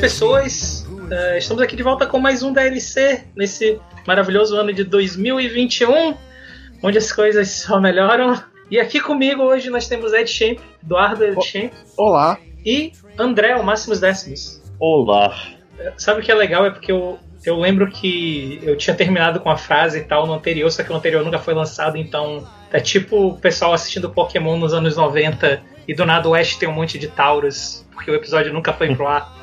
Pessoas! Uh, estamos aqui de volta com mais um DLC nesse maravilhoso ano de 2021, onde as coisas só melhoram. E aqui comigo hoje nós temos Ed Champ, Eduardo Ed Champ. Olá. E André, o Máximos Décimos. Olá. Sabe o que é legal? É porque eu, eu lembro que eu tinha terminado com a frase e tal no anterior, só que o anterior nunca foi lançado, então é tipo o pessoal assistindo Pokémon nos anos 90 e do nada o Ash tem um monte de Taurus, porque o episódio nunca foi pro ar.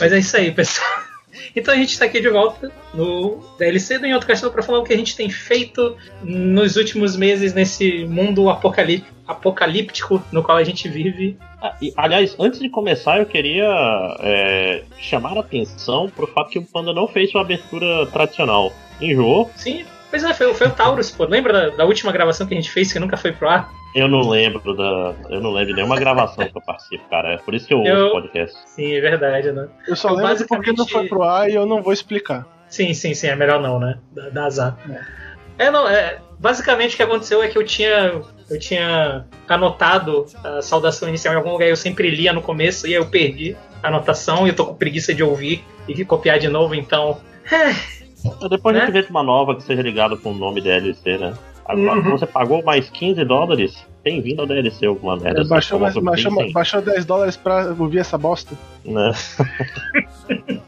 Mas é isso aí, pessoal. Então a gente está aqui de volta no DLC do Em Outro Castelo para falar o que a gente tem feito nos últimos meses nesse mundo apocalíptico no qual a gente vive. Ah, e, aliás, antes de começar, eu queria é, chamar a atenção para o fato que o Panda não fez sua abertura tradicional. Enjoou? Sim, Pois é, foi, foi o Taurus, pô. Lembra da, da, última gravação que a gente fez que nunca foi pro ar? Eu não lembro da. Eu não lembro de nenhuma gravação que eu participo, cara. É por isso que eu, eu... ouço podcast. Sim, é verdade, né? Eu só eu lembro basicamente... porque não foi pro ar e eu não vou explicar. Sim, sim, sim, é melhor não, né? Da, da azar. É. é, não, é. Basicamente o que aconteceu é que eu tinha. Eu tinha anotado a saudação inicial em algum lugar, eu sempre lia no começo e aí eu perdi a anotação e eu tô com preguiça de ouvir e copiar de novo, então. É, depois né? a gente vê uma nova que seja ligada com o nome DLC, né? Agora, uhum. você pagou mais 15 dólares, bem-vindo ao DLC, alguma merda. Baixou, mais, baixou, baixou 10 dólares pra ouvir essa bosta. Né?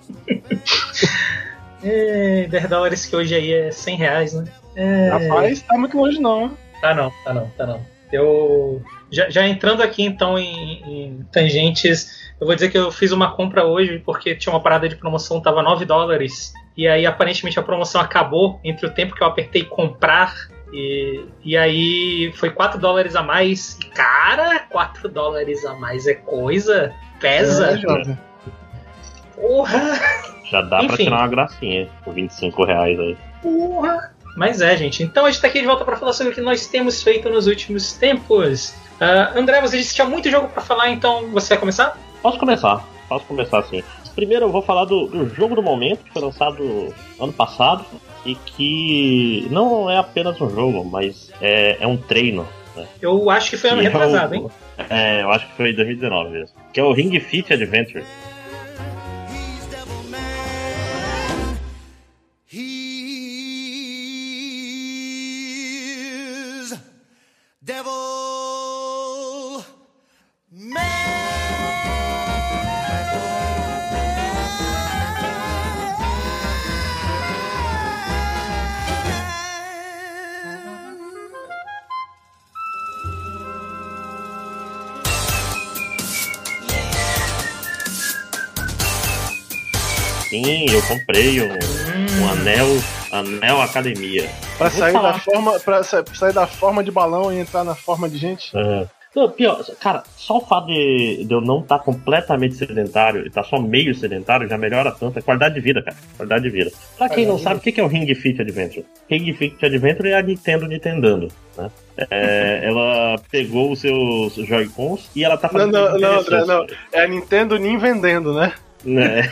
é, 10 dólares que hoje aí é 100 reais, né? É... Rapaz, tá muito longe não. Tá não, tá não, tá não. Eu. Já, já entrando aqui então em, em, tangentes, eu vou dizer que eu fiz uma compra hoje porque tinha uma parada de promoção, tava 9 dólares e aí aparentemente a promoção acabou entre o tempo que eu apertei comprar e, e aí foi 4 dólares a mais. Cara, 4 dólares a mais é coisa? Pesa? É, Porra! Já dá Enfim. pra tirar uma gracinha por 25 reais aí. Porra! Mas é, gente. Então a gente tá aqui de volta para falar sobre o que nós temos feito nos últimos tempos. Uh, André, você disse que tinha muito jogo para falar, então você vai começar? Posso começar, posso começar sim. Primeiro eu vou falar do, do, jogo do momento, que foi lançado ano passado, e que não é apenas um jogo, mas é, é um treino. Né? Eu acho que foi ano que retrasado, é o, hein? É, eu acho que foi 2019 mesmo. Que é o Ring Fit Adventure. Sim, eu comprei um, um anel, anel academia. Pra sair da forma, para sair da forma de balão e entrar na forma de gente? É. Não, pior, cara, só o fato de, de eu não estar tá completamente sedentário e estar tá só meio sedentário já melhora tanto a qualidade de vida, cara. Qualidade de vida. Pra quem não sabe, o que é o Ring Fit Adventure? Ring Fit Adventure é a Nintendo Nintendando, né? É, ela pegou os seus Joy-Cons e ela tá fazendo. Não, não, não, André, não. É a Nintendo nem vendendo, né? Né?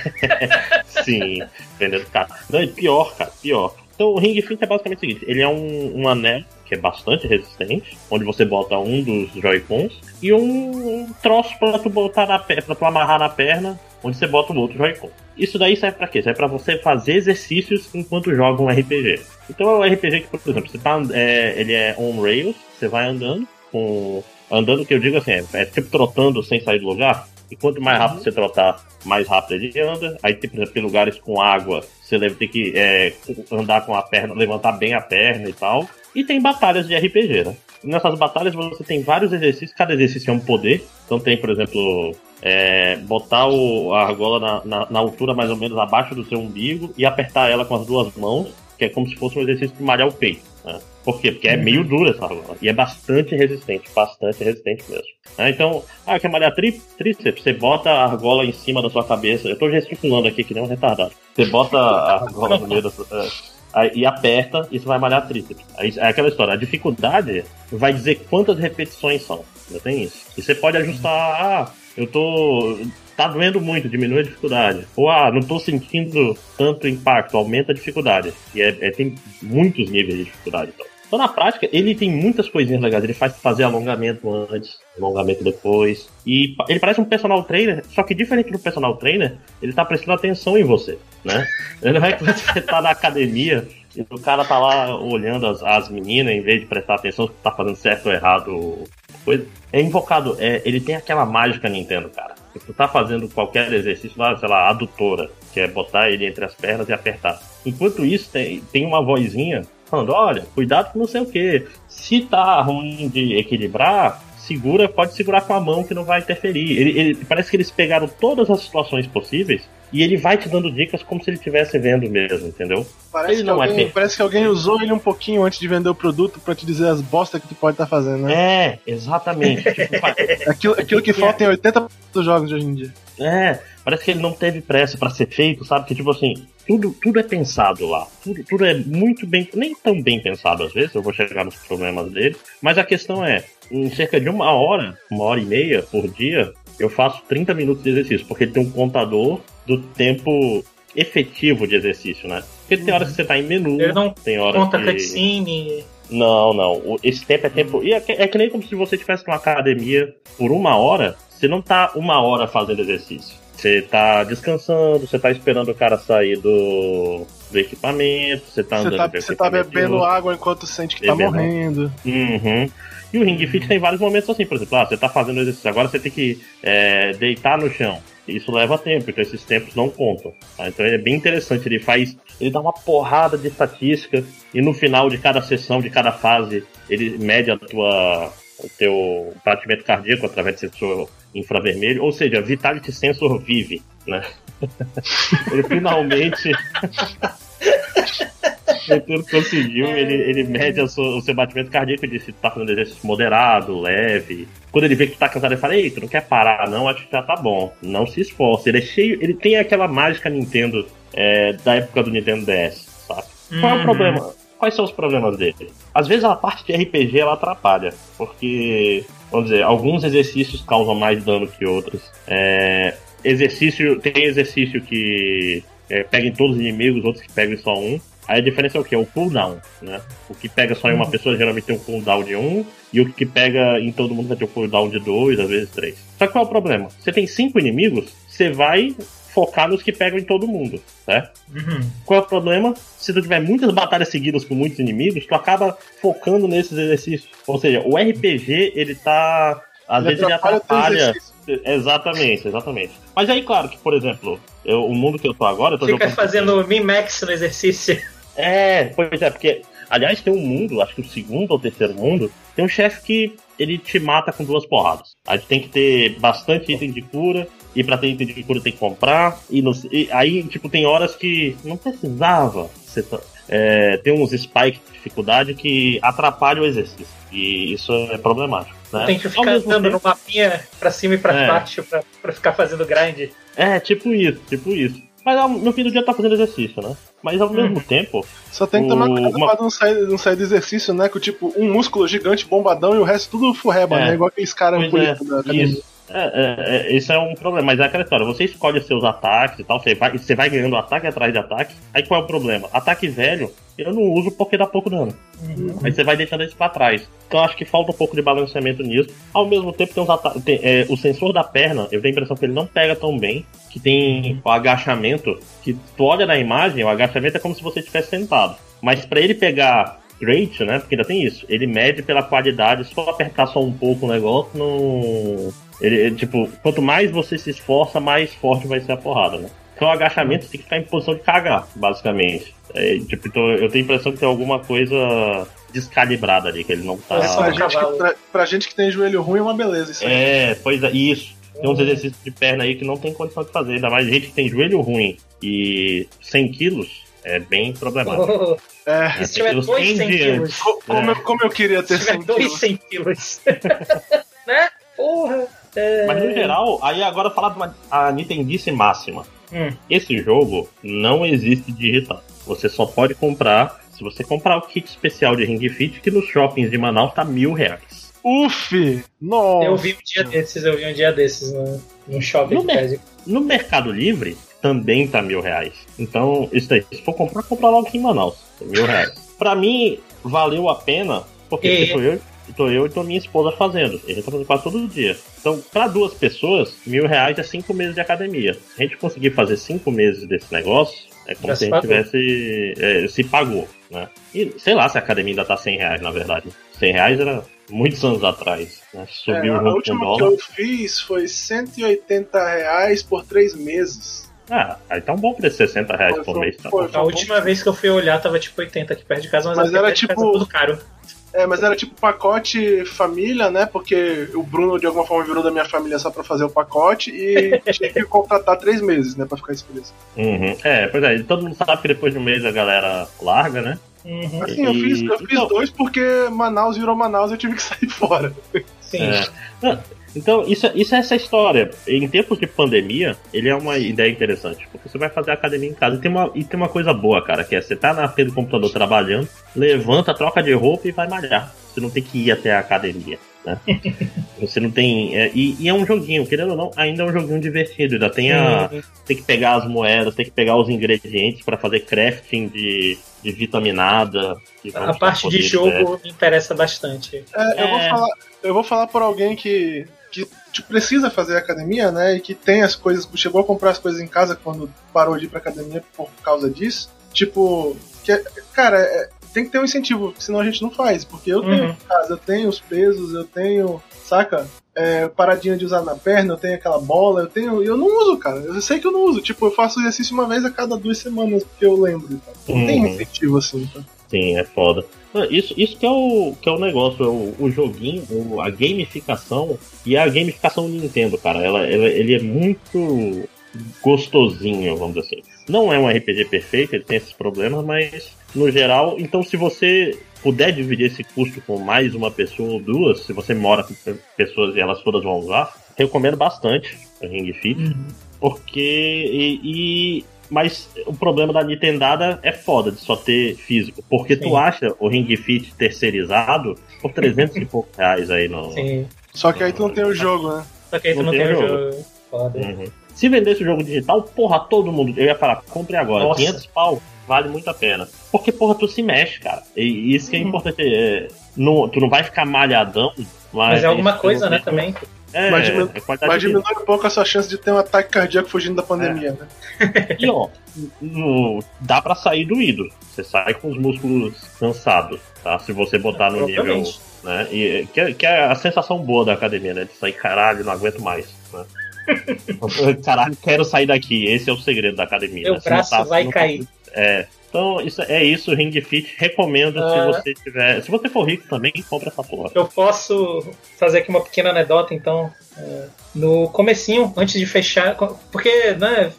Sim, vendendo caro. Não, é pior, cara, pior. Então o Ring Fit é basicamente o seguinte: ele é um, um anel que é bastante resistente, onde você bota um dos Joy-Cons e um, um troço para tu botar na para tu amarrar na perna, onde você bota o outro Joy-Con. Isso daí serve para quê? Serve para você fazer exercícios enquanto joga um RPG. Então é um RPG que, por exemplo, você tá, é, ele é on rails, você vai andando com andando que eu digo assim, é, é tipo trotando sem sair do lugar. E quanto mais rápido você trotar, mais rápido ele anda. Aí, por exemplo, tem lugares com água, você deve ter que é, andar com a perna, levantar bem a perna e tal. E tem batalhas de RPG, né? Nessas batalhas você tem vários exercícios, cada exercício é um poder. Então tem, por exemplo, é, botar o, a argola na, na, na, altura mais ou menos abaixo do seu umbigo e apertar ela com as duas mãos, que é como se fosse um exercício de malhar o peito. Né? Por quê? Porque é uhum. meio dura essa argola. E é bastante resistente, bastante resistente mesmo. Né? Então, ah, quer malhar tri tríceps? Você bota a argola em cima da sua cabeça. Eu tô gesticulando aqui que nem um retardado. Você bota a argola no meio da sua. É, e aperta e você vai malhar tríceps. Aí, é aquela história. A dificuldade vai dizer quantas repetições são. Não tem isso. E você pode ajustar. Ah, eu tô tá doendo muito, diminui a dificuldade. Ou, ah, não tô sentindo tanto impacto, aumenta a dificuldade. E é, é tem muitos níveis de dificuldade, então. Então, na prática, ele tem muitas coisinhas legais. Ele faz fazer alongamento antes, alongamento depois. E ele parece um personal trainer, só que diferente do personal trainer, ele tá prestando atenção em você, né? Ele não é que você tá na academia e o cara tá lá olhando as, as meninas, em vez de prestar atenção se tá fazendo certo ou errado. Coisa. É invocado, é, ele tem aquela mágica Nintendo, cara. Se tu tá fazendo qualquer exercício lá, sei lá, adutora, que é botar ele entre as pernas e apertar. Enquanto isso, tem, tem uma vozinha falando, olha, cuidado com não sei o que. Se tá ruim de equilibrar, segura, pode segurar com a mão que não vai interferir. Ele, ele, parece que eles pegaram todas as situações possíveis e ele vai te dando dicas como se ele estivesse vendo mesmo, entendeu? Parece, ele que não é alguém, perfeito. parece que alguém usou ele um pouquinho antes de vender o produto pra te dizer as bostas que tu pode estar fazendo, né? É, exatamente. tipo, Aquilo, aquilo que falta em 80% dos jogos de hoje em dia. É, parece que ele não teve pressa pra ser feito, sabe? Que tipo assim, tudo, tudo é pensado lá. Tudo, tudo é muito bem, nem tão bem pensado às vezes, eu vou chegar nos problemas dele. Mas a questão é, em cerca de uma hora, uma hora e meia por dia, eu faço 30 minutos de exercício, porque ele tem um contador do tempo efetivo de exercício, né? Porque tem horas que você tá em menu, Ele não tem horas Conta que... cutscene. Não, não. Esse tempo é tempo. E é que, é que nem como se você estivesse numa academia por uma hora, você não tá uma hora fazendo exercício. Você tá descansando, você tá esperando o cara sair do, do equipamento, você tá Você andando tá, você tá de bebendo água enquanto sente que tá Bebendo. morrendo. Uhum. E o Ring Fit tem vários momentos assim, por exemplo, ah, você tá fazendo exercício, agora você tem que é, deitar no chão. Isso leva tempo, então esses tempos não contam. tá? Então é bem interessante, ele faz. Ele dá uma porrada de estatística e no final de cada sessão, de cada fase, ele mede a tua, o teu batimento cardíaco através de sensor infravermelho, ou seja, Vitality Sensor vive, né? ele finalmente. Ele conseguiu, ele, ele mede sua- o seu batimento cardíaco e diz se tu tá fazendo exercício moderado, leve. Quando ele vê que tu tá cansado, ele fala, ei, tu não quer parar, não, acho que já tá bom. Não se esforce. Ele é cheio, ele tem aquela mágica Nintendo é, da época do Nintendo DS, sabe? Qual é o Uhum. problema? Quais são os problemas dele? Às vezes a parte de RPG ela atrapalha, porque, vamos dizer, alguns exercícios causam mais dano que outros. É, exercício, tem exercício que é, pega em todos os inimigos, outros que pegam em só um. Aí a diferença é o que? É o cooldown, né? O que pega só em uma pessoa geralmente tem um cooldown de um, e o que pega em todo mundo vai ter um cooldown de dois, às vezes três. Só que qual é o problema? Você tem cinco inimigos, você vai focar nos que pegam em todo mundo, certo? Uhum. Qual é o problema? Se tu tiver muitas batalhas seguidas com muitos inimigos, tu acaba focando nesses exercícios. Ou seja, o RPG, ele tá. Às Ele vezes ele atrapalha. Exatamente, exatamente. Mas aí, claro que, por exemplo, eu- o mundo que eu tô agora, eu tô Fica jogando. fazendo min-max no exercício. É, pois é, porque. Aliás, tem um mundo, acho que o segundo ou terceiro mundo, tem um chefe que ele te mata com duas porradas. Aí tu tem que ter bastante item de cura, e pra ter item de cura tem que comprar, e, não sei- e aí, tipo, tem horas que não precisava. Tá- é, tem uns spikes de dificuldade que atrapalham o exercício. E isso é problemático. Né? Tem que ficar andando tempo- no mapinha pra cima e pra É. baixo pra, pra ficar fazendo grind. É, tipo isso, tipo isso. Mas ao- no fim do dia tá fazendo exercício, né? Mas ao mesmo tempo, Só tem que tomar O- cuidado uma- pra não sair, não sair do exercício, né? Com tipo um músculo gigante bombadão e o resto tudo furreba, É. né? Igual aqueles caras bonitos da é, academia. isso. É, é, é, isso é um problema, mas é aquela história, você escolhe os seus ataques e tal, você vai, você vai ganhando ataque atrás de ataque, aí qual é o problema? Ataque velho, eu não uso porque dá pouco dano. Aí você vai deixando isso pra trás. Então eu acho que falta um pouco de balanceamento nisso. Ao mesmo tempo tem uns tem, é, o sensor da perna, eu tenho a impressão que ele não pega tão bem, que tem o agachamento, que tu olha na imagem, o agachamento é como se você estivesse sentado. Mas pra ele pegar straight, né? Porque ainda tem isso. Ele mede pela qualidade, for apertar só um pouco o negócio, não. Ele, ele, tipo, quanto mais você se esforça, mais forte vai ser a porrada, né? Então o agachamento você tem que ficar em posição de cagar, basicamente. É, tipo, então eu tenho a impressão que tem alguma coisa descalibrada ali, que ele não tá. Posição Pra, de gente que, pra, pra gente que tem joelho ruim é uma beleza isso aí. É, pois é, isso. Tem uns exercícios de perna aí que não tem condição de fazer. Ainda mais gente que tem joelho ruim e 100 quilos é bem problemático. Oh, É. e se tiver Pelos dois 100 100 quilos? Co- Como, eu, como eu queria ter Se tiver 100 dois quilos. 100 quilos. né? Porra. É... Mas no geral, aí agora falar de uma a Nintendice máxima. Hum. Esse jogo não existe digital. Você só pode comprar se você comprar o kit especial de Ring Fit, que nos shoppings de Manaus tá mil reais. Uf! Nossa! Eu vi um dia desses, eu vi um dia desses no, no shopping. No mer-. No Mercado Livre também tá mil reais. Então, isso daí, se for comprar, compra logo aqui em Manaus. Mil reais. Pra mim, valeu a pena, porque E- tipo, eu, tô eu e tô minha esposa fazendo. A gente tá fazendo quase todo dia. Então, pra duas pessoas, mil reais é cinco meses de academia. Se a gente conseguir fazer cinco meses desse negócio, é como Já se a gente pagou. tivesse. é, se pagou, né? E sei lá se a academia ainda tá 100 reais, na verdade. 100 reais era muitos anos atrás. Né? Subiu É, a com o última que dólar. eu fiz foi 180 reais por três meses. Ah, aí tá um bom preço, 60 reais Foi, por foi, mês. Tá foi. A última vez que eu fui olhar tava tipo 80 aqui perto de casa, mas, Mas era tipo- tudo caro. É, mas era tipo pacote família, né? Porque o Bruno de alguma forma virou da minha família só pra fazer o pacote e tinha que contratar três meses, né? Pra ficar esse preço. Uhum. É, pois é, todo mundo sabe que depois de um mês a galera larga, né? Uhum, Assim, eu fiz, eu fiz então- dois porque Manaus virou Manaus e eu tive que sair fora. sim. É. Então, isso, isso é essa história. Em tempos de pandemia, ele é uma ideia interessante. Porque você vai fazer academia em casa. E tem uma, e tem uma coisa boa, cara, que é você tá na frente do computador trabalhando, levanta, troca de roupa e vai malhar. Você não tem que ir até a academia. Né? Você não tem. é, e, e é um joguinho, querendo ou não, ainda é um joguinho divertido. Ainda tem a. Uhum. Tem que pegar as moedas, tem que pegar os ingredientes pra fazer crafting de, de vitaminada. A parte de jogo me interessa bastante. É, Eu, vou É. falar, eu vou falar por alguém que, que tipo, precisa fazer academia, né? E que tem as coisas, chegou a comprar as coisas em casa quando parou de ir pra academia por causa disso. Tipo, que, é- cara, é- tem que ter um incentivo, senão a gente não faz. Porque eu tenho Uhum. em casa, eu tenho os pesos, eu tenho, saca? É, paradinha de usar na perna, eu tenho aquela bola, eu tenho. e Eu não uso, cara. Eu sei que eu não uso. Tipo, eu faço exercício uma vez a cada duas semanas, porque eu lembro. tal. Não tem Uhum. incentivo assim. Tá? Sim, é foda. Isso, isso que, é o, que é o negócio, é o, o joguinho, o- a gamificação e a gamificação Nintendo, cara. Ela, ela- ele é muito gostosinho, vamos dizer assim. Não é um RPG perfeito, ele tem esses problemas, mas no geral, então se você puder dividir esse custo com mais uma pessoa ou duas, se você mora com pe- pessoas e elas todas vão usar, recomendo bastante o Ring Fit. Uhum. Porque. E, e- mas o problema da Nintendada é foda de só ter físico. Porque Sim. tu acha o Ring Fit terceirizado por 300 e poucos reais aí no. Sim. Só que aí tu não tem o jogo, né? Só que aí tu Não não, tem tem o jogo. jogo. Foda. Uhum. Se vendesse o jogo digital, porra, todo mundo. Eu ia falar, compre agora. Nossa. 500 pau vale muito a pena. Porque, porra, tu se mexe, cara. E isso que é Uhum. importante. É, não, tu não vai ficar malhadão, mas. Mas é alguma coisa, né, também. É, Mas diminu- é Mas diminui um pouco a sua chance de ter um ataque cardíaco fugindo da pandemia, né? E ó, no- dá pra sair doído. Você sai com os músculos cansados, tá? Se você botar no nível. Né? E, que, é- que é a sensação boa da academia, né? De sair, caralho, não aguento mais. Né? caralho, quero sair daqui. Esse é o segredo da academia. Meu né? Braço tá- vai cair. É. Então, isso, é isso, Ring Fit. Recomendo Ah. se você tiver. Se você for rico também, compra essa porra. Eu posso fazer aqui uma pequena anedota, então. É, no comecinho, antes de fechar, porque, né,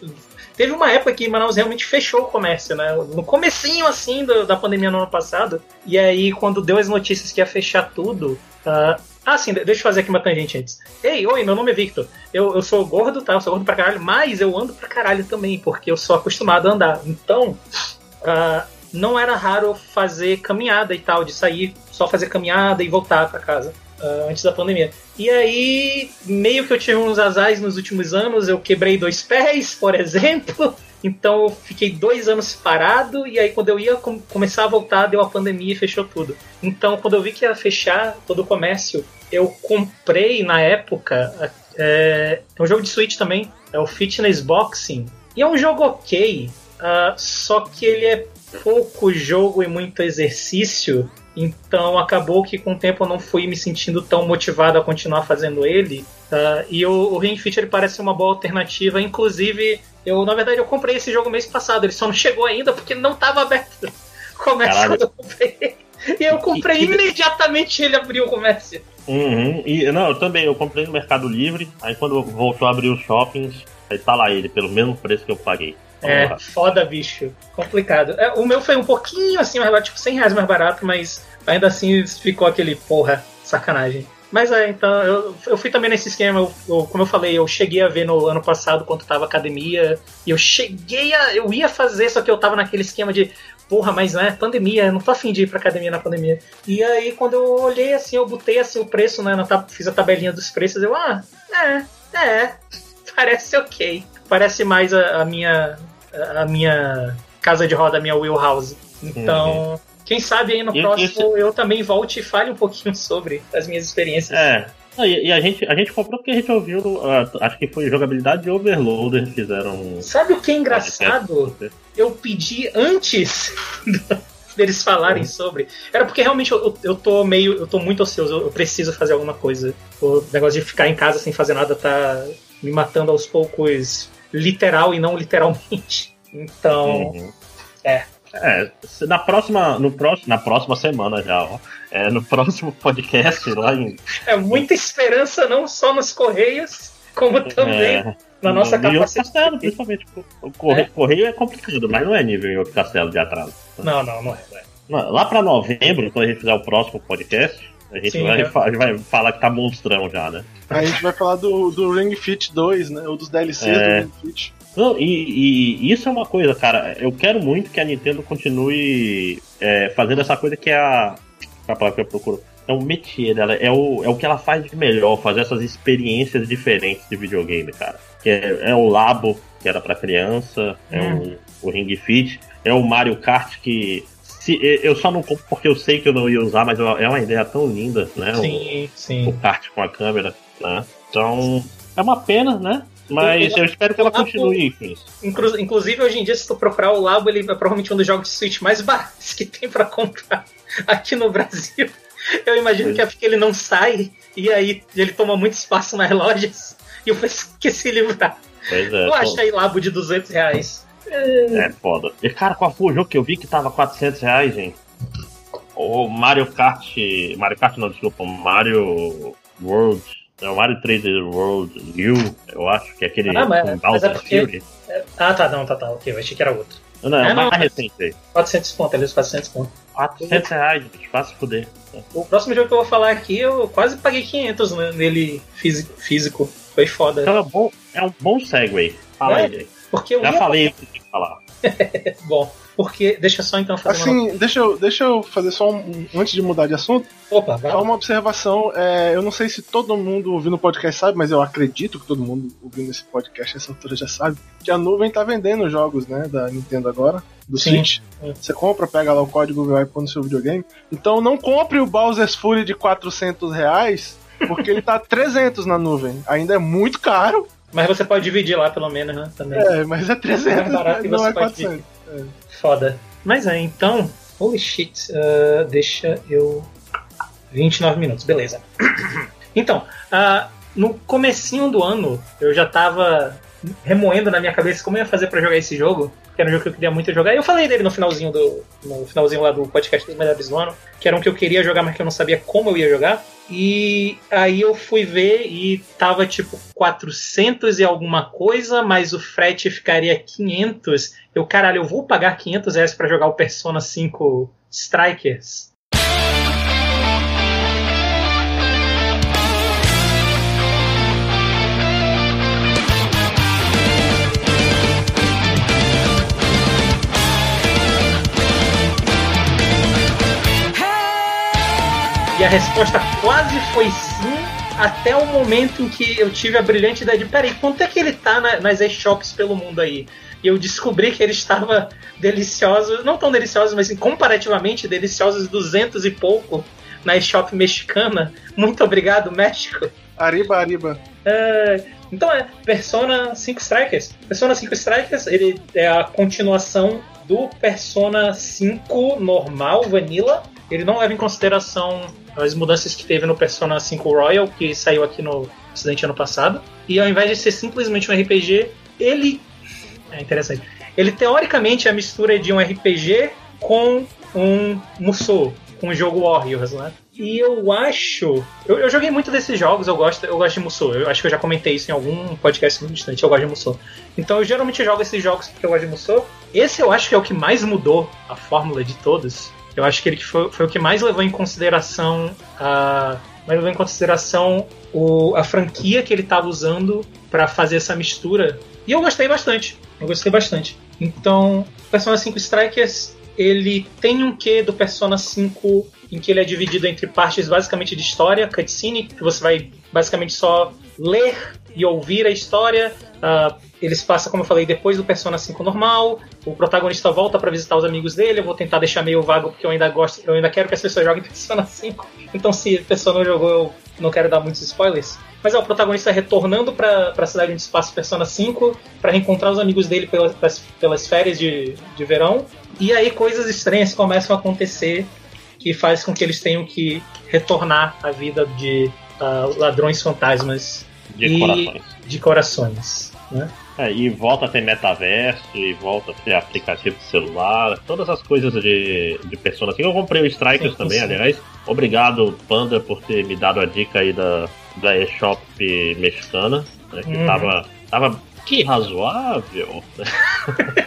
teve uma época que Manaus realmente fechou o comércio, né? No comecinho, assim, do- da pandemia no ano passado. E aí, quando deu as notícias que ia fechar tudo... ah, ah, sim, deixa eu fazer aqui uma tangente antes. Ei, oi, meu nome é Victor. Eu, eu sou gordo, tá? Eu sou gordo pra caralho, mas eu ando pra caralho também, porque eu sou acostumado a andar. Então, ah, não era raro fazer caminhada e tal, de sair, só fazer caminhada e voltar pra casa ah, antes da pandemia. E aí, meio que eu tive uns azares nos últimos anos, eu quebrei dois pés, por exemplo. Então eu fiquei dois anos parado, e aí quando eu ia com- começar a voltar, deu a pandemia e fechou tudo. Então, quando eu vi que ia fechar todo o comércio, eu comprei na época. É um jogo de Switch também, é o Fitness Boxing. E é um jogo ok, ah, só que ele é pouco jogo e muito exercício. Então acabou que com o tempo eu não fui me sentindo tão motivado a continuar fazendo ele. Ah, e o, o Ring Fit ele parece uma boa alternativa. Inclusive, eu na verdade eu comprei esse jogo mês passado. Ele só não chegou ainda porque não estava aberto o comércio Caralho. quando eu comprei. E eu comprei e- imediatamente ele abriu o comércio. Uhum. E, não, eu também, eu comprei no Mercado Livre, aí quando voltou a abrir os shoppings, aí tá lá ele, pelo mesmo preço que eu paguei. É, foda, bicho. Complicado. É, o meu foi um pouquinho assim mais barato, tipo 100 reais mais barato, mas ainda assim ficou aquele porra, sacanagem. Mas é, então, eu, eu fui também nesse esquema, eu- eu- como eu falei, eu cheguei a ver no ano passado quando tava academia, e eu cheguei a. Eu ia fazer, só que eu tava naquele esquema de, porra, mas né, pandemia, eu não tô afim de ir pra academia na pandemia. E aí, quando eu olhei assim, eu botei assim o preço, né, na fiz a tabelinha dos preços, eu, ah, é, é, parece ok. Parece mais a, a minha a minha casa de roda, a minha wheelhouse. Então, Quem sabe aí no E- próximo eu também volte e fale um pouquinho sobre as minhas experiências. É. E, e a, gente, a gente comprou porque a gente ouviu, ah, acho que foi jogabilidade de Overloader, fizeram um Sabe o que é engraçado? Eu pedi antes deles falarem sobre. Era porque realmente eu, eu- tô meio. Eu tô muito ocioso, eu, eu preciso fazer alguma coisa. O negócio de ficar em casa sem fazer nada tá me matando aos poucos, literal e não literalmente. Então. Uhum. É. É, na próxima, no próximo, na próxima semana já, ó, é, no próximo podcast lá em É muita esperança não só nos Correios, como também é, na nossa no- capacidade. castelo, principalmente. O correio, É. correio é complicado, mas não é nível em outro castelo de atraso. Não, não, não é. não é. Lá pra novembro, quando a gente fizer o próximo podcast, a gente Sim, vai, é. vai falar que tá monstrão já, né? A gente vai falar do, do Ring Fit 2, né? Ou dos DLCs É. do Ring Fit. Não, e, e isso é uma coisa, cara. Eu quero muito que a Nintendo continue é, fazendo essa coisa que é a. A palavra que eu procuro. É o métier dela, é o, é o que ela faz de melhor, fazer essas experiências diferentes de videogame, cara. Que é, é o Labo, que era pra criança, é Hum. o, o Ring Fit, é o Mario Kart que. Se, eu só não compro porque eu sei que eu não ia usar, mas é uma ideia tão linda, né? O- Sim, o sim. kart com a câmera, né? Então, é uma pena, né? Mas eu espero que ela Labo- continue com isso. Inclu- Inclusive, hoje em dia, se tu procurar o Labo, ele é provavelmente um dos jogos de Switch mais baratos que tem pra comprar aqui no Brasil. Eu imagino que é porque ele não sai e aí ele toma muito espaço nas lojas e o preço quer se livrar. Pois é, Tu acha aí Labo de 200 reais? é foda. E cara, qual foi o jogo que eu vi que tava 400 reais, gente? O Mario Kart. Mario Kart não, desculpa, Mario World. É o Mario 3D World U, eu acho, que é aquele Ah, mas- com mas Bowser é porque- Fury. Ah, tá, não, tá, tá, ok, eu achei que era outro. Não, é É, o mais não, recente aí. 400 pontos, aliás, 400 pontos. 400 reais, bicho, fácil fuder. O próximo jogo que eu vou falar aqui, eu quase paguei 500 né, nele físico, físico. Foi foda. Então é, bom, é um bom segue. Fala É, aí. Porque eu Já falei o que tem que falar. Bom, porque. Deixa só então fazer uma. Assim, deixa eu, deixa eu fazer só um. Antes de mudar de assunto, Opa, vai só uma observação. é, eu não sei se todo mundo ouvindo o podcast sabe, mas eu acredito que todo mundo ouvindo esse podcast essa altura já sabe, que a nuvem tá vendendo jogos, né, da Nintendo agora, do Sim. Switch. É. Você compra, pega lá o código e vai pôr no seu videogame. Então não compre o Bowser's Fury de 400 reais, porque ele tá 300 na nuvem. Ainda é muito caro, Mas você pode dividir lá pelo menos, né? Também. é, mas é 300, Mais barato não é pode 400. Foda. Mas é, então. Holy shit. ah, deixa eu. 29 minutos, beleza. Então, ah, no comecinho do ano, eu já tava remoendo na minha cabeça como eu ia fazer pra jogar esse jogo, que era um jogo que eu queria muito jogar. Eu falei dele no finalzinho do no finalzinho lá do podcast dos melhores do ano, que era um que eu queria jogar, mas que eu não sabia como eu ia jogar. E aí eu fui ver e tava tipo 400 e alguma coisa, mas o frete ficaria 500. Eu, caralho, eu vou pagar 500 reais pra jogar o Persona 5 Strikers? E a resposta quase foi sim, até o momento em que eu tive a brilhante ideia de: peraí, quanto é que ele tá na- nas eShops pelo mundo aí? E eu descobri que ele estava delicioso, não tão delicioso, mas assim, comparativamente deliciosos 200 e pouco na eShop mexicana. Muito obrigado, México. Ariba, Ariba. É, então é, Persona 5 Strikers. Persona 5 Strikers, ele é a continuação do Persona 5 normal, Vanilla. Ele não leva em consideração as mudanças que teve no Persona 5 Royal, que saiu aqui no Ocidente ano passado. E ao invés de ser simplesmente um RPG, ele. É interessante. Ele teoricamente é a mistura de um RPG com um Musou, com o jogo Warriors, né? E eu acho. Eu, eu joguei muito desses jogos, eu gosto, eu gosto de Musou. Eu acho que eu já comentei isso em algum podcast muito distante, eu gosto de Musou. Então eu geralmente jogo esses jogos porque eu gosto de Musou. Esse eu acho que é o que mais mudou a fórmula de todos. Eu acho que ele foi, foi o que mais levou em consideração a. Mais levou em consideração o, a franquia que ele estava usando para fazer essa mistura. E eu gostei bastante. Eu gostei bastante. Então, Persona 5 Strikers, ele tem um quê do Persona 5 em que ele é dividido entre partes basicamente de história, cutscene, que você vai basicamente só ler e ouvir a história. Uh, eles passam, como eu falei, depois do Persona 5 normal. O protagonista volta para visitar os amigos dele. Eu vou tentar deixar meio vago porque eu ainda gosto, eu ainda quero que as pessoas joguem Persona 5. Então, se a pessoa não jogou, eu não quero dar muitos spoilers. Mas é o protagonista retornando para a cidade onde se passa Persona 5 para reencontrar os amigos dele pelas, pelas férias de, de verão. E aí coisas estranhas começam a acontecer que faz com que eles tenham que retornar à vida de uh, ladrões fantasmas de e corações. de corações. Né? É, e volta a ter metaverso, e volta a ter aplicativo de celular, todas as coisas de, de Persona 5. Eu comprei o Strikers Sim, também, sim. aliás. Obrigado, Panda, por ter me dado a dica aí da, da eShop mexicana, né, que Uhum. tava, tava que razoável.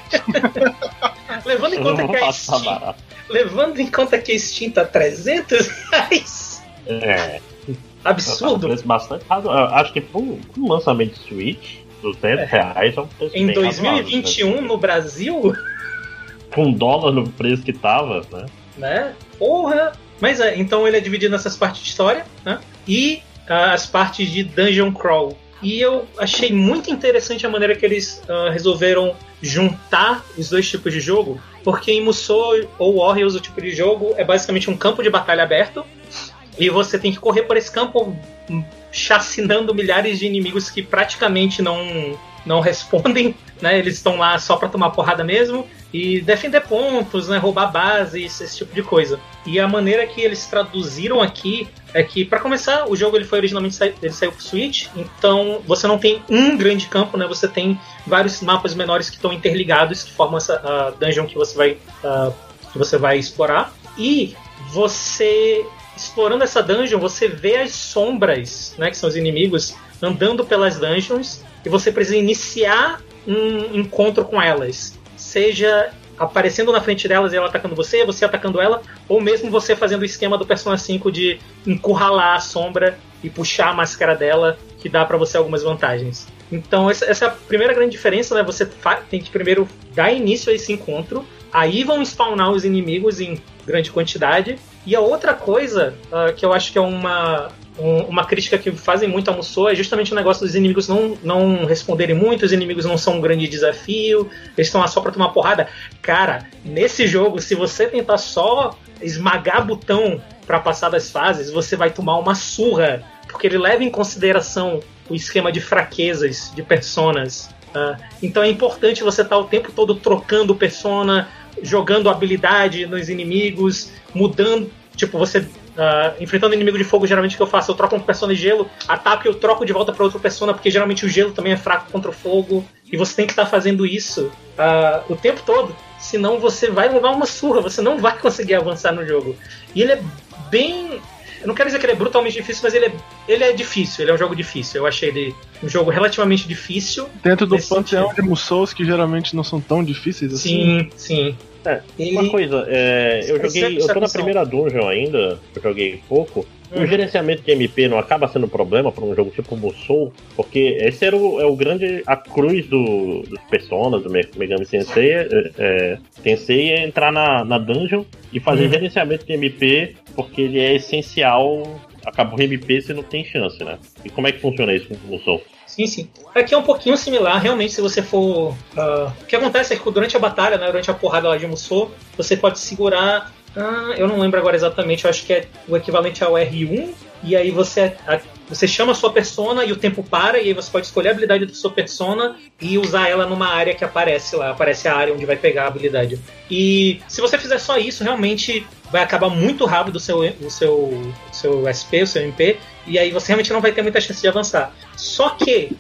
Levando em conta que a Steam, barato. levando em conta que a Steam tá 300 reais. É, Absurdo. um preço bastante razoável. Acho que para um, um lançamento de Switch, 200 reais é um preço Em bem razoável, 2021 no Brasil, né? Com dólar no preço que tava, né? né? Porra! Mas é, então ele é dividido nessas partes de história, né? E ah, as partes de Dungeon Crawl. E eu achei muito interessante a maneira que eles ah, resolveram juntar os dois tipos de jogo, porque em Musou ou Warriors o tipo de jogo é basicamente um campo de batalha aberto e você tem que correr por esse campo hum, chacinando milhares de inimigos que praticamente não não respondem, né? Eles estão lá só pra tomar porrada mesmo e defender pontos, né? Roubar bases, esse tipo de coisa. E a maneira que eles traduziram aqui é que, pra começar, o jogo ele foi originalmente ele saiu pro Switch, então você não tem um grande campo, né? Você tem vários mapas menores que estão interligados, que formam essa a dungeon que você vai ah, que você vai explorar. E você explorando essa dungeon, você vê as sombras, né, que são os inimigos, andando pelas dungeons e você precisa iniciar um encontro com elas. Seja aparecendo na frente delas e ela atacando você, você atacando ela, ou mesmo você fazendo o esquema do Persona 5 de encurralar a sombra e puxar a máscara dela, que dá pra você algumas vantagens. Então essa, é a primeira grande diferença, né? Você tem que primeiro dar início a esse encontro, aí vão spawnar os inimigos em grande quantidade. E a outra coisa ah, que eu acho que é uma, um- uma crítica que fazem muito a Musou é justamente o negócio dos inimigos não, não responderem muito, os inimigos não são um grande desafio, eles estão lá só pra tomar porrada. Cara, nesse jogo, se você tentar só esmagar botão pra passar das fases, você vai tomar uma surra, porque ele leva em consideração o esquema de fraquezas de personas. ah, então é importante você estar o tempo todo trocando persona, jogando habilidade nos inimigos, mudando. Tipo, você ah, enfrentando inimigo de fogo, geralmente o que eu faço? Eu troco um persona de gelo, ataco e eu troco de volta para outra persona, porque geralmente o gelo também é fraco contra o fogo. E você tem que estar fazendo isso ah, o tempo todo. Senão você vai levar uma surra, você não vai conseguir avançar no jogo. E ele é bem. Eu não quero dizer que ele é brutalmente difícil, mas ele é, ele é difícil, ele é um jogo difícil. Eu achei ele um jogo relativamente difícil. Dentro do panteão de Musous que geralmente não são tão difíceis assim. Sim, sim. É, Ele- Uma coisa, é, eu joguei. Eu tô na primeira dungeon ainda, eu joguei pouco. O Uhum. gerenciamento de MP não acaba sendo um problema para um jogo tipo Musou, porque esse era o, é o grande. a cruz do, dos personas, do Me- Megami Tensei, é, é, Tensei é entrar na, na dungeon e fazer Uhum. gerenciamento de MP, porque ele é essencial. Acabou o MP, você não tem chance, né? E como é que funciona isso com o Musou? Sim, sim. Aqui é um pouquinho similar, realmente, se você for. ah, o que acontece é que durante a batalha, né, durante a porrada lá de Musou, você pode segurar. Ah, eu não lembro agora exatamente, eu acho que é o equivalente ao R1, e aí você, a- você chama a sua persona e o tempo para, e aí você pode escolher a habilidade da sua persona e usar ela numa área que aparece lá, aparece a área onde vai pegar a habilidade. E se você fizer só isso, realmente vai acabar muito rápido o seu, o seu, o seu SP, o seu MP, e aí você realmente não vai ter muita chance de avançar. Só que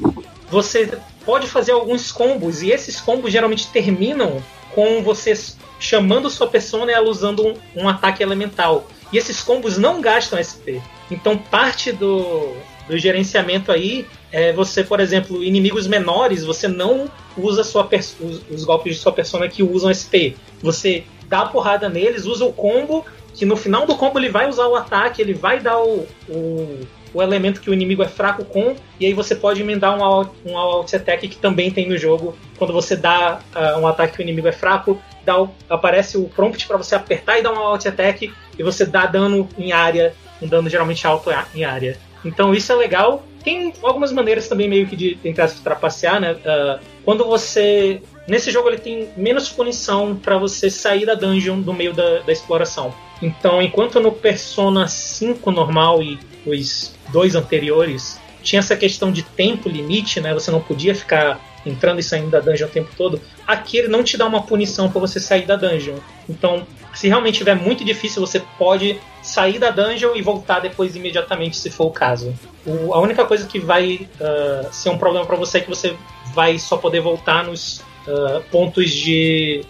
você pode fazer alguns combos, e esses combos geralmente terminam com você chamando sua persona e ela usando um, um ataque elemental. E esses combos não gastam SP. Então parte do, do gerenciamento aí é você, por exemplo, inimigos menores, você não usa sua os, os golpes de sua persona que usam SP. Você dá a porrada neles, usa o combo, que no final do combo ele vai usar o ataque, ele vai dar o, o, o elemento que o inimigo é fraco com, e aí você pode emendar um alt, um alt attack que também tem no jogo. Quando você dá ah, um ataque que o inimigo é fraco, dá o- aparece o prompt para você apertar e dar um alt attack, e você dá dano em área, um dano geralmente alto em área. Então isso é legal, tem algumas maneiras também meio que de tentar se trapacear, né? Uh, quando você. Nesse jogo ele tem menos punição para você sair da dungeon do meio da, da exploração. Então, enquanto no Persona 5 normal e os dois anteriores tinha essa questão de tempo limite, né? Você não podia ficar entrando e saindo da dungeon o tempo todo. Aqui ele não te dá uma punição para você sair da dungeon. Então, se realmente estiver muito difícil, você pode sair da dungeon e voltar depois imediatamente, se for o caso. O, a única coisa que vai uh, ser um problema para você é que você vai só poder voltar nos uh, pontos de.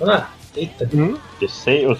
Ah, eita. Hum?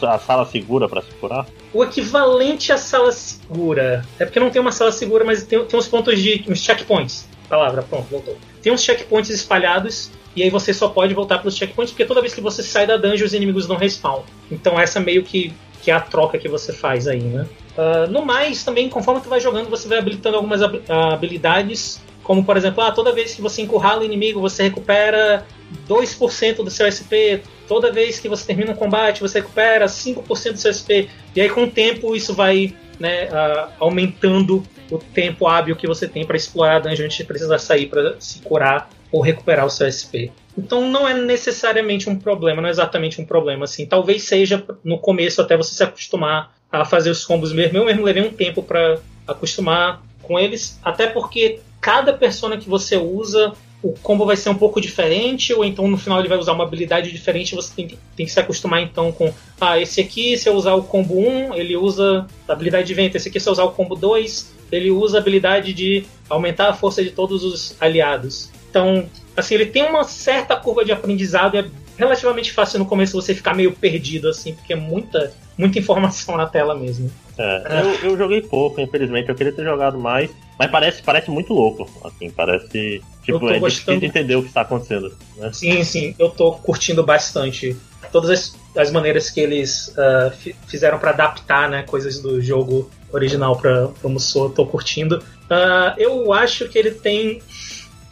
A sala segura para se curar? O equivalente à sala segura. É porque não tem uma sala segura, mas tem, tem uns pontos de. uns checkpoints. Palavra, pronto, voltou. Tem uns checkpoints espalhados e aí você só pode voltar para os checkpoints porque toda vez que você sai da dungeon os inimigos não respawn. Então essa meio que, que é a troca que você faz aí, né? Uh, no mais, também, conforme tu vai jogando, você vai habilitando algumas habilidades, como por exemplo, ah, toda vez que você encurrala o inimigo, você recupera 2% do seu SP. Toda vez que você termina um combate, você recupera 5% do seu SP. E aí, com o tempo, isso vai né, uh, aumentando o tempo hábil que você tem para explorar a dungeon antes de precisar sair para se curar ou recuperar o seu SP. Então não é necessariamente um problema, não é exatamente um problema assim. Talvez seja no começo até você se acostumar a fazer os combos mesmo. Eu mesmo levei um tempo para acostumar com eles, até porque cada persona que você usa, o combo vai ser um pouco diferente, ou então no final ele vai usar uma habilidade diferente, você tem, tem que se acostumar então com, ah, esse aqui, se eu usar o combo 1, ele usa a habilidade de vento, esse aqui se eu usar o combo 2, ele usa a habilidade de aumentar a força de todos os aliados. Então, assim, ele tem uma certa curva de aprendizado, é relativamente fácil no começo você ficar meio perdido, assim, porque é muita, muita informação na tela mesmo. É, eu, eu, joguei pouco, infelizmente, eu queria ter jogado mais, mas parece, parece muito louco, assim, parece. Tipo, é gostando... difícil entender o que está acontecendo. Né? Sim, sim, eu tô curtindo bastante. Todas as, as maneiras que eles uh, fizeram para adaptar né, coisas do jogo original para o Musou, eu tô curtindo. Uh, eu acho que ele tem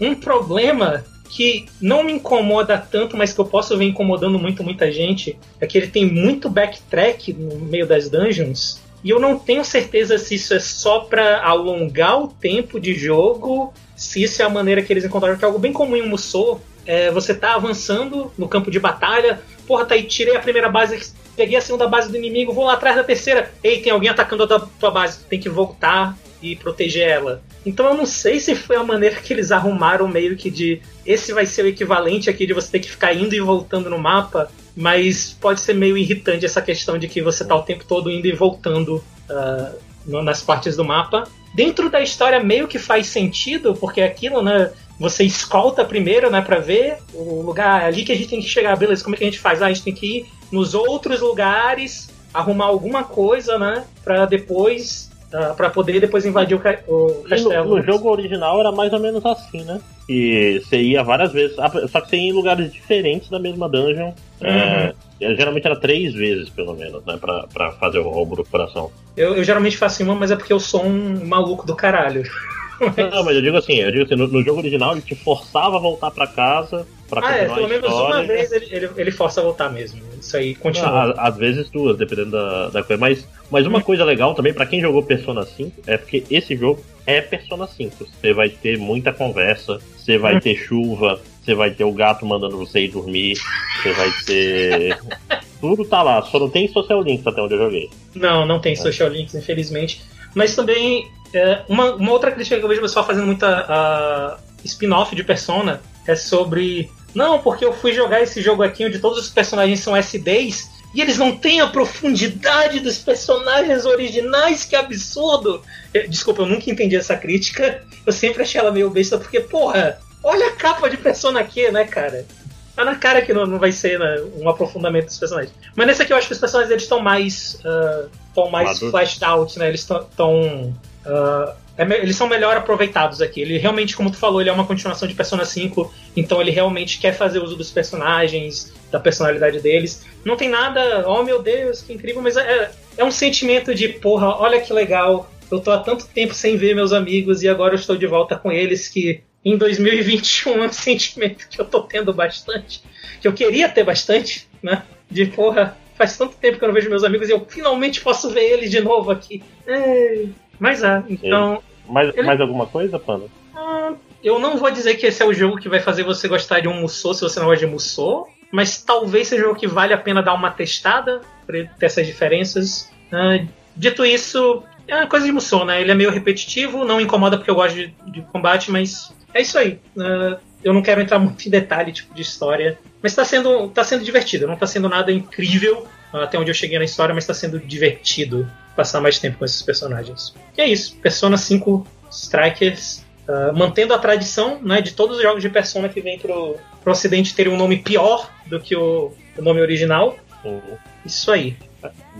um problema que não me incomoda tanto, mas que eu posso ver incomodando muito muita gente, é que ele tem muito backtrack no meio das dungeons. E eu não tenho certeza se isso é só para alongar o tempo de jogo, se isso é a maneira que eles encontraram, que é algo bem comum em Musou. É, você tá avançando no campo de batalha, porra, tá aí, tirei a primeira base, peguei a segunda base do inimigo, vou lá atrás da terceira. Ei, tem alguém atacando a tua, base, tem que voltar e proteger ela. Então eu não sei se foi a maneira que eles arrumaram meio que de esse vai ser o equivalente aqui de você ter que ficar indo e voltando no mapa, mas pode ser meio irritante essa questão de que você tá o tempo todo indo e voltando uh, nas partes do mapa. Dentro da história meio que faz sentido, porque é aquilo, né? Você escolta primeiro, né, para ver o lugar é ali que a gente tem que chegar, beleza? Como é que a gente faz? Ah, a gente tem que ir nos outros lugares, arrumar alguma coisa, né, para depois para poder depois invadir o, o castelo. No, no, jogo original era mais ou menos assim, né? E você ia várias vezes, só que você ia em lugares diferentes da mesma dungeon. Uhum. É, geralmente era três vezes, pelo menos, né? Pra, pra fazer o roubo do coração. Eu, eu geralmente faço uma, mas é porque eu sou um maluco do caralho. Não, mas eu digo assim, eu digo assim, no, no, jogo original ele te forçava a voltar para casa para ah, é, pelo menos uma vez ele, ele, ele, força a voltar mesmo. Isso aí continua. Não, às vezes duas, dependendo da, da coisa. Mas, mas uma hum. coisa legal também, para quem jogou Persona 5, é porque esse jogo é Persona 5. Você vai ter muita conversa, você vai hum. ter chuva, você vai ter o gato mandando você ir dormir, você vai ter. Tudo tá lá, só não tem social links até onde eu joguei. Não, não tem é. social links, infelizmente. Mas também é, uma, uma, outra crítica que eu vejo o pessoal fazendo muita spin-off de Persona é sobre. Não, porque eu fui jogar esse jogo aqui onde todos os personagens são SDs e eles não têm a profundidade dos personagens originais, que absurdo! Desculpa, eu nunca entendi essa crítica. Eu sempre achei ela meio besta, porque, porra, olha a capa de Persona aqui, né, cara? Tá na cara que não, não vai ser né, um aprofundamento dos personagens. Mas nesse aqui eu acho que os personagens eles estão mais. estão uh, mais flashed out, né? Eles estão Uh, é, eles são melhor aproveitados aqui. Ele realmente, como tu falou, ele é uma continuação de Persona 5, então ele realmente quer fazer uso dos personagens, da personalidade deles. Não tem nada, oh meu Deus, que incrível, mas é, é um sentimento de, porra, olha que legal, eu tô há tanto tempo sem ver meus amigos e agora eu estou de volta com eles, que em 2021 é um sentimento que eu tô tendo bastante, que eu queria ter bastante, né? De porra, faz tanto tempo que eu não vejo meus amigos e eu finalmente posso ver eles de novo aqui. É, mas é, então Mais, ele... mais alguma coisa, Panda? Hum, eu não vou dizer que esse é o jogo que vai fazer você gostar de um Musou se você não gosta de Musou, mas talvez seja um jogo que vale a pena dar uma testada para ter essas diferenças. Uh, dito isso, é uma coisa de Musou, né? Ele é meio repetitivo, não incomoda porque eu gosto de, de combate, mas é isso aí. Uh, eu não quero entrar muito em detalhe tipo de história, mas está sendo, tá sendo divertido. Não está sendo nada incrível até onde eu cheguei na história, mas está sendo divertido passar mais tempo com esses personagens. E é isso. Persona 5 Strikers, uh, mantendo a tradição né, de todos os jogos de Persona que vêm pro, pro ocidente terem um nome pior do que o, o nome original. Uhum. Isso aí.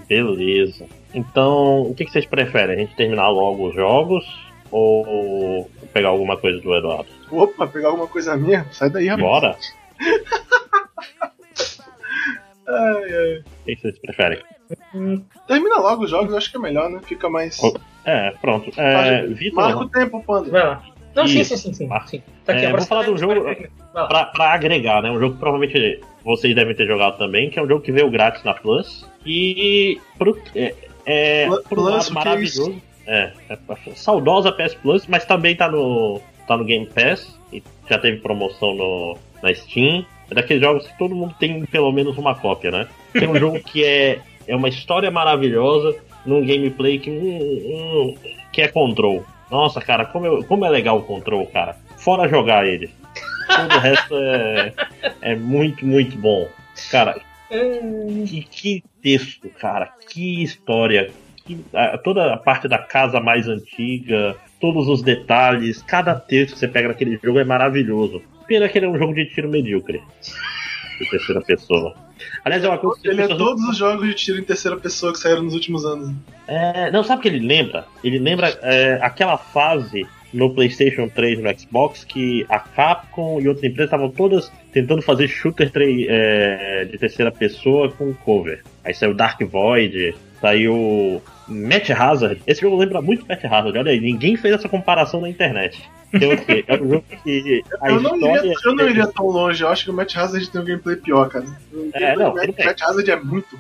Beleza. Então, o que, que vocês preferem? A gente terminar logo os jogos ou pegar alguma coisa do Eduardo? Opa, pegar alguma coisa minha? Sai daí, rapaz. Bora! ai, ai. O que vocês preferem? Hum, termina logo os jogos, eu acho que é melhor, né? Fica mais. É, pronto. É, Vitor, marca o tempo, Panda. Vai lá. Não, sim, sim, sim, sim. sim. Tá aqui, é, vou falar do jogo pra, pra, agregar, né? Um jogo que provavelmente vocês devem ter jogado também, que é um jogo que veio grátis na Plus. E pro, é, é pro lado maravilhoso. É, é, saudosa PS Plus, mas também tá no, tá no Game Pass. E já teve promoção no, na Steam. É daqueles jogos que todo mundo tem pelo menos uma cópia, né? Tem um jogo que é, é uma história maravilhosa num gameplay que, um, um, que é control. Nossa, cara, como, eu, como é legal o control, cara. Fora jogar ele. Todo o resto é, é muito, muito bom. Cara, que, que texto, cara. Que história. Que, a, toda a parte da casa mais antiga, todos os detalhes, cada texto que você pega naquele jogo é maravilhoso. Pena que ele é um jogo de tiro medíocre. De terceira pessoa. Aliás, é uma coisa que Ele é todos os jogos de tiro em terceira pessoa que saíram nos últimos anos. É, não, sabe o que ele lembra? Ele lembra é, aquela fase no PlayStation 3 e no Xbox que a Capcom e outras empresas estavam todas tentando fazer shooter é, de terceira pessoa com cover. Aí saiu Dark Void, saiu Match Hazard. Esse jogo lembra muito Match Hazard. Olha aí, ninguém fez essa comparação na internet. Então, é um jogo que a eu, não iria, eu não iria tão longe. Eu acho que o Match Hazard tem um gameplay pior, cara. O é, não, Match, Match Hazard é muito.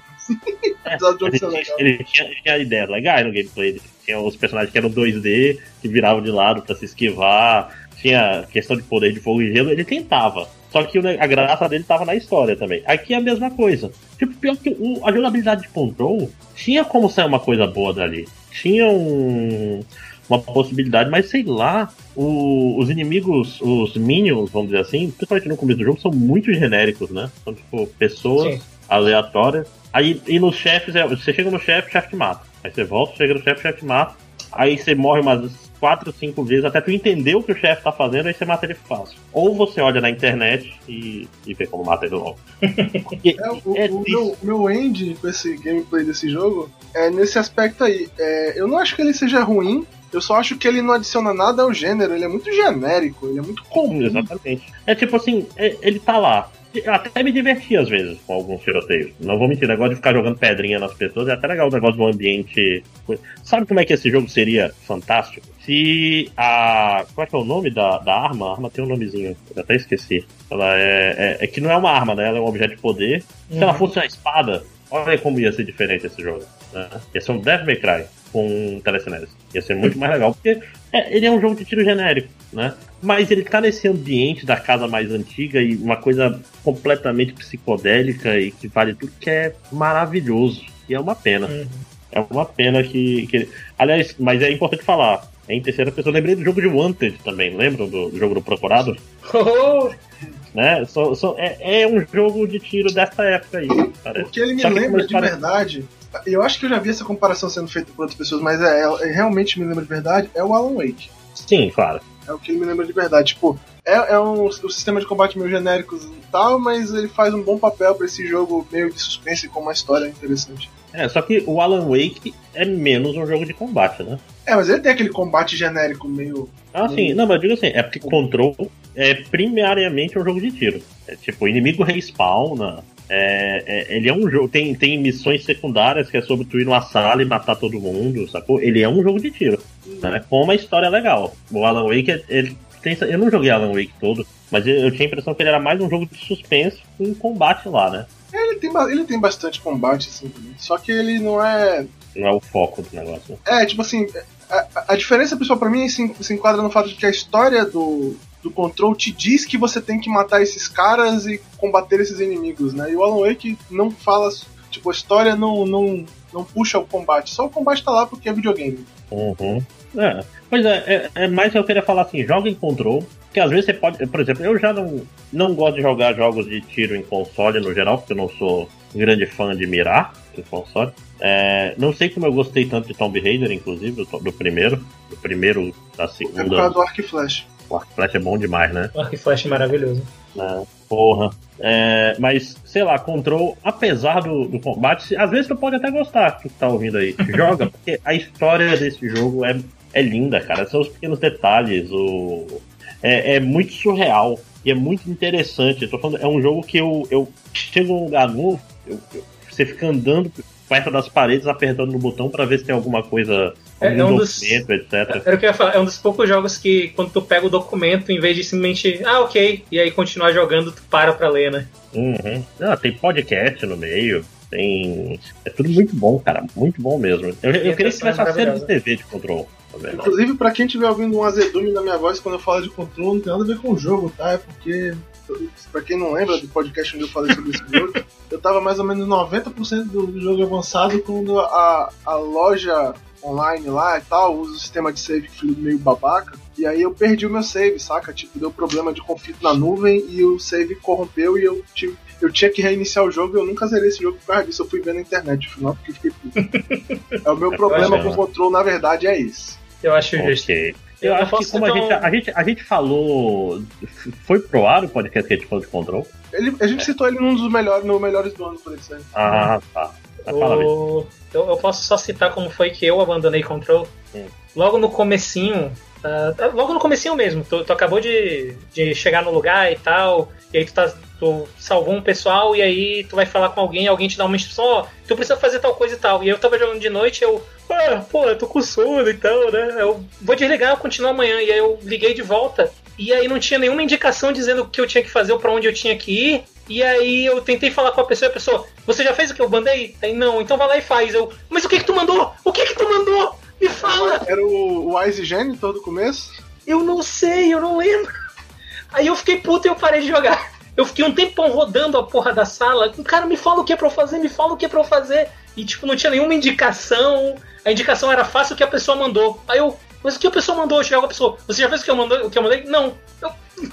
É, ele, ele, tinha, ele tinha ideias legais no gameplay. Ele tinha os personagens que eram 2D, que viravam de lado para se esquivar. Tinha questão de poder de fogo e gelo. Ele tentava. Só que a graça dele tava na história também. Aqui é a mesma coisa. Tipo, pior que o, a jogabilidade de control tinha como sair uma coisa boa dali. Tinha um, uma possibilidade, mas sei lá, o, os inimigos, os minions, vamos dizer assim, principalmente no começo do jogo, são muito genéricos, né? São tipo pessoas Sim. aleatórias. Aí e nos chefes, é, você chega no chefe, o chefe te mata. Aí você volta, chega no chefe, o chefe te mata. Aí você morre umas quatro, cinco vezes até tu entender o que o chefe tá fazendo, aí você mata ele fácil. Ou você olha na internet e, e vê como mata ele logo. é, o, é o meu, meu end com esse gameplay desse jogo é nesse aspecto aí. É, eu não acho que ele seja ruim, eu só acho que ele não adiciona nada ao gênero, ele é muito genérico, ele é muito comum. Exatamente. É tipo assim, é, ele tá lá até me diverti às vezes com alguns tiroteios. Não vou mentir, o negócio de ficar jogando pedrinha nas pessoas é até legal o negócio do ambiente. Sabe como é que esse jogo seria fantástico? Se a. Qual é que é o nome da, da arma? A arma tem um nomezinho, eu até esqueci. Ela é, é, é que não é uma arma, né? Ela é um objeto de poder. Se ela uhum. fosse uma espada, olha como ia ser diferente esse jogo. Né? Ia ser um Death May Cry com telecinese. Ia ser muito mais legal, porque é, ele é um jogo de tiro genérico, né? Mas ele tá nesse ambiente da casa mais antiga e uma coisa completamente psicodélica e que vale tudo que é maravilhoso. E é uma pena. Uhum. É uma pena que, que. Aliás, mas é importante falar. Em terceira pessoa, eu lembrei do jogo de Wanted também, lembram do, do jogo do Procurado? Oh! né? So, so, é, é, um jogo de tiro dessa época aí. Parece. Porque ele me lembra de verdade eu acho que eu já vi essa comparação sendo feita por outras pessoas, mas é, é, realmente me lembra de verdade, é o Alan Wake. Sim, claro. É o que ele me lembra de verdade. Tipo, é, é um, um sistema de combate meio genérico e tal, mas ele faz um bom papel para esse jogo meio de suspense com uma história interessante. É, só que o Alan Wake é menos um jogo de combate, né? É, mas ele tem aquele combate genérico meio. Ah, meio... sim, não, mas eu digo assim, é porque Control é primariamente um jogo de tiro. É tipo, o inimigo respawna, é, é, ele é um jogo. Tem, tem missões secundárias que é sobre tu ir numa sala e matar todo mundo, sacou? Ele é um jogo de tiro. Né? Com uma história legal. O Alan Wake, ele tem, eu não joguei Alan Wake todo, mas eu, eu, tinha a impressão que ele era mais um jogo de suspense com um combate lá, né? É, ele tem, ele tem bastante combate, assim. Só que ele não é. Não é o foco do negócio. É, tipo assim, a, a diferença principal para mim se, se enquadra no fato de que a história do, do Control te diz que você tem que matar esses caras e combater esses inimigos, né? E o Alan Wake não fala, tipo, a história não, não, não puxa o combate, só o combate tá lá porque é videogame. Uhum. É. Pois é, é, é mais que eu queria falar assim, joga em Control, que às vezes você pode, por exemplo, eu já não, não gosto de jogar jogos de tiro em console no geral, porque eu não sou grande fã de mirar em console. É, não sei como eu gostei tanto de Tomb Raider, inclusive, do, do primeiro, do primeiro, da segunda. É por causa do Arc Flash. O Arc Flash é bom demais, né? O Arc Flash é maravilhoso. É, porra. É, mas, sei lá, Control, apesar do, do, combate, às vezes tu pode até gostar que tá ouvindo aí. Joga, porque a história desse jogo é, é linda, cara. São os pequenos detalhes, o, é, é muito surreal e é muito interessante. Falando, é um jogo que eu, eu chego num lugar novo, eu, eu, você fica andando perto das paredes, apertando no botão para ver se tem alguma coisa, é, algum é um documento, dos, etc. Era o que eu ia falar, é um dos poucos jogos que quando tu pega o documento, em vez de simplesmente, ah, ok, e aí continuar jogando, tu para pra ler, né? Uhum. Ah, tem podcast no meio, tem. É tudo muito bom, cara. Muito bom mesmo. Eu, eu queria que tivesse uma série de TV de controle. Inclusive, pra quem estiver ouvindo um azedume na minha voz quando eu falo de controle, não tem nada a ver com o jogo, tá? É porque pra quem não lembra do podcast onde eu falei sobre esse jogo, eu tava mais ou menos 90% do jogo avançado quando a, a loja online lá e tal usa o sistema de save meio babaca. E aí eu perdi o meu save, saca? Tipo, deu problema de conflito na nuvem e o save corrompeu e eu tive eu tinha que reiniciar o jogo e eu nunca zerei esse jogo por causa disso. Eu fui ver na internet, final porque fiquei puto. é o meu problema com o controle, na verdade, é isso. Eu acho justo. Eu, eu acho que como a, gente, a, gente, a gente falou. Foi pro ar o podcast que a gente falou de Control? Ele, a gente é. citou ele num dos melhores, no melhores do ano, por exemplo. Ah, tá. O... Eu, eu, posso só citar como foi que eu abandonei Control. Hum. Logo no comecinho, uh, logo no comecinho mesmo, tu, tu, acabou de, de chegar no lugar e tal, e aí tu, tá, tu salvou um pessoal, e aí tu vai falar com alguém, alguém te dá uma instrução, ó, oh, tu precisa fazer tal coisa e tal. E eu tava jogando de noite, eu, ah, pô, eu tô com sono e tal, né? Eu vou desligar, eu continuo amanhã. E aí eu liguei de volta. E aí não tinha nenhuma indicação dizendo o que eu tinha que fazer ou pra onde eu tinha que ir. E aí eu tentei falar com a pessoa e a pessoa, você já fez o que eu mandei? Aí não, então vai lá e faz. Eu, mas o que que tu mandou? O que que tu mandou? Me fala! Era o, o Wise Genitor do começo? Eu não sei, eu não lembro. Aí eu fiquei puto e eu parei de jogar. Eu fiquei um tempão rodando a porra da sala. O cara me fala o que é pra eu fazer, me fala o que é pra eu fazer. E tipo, não tinha nenhuma indicação a indicação era fácil o que a pessoa mandou. Aí eu, mas o que a pessoa mandou? Eu chegava a pessoa, você já fez o que eu, mandei, o que eu mandei? Não. Eu,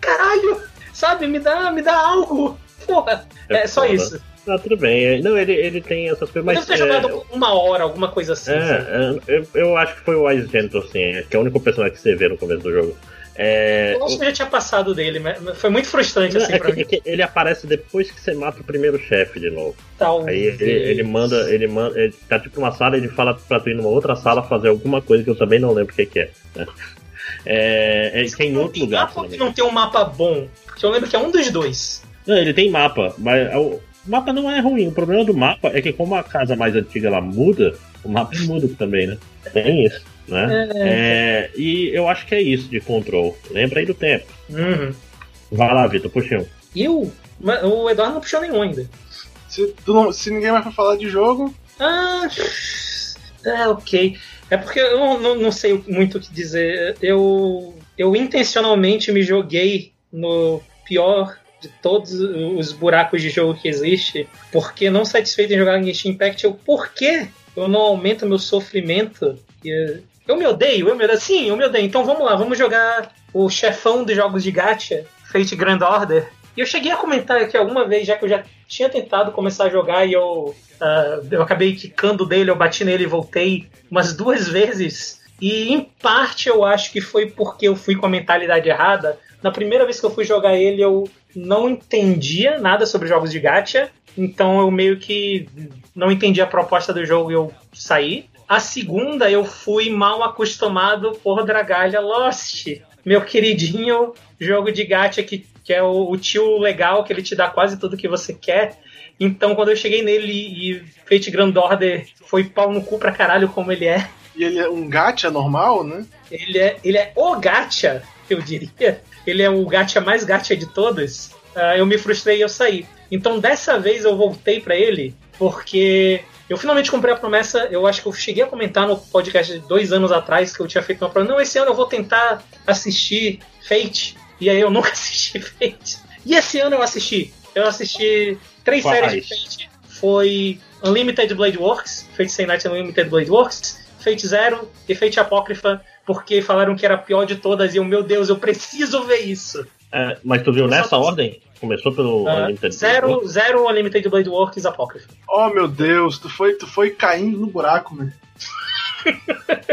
caralho, sabe? Me dá, me dá algo. Porra, é, é só isso. Ah, tudo bem. Não, ele, ele tem essas coisas, mas. Deve ter é... jogado uma hora, alguma coisa assim. É, é eu, eu, acho que foi o Wise Gentle, assim, que é o único personagem que você vê no começo do jogo. É, eu acho que eu já tinha passado dele, mas foi muito frustrante assim é pra que, mim. É que ele aparece depois que você mata o primeiro chefe de novo. Talvez. Aí ele, ele, manda, ele manda, ele tá tipo numa sala e ele fala pra tu ir numa outra sala fazer alguma coisa que eu também não lembro o que, que é. Né? É, é, que é em outro lugar. Mapa não tem um mapa bom? Que eu lembro que é um dos dois. Não, ele tem mapa, mas é o mapa não é ruim. O problema do mapa é que como a casa mais antiga ela muda, o mapa muda também, né? Tem isso. Né? É. é, e eu acho que é isso de control. Lembra aí do tempo. Uhum. Vai lá, Vitor, puxa um. Eu? O Eduardo não puxou nenhum ainda. Se, não, se ninguém vai falar de jogo. Ah. É, ok. É porque eu não, não, não, sei muito o que dizer. Eu, eu intencionalmente me joguei no pior de todos os buracos de jogo que existe, porque não satisfeito em jogar Genshin Impact, eu por que eu não aumento meu sofrimento? Eu me odeio, eu me odeio. Sim, eu me odeio. Então vamos lá, vamos jogar o chefão dos jogos de gacha, Fate Grand Order. E eu cheguei a comentar aqui alguma vez, já que eu já tinha tentado começar a jogar e eu, uh, eu acabei quicando dele, eu bati nele e voltei umas duas vezes. E em parte eu acho que foi porque eu fui com a mentalidade errada. Na primeira vez que eu fui jogar ele, eu não entendia nada sobre jogos de gacha. Então eu meio que não entendi a proposta do jogo e eu saí. A segunda eu fui mal acostumado por Dragalha Lost. Meu queridinho jogo de gacha que, que é o, o, tio legal, que ele te dá quase tudo que você quer. Então quando eu cheguei nele e Fate Grand Order foi pau no cu pra caralho como ele é. E ele é um gacha normal, né? Ele é, ele é o gacha, eu diria. Ele é o gacha mais gacha de todos. Uh, eu me frustrei e eu saí. Então dessa vez eu voltei para ele porque Eu finalmente comprei a promessa, eu acho que eu cheguei a comentar no podcast de dois anos atrás que eu tinha feito uma promessa. Não, esse ano eu vou tentar assistir Fate. E aí eu nunca assisti Fate. E esse ano eu assisti. Eu assisti três séries de Fate. Foi Unlimited Blade Works, Fate Stay Night Unlimited Blade Works, Fate Zero e Fate Apócrifa, porque falaram que era a pior de todas e eu, meu Deus, eu preciso ver isso. É, mas tu viu nessa ordem? Começou pelo Ah, Unlimited zero, zero Unlimited Blade Works Apócrifa. Oh meu Deus, tu foi, tu foi caindo no buraco, né?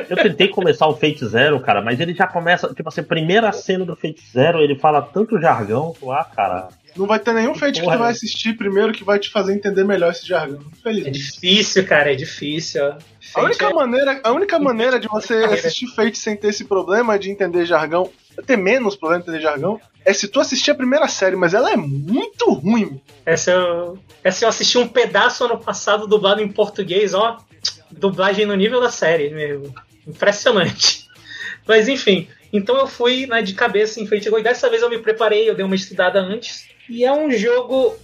Eu tentei começar o Fate Zero, cara, mas ele já começa, tipo assim, primeira cena do Fate Zero, ele fala tanto jargão, tu, ah, cara. Não vai ter nenhum feito que Porra. tu vai assistir primeiro que vai te fazer entender melhor esse jargão. É Infelizmente. difícil, cara, é difícil. A Fate única, é- maneira, a única maneira de você assistir Fate sem ter esse problema de entender jargão, ter menos problema de jargão, é se tu assistir a primeira série, mas ela é muito ruim. Essa eu, essa eu assisti um pedaço ano passado dublado em português, ó. Dublagem no nível da série mesmo. Impressionante. Mas enfim, então eu fui né, de cabeça em Go e dessa vez eu me preparei, eu dei uma estudada antes. E é um jogo.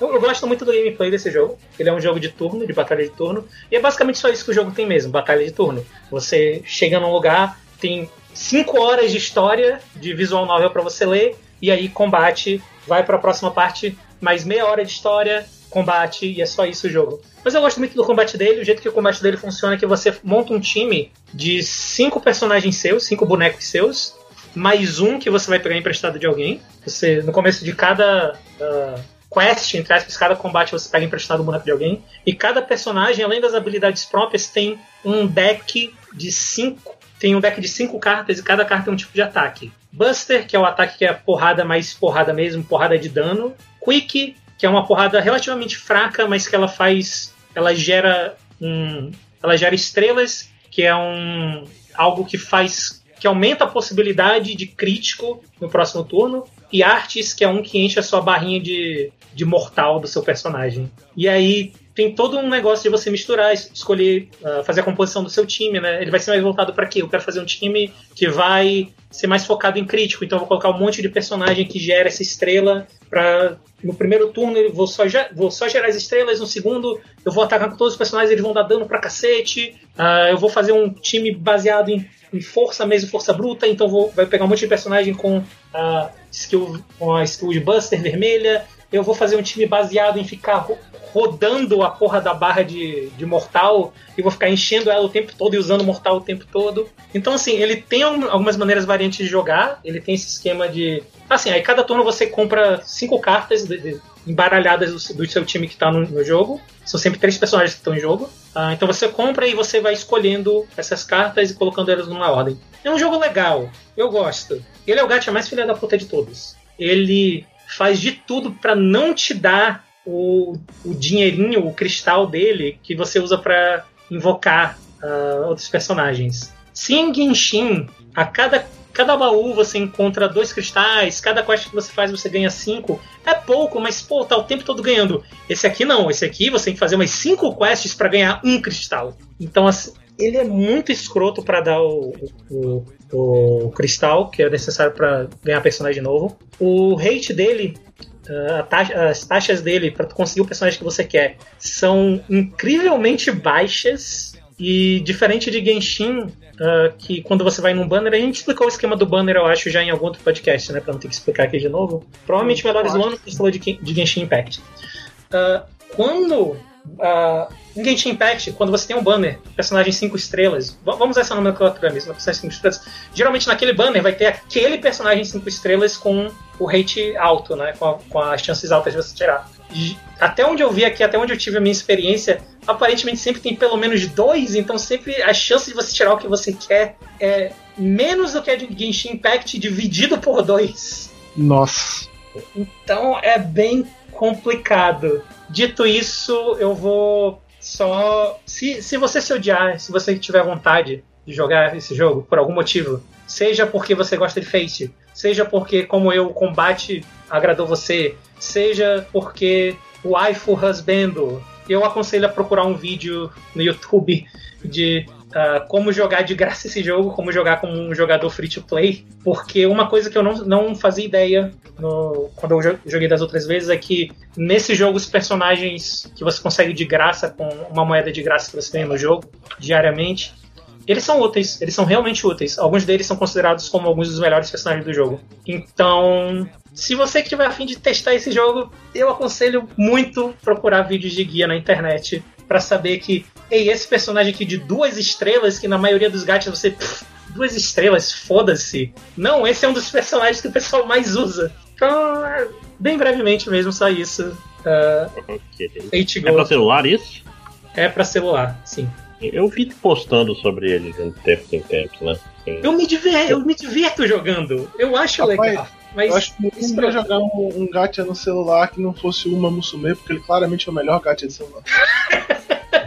Eu, eu gosto muito do gameplay desse jogo. Ele é um jogo de turno, de batalha de turno. E é basicamente só isso que o jogo tem mesmo, batalha de turno. Você chega num lugar, tem 5 horas de história de visual novel para você ler, e aí combate, vai para a próxima parte, mais meia hora de história, combate, e é só isso o jogo. Mas eu gosto muito do combate dele, o jeito que o combate dele funciona é que você monta um time de cinco personagens seus, cinco bonecos seus, mais um que você vai pegar emprestado de alguém. Você, no começo de cada ah, quest, entre aspas, cada combate você pega emprestado um boneco de alguém. E cada personagem, além das habilidades próprias, tem um deck de cinco. Tem um deck de cinco cartas e cada carta é um tipo de ataque. Buster, que é o ataque que é porrada mais porrada mesmo, porrada de dano. Quick, que é uma porrada relativamente fraca, mas que ela faz. Ela gera um. Ela gera estrelas, que é um. algo que faz. que aumenta a possibilidade de crítico no próximo turno. E Artes, que é um que enche a sua barrinha de, de mortal do seu personagem. E aí tem todo um negócio de você misturar, es- escolher, ah, fazer a composição do seu time, né? Ele vai ser mais voltado para quê? Eu quero fazer um time que vai ser mais focado em crítico, então eu vou colocar um monte de personagem que gera essa estrela para no primeiro turno eu vou só, vou só gerar as estrelas, no segundo eu vou atacar com todos os personagens, eles vão dar dano pra cacete. Ah, eu vou fazer um time baseado em, em força mesmo, força bruta, então vou vai pegar um monte de personagem com a skill com a skill de Buster vermelha. Eu vou fazer um time baseado em ficar ro- rodando a porra da barra de, de mortal e vou ficar enchendo ela o tempo todo e usando mortal o tempo todo. Então, assim, ele tem algum- algumas maneiras variantes de jogar, ele tem esse esquema de. Assim, aí cada turno você compra cinco cartas embaralhadas do, do seu time que tá no, no jogo. São sempre três personagens que estão em jogo. Ah, então você compra e você vai escolhendo essas cartas e colocando elas numa ordem. É um jogo legal, eu gosto. Ele é o gacha mais filha da puta de todos. Ele faz de tudo pra não te dar o, o dinheirinho, o cristal dele que você usa pra invocar ah, outros personagens. Se em Genshin, a cada, cada baú você encontra dois cristais, cada quest que você faz você ganha cinco, é pouco, mas pô, tá o tempo todo ganhando. Esse aqui não, esse aqui você tem que fazer umas cinco quests pra ganhar um cristal. Então, assim, ele é muito escroto pra dar o, o, o cristal que é necessário pra ganhar personagem novo. O hate dele Uh, a taxa- as taxas dele para conseguir o personagem que você quer são incrivelmente baixas e diferente de Genshin, uh, que quando você vai num banner, a gente explicou o esquema do banner, eu acho, já em algum outro podcast, né, para não ter que explicar aqui de novo. Provavelmente melhores do ano que falou de, de Genshin Impact. Uh, quando uh, em Genshin Impact, quando você tem um banner, personagem 5 estrelas, vamos usar essa nomenclatura mesmo, personagem 5 estrelas, geralmente naquele banner vai ter aquele personagem 5 estrelas com o rate alto, né? Com, a- com as chances altas de você tirar. E até onde eu vi aqui, até onde eu tive a minha experiência, aparentemente sempre tem pelo menos dois, então sempre a chance de você tirar o que você quer é menos do que a de Genshin Impact dividido por dois. Nossa. Então é bem complicado. Dito isso, eu vou só. Se, se você se odiar, se você tiver vontade de jogar esse jogo por algum motivo, seja porque você gosta de Face, seja porque, como eu, o combate agradou você, seja porque o waifu husbando, eu aconselho a procurar um vídeo no YouTube de uh, como jogar de graça esse jogo, como jogar como um jogador free to play, porque uma coisa que eu não, não fazia ideia no, quando eu joguei das outras vezes é que nesse jogo os personagens que você consegue de graça com uma moeda de graça que você ganha no jogo diariamente, eles são úteis, eles são realmente úteis. Alguns deles são considerados como alguns dos melhores personagens do jogo. Então, se você tiver afim de testar esse jogo, eu aconselho muito procurar vídeos de guia na internet para saber que, ei, esse personagem aqui de duas estrelas, que na maioria dos gatos você. Pff, duas estrelas, foda-se. Não, esse é um dos personagens que o pessoal mais usa. Então, é, bem brevemente mesmo, só isso. Uh, okay. É pra celular isso? É pra celular, sim. Eu vi postando sobre ele de tempo em tempo, né? Sim. Eu me, diver, eu me divirto jogando. Eu acho Rapaz, legal. Mas eu acho que ninguém pra... jogar um, um gacha no celular que não fosse uma Musume, porque ele claramente é o melhor gacha de celular.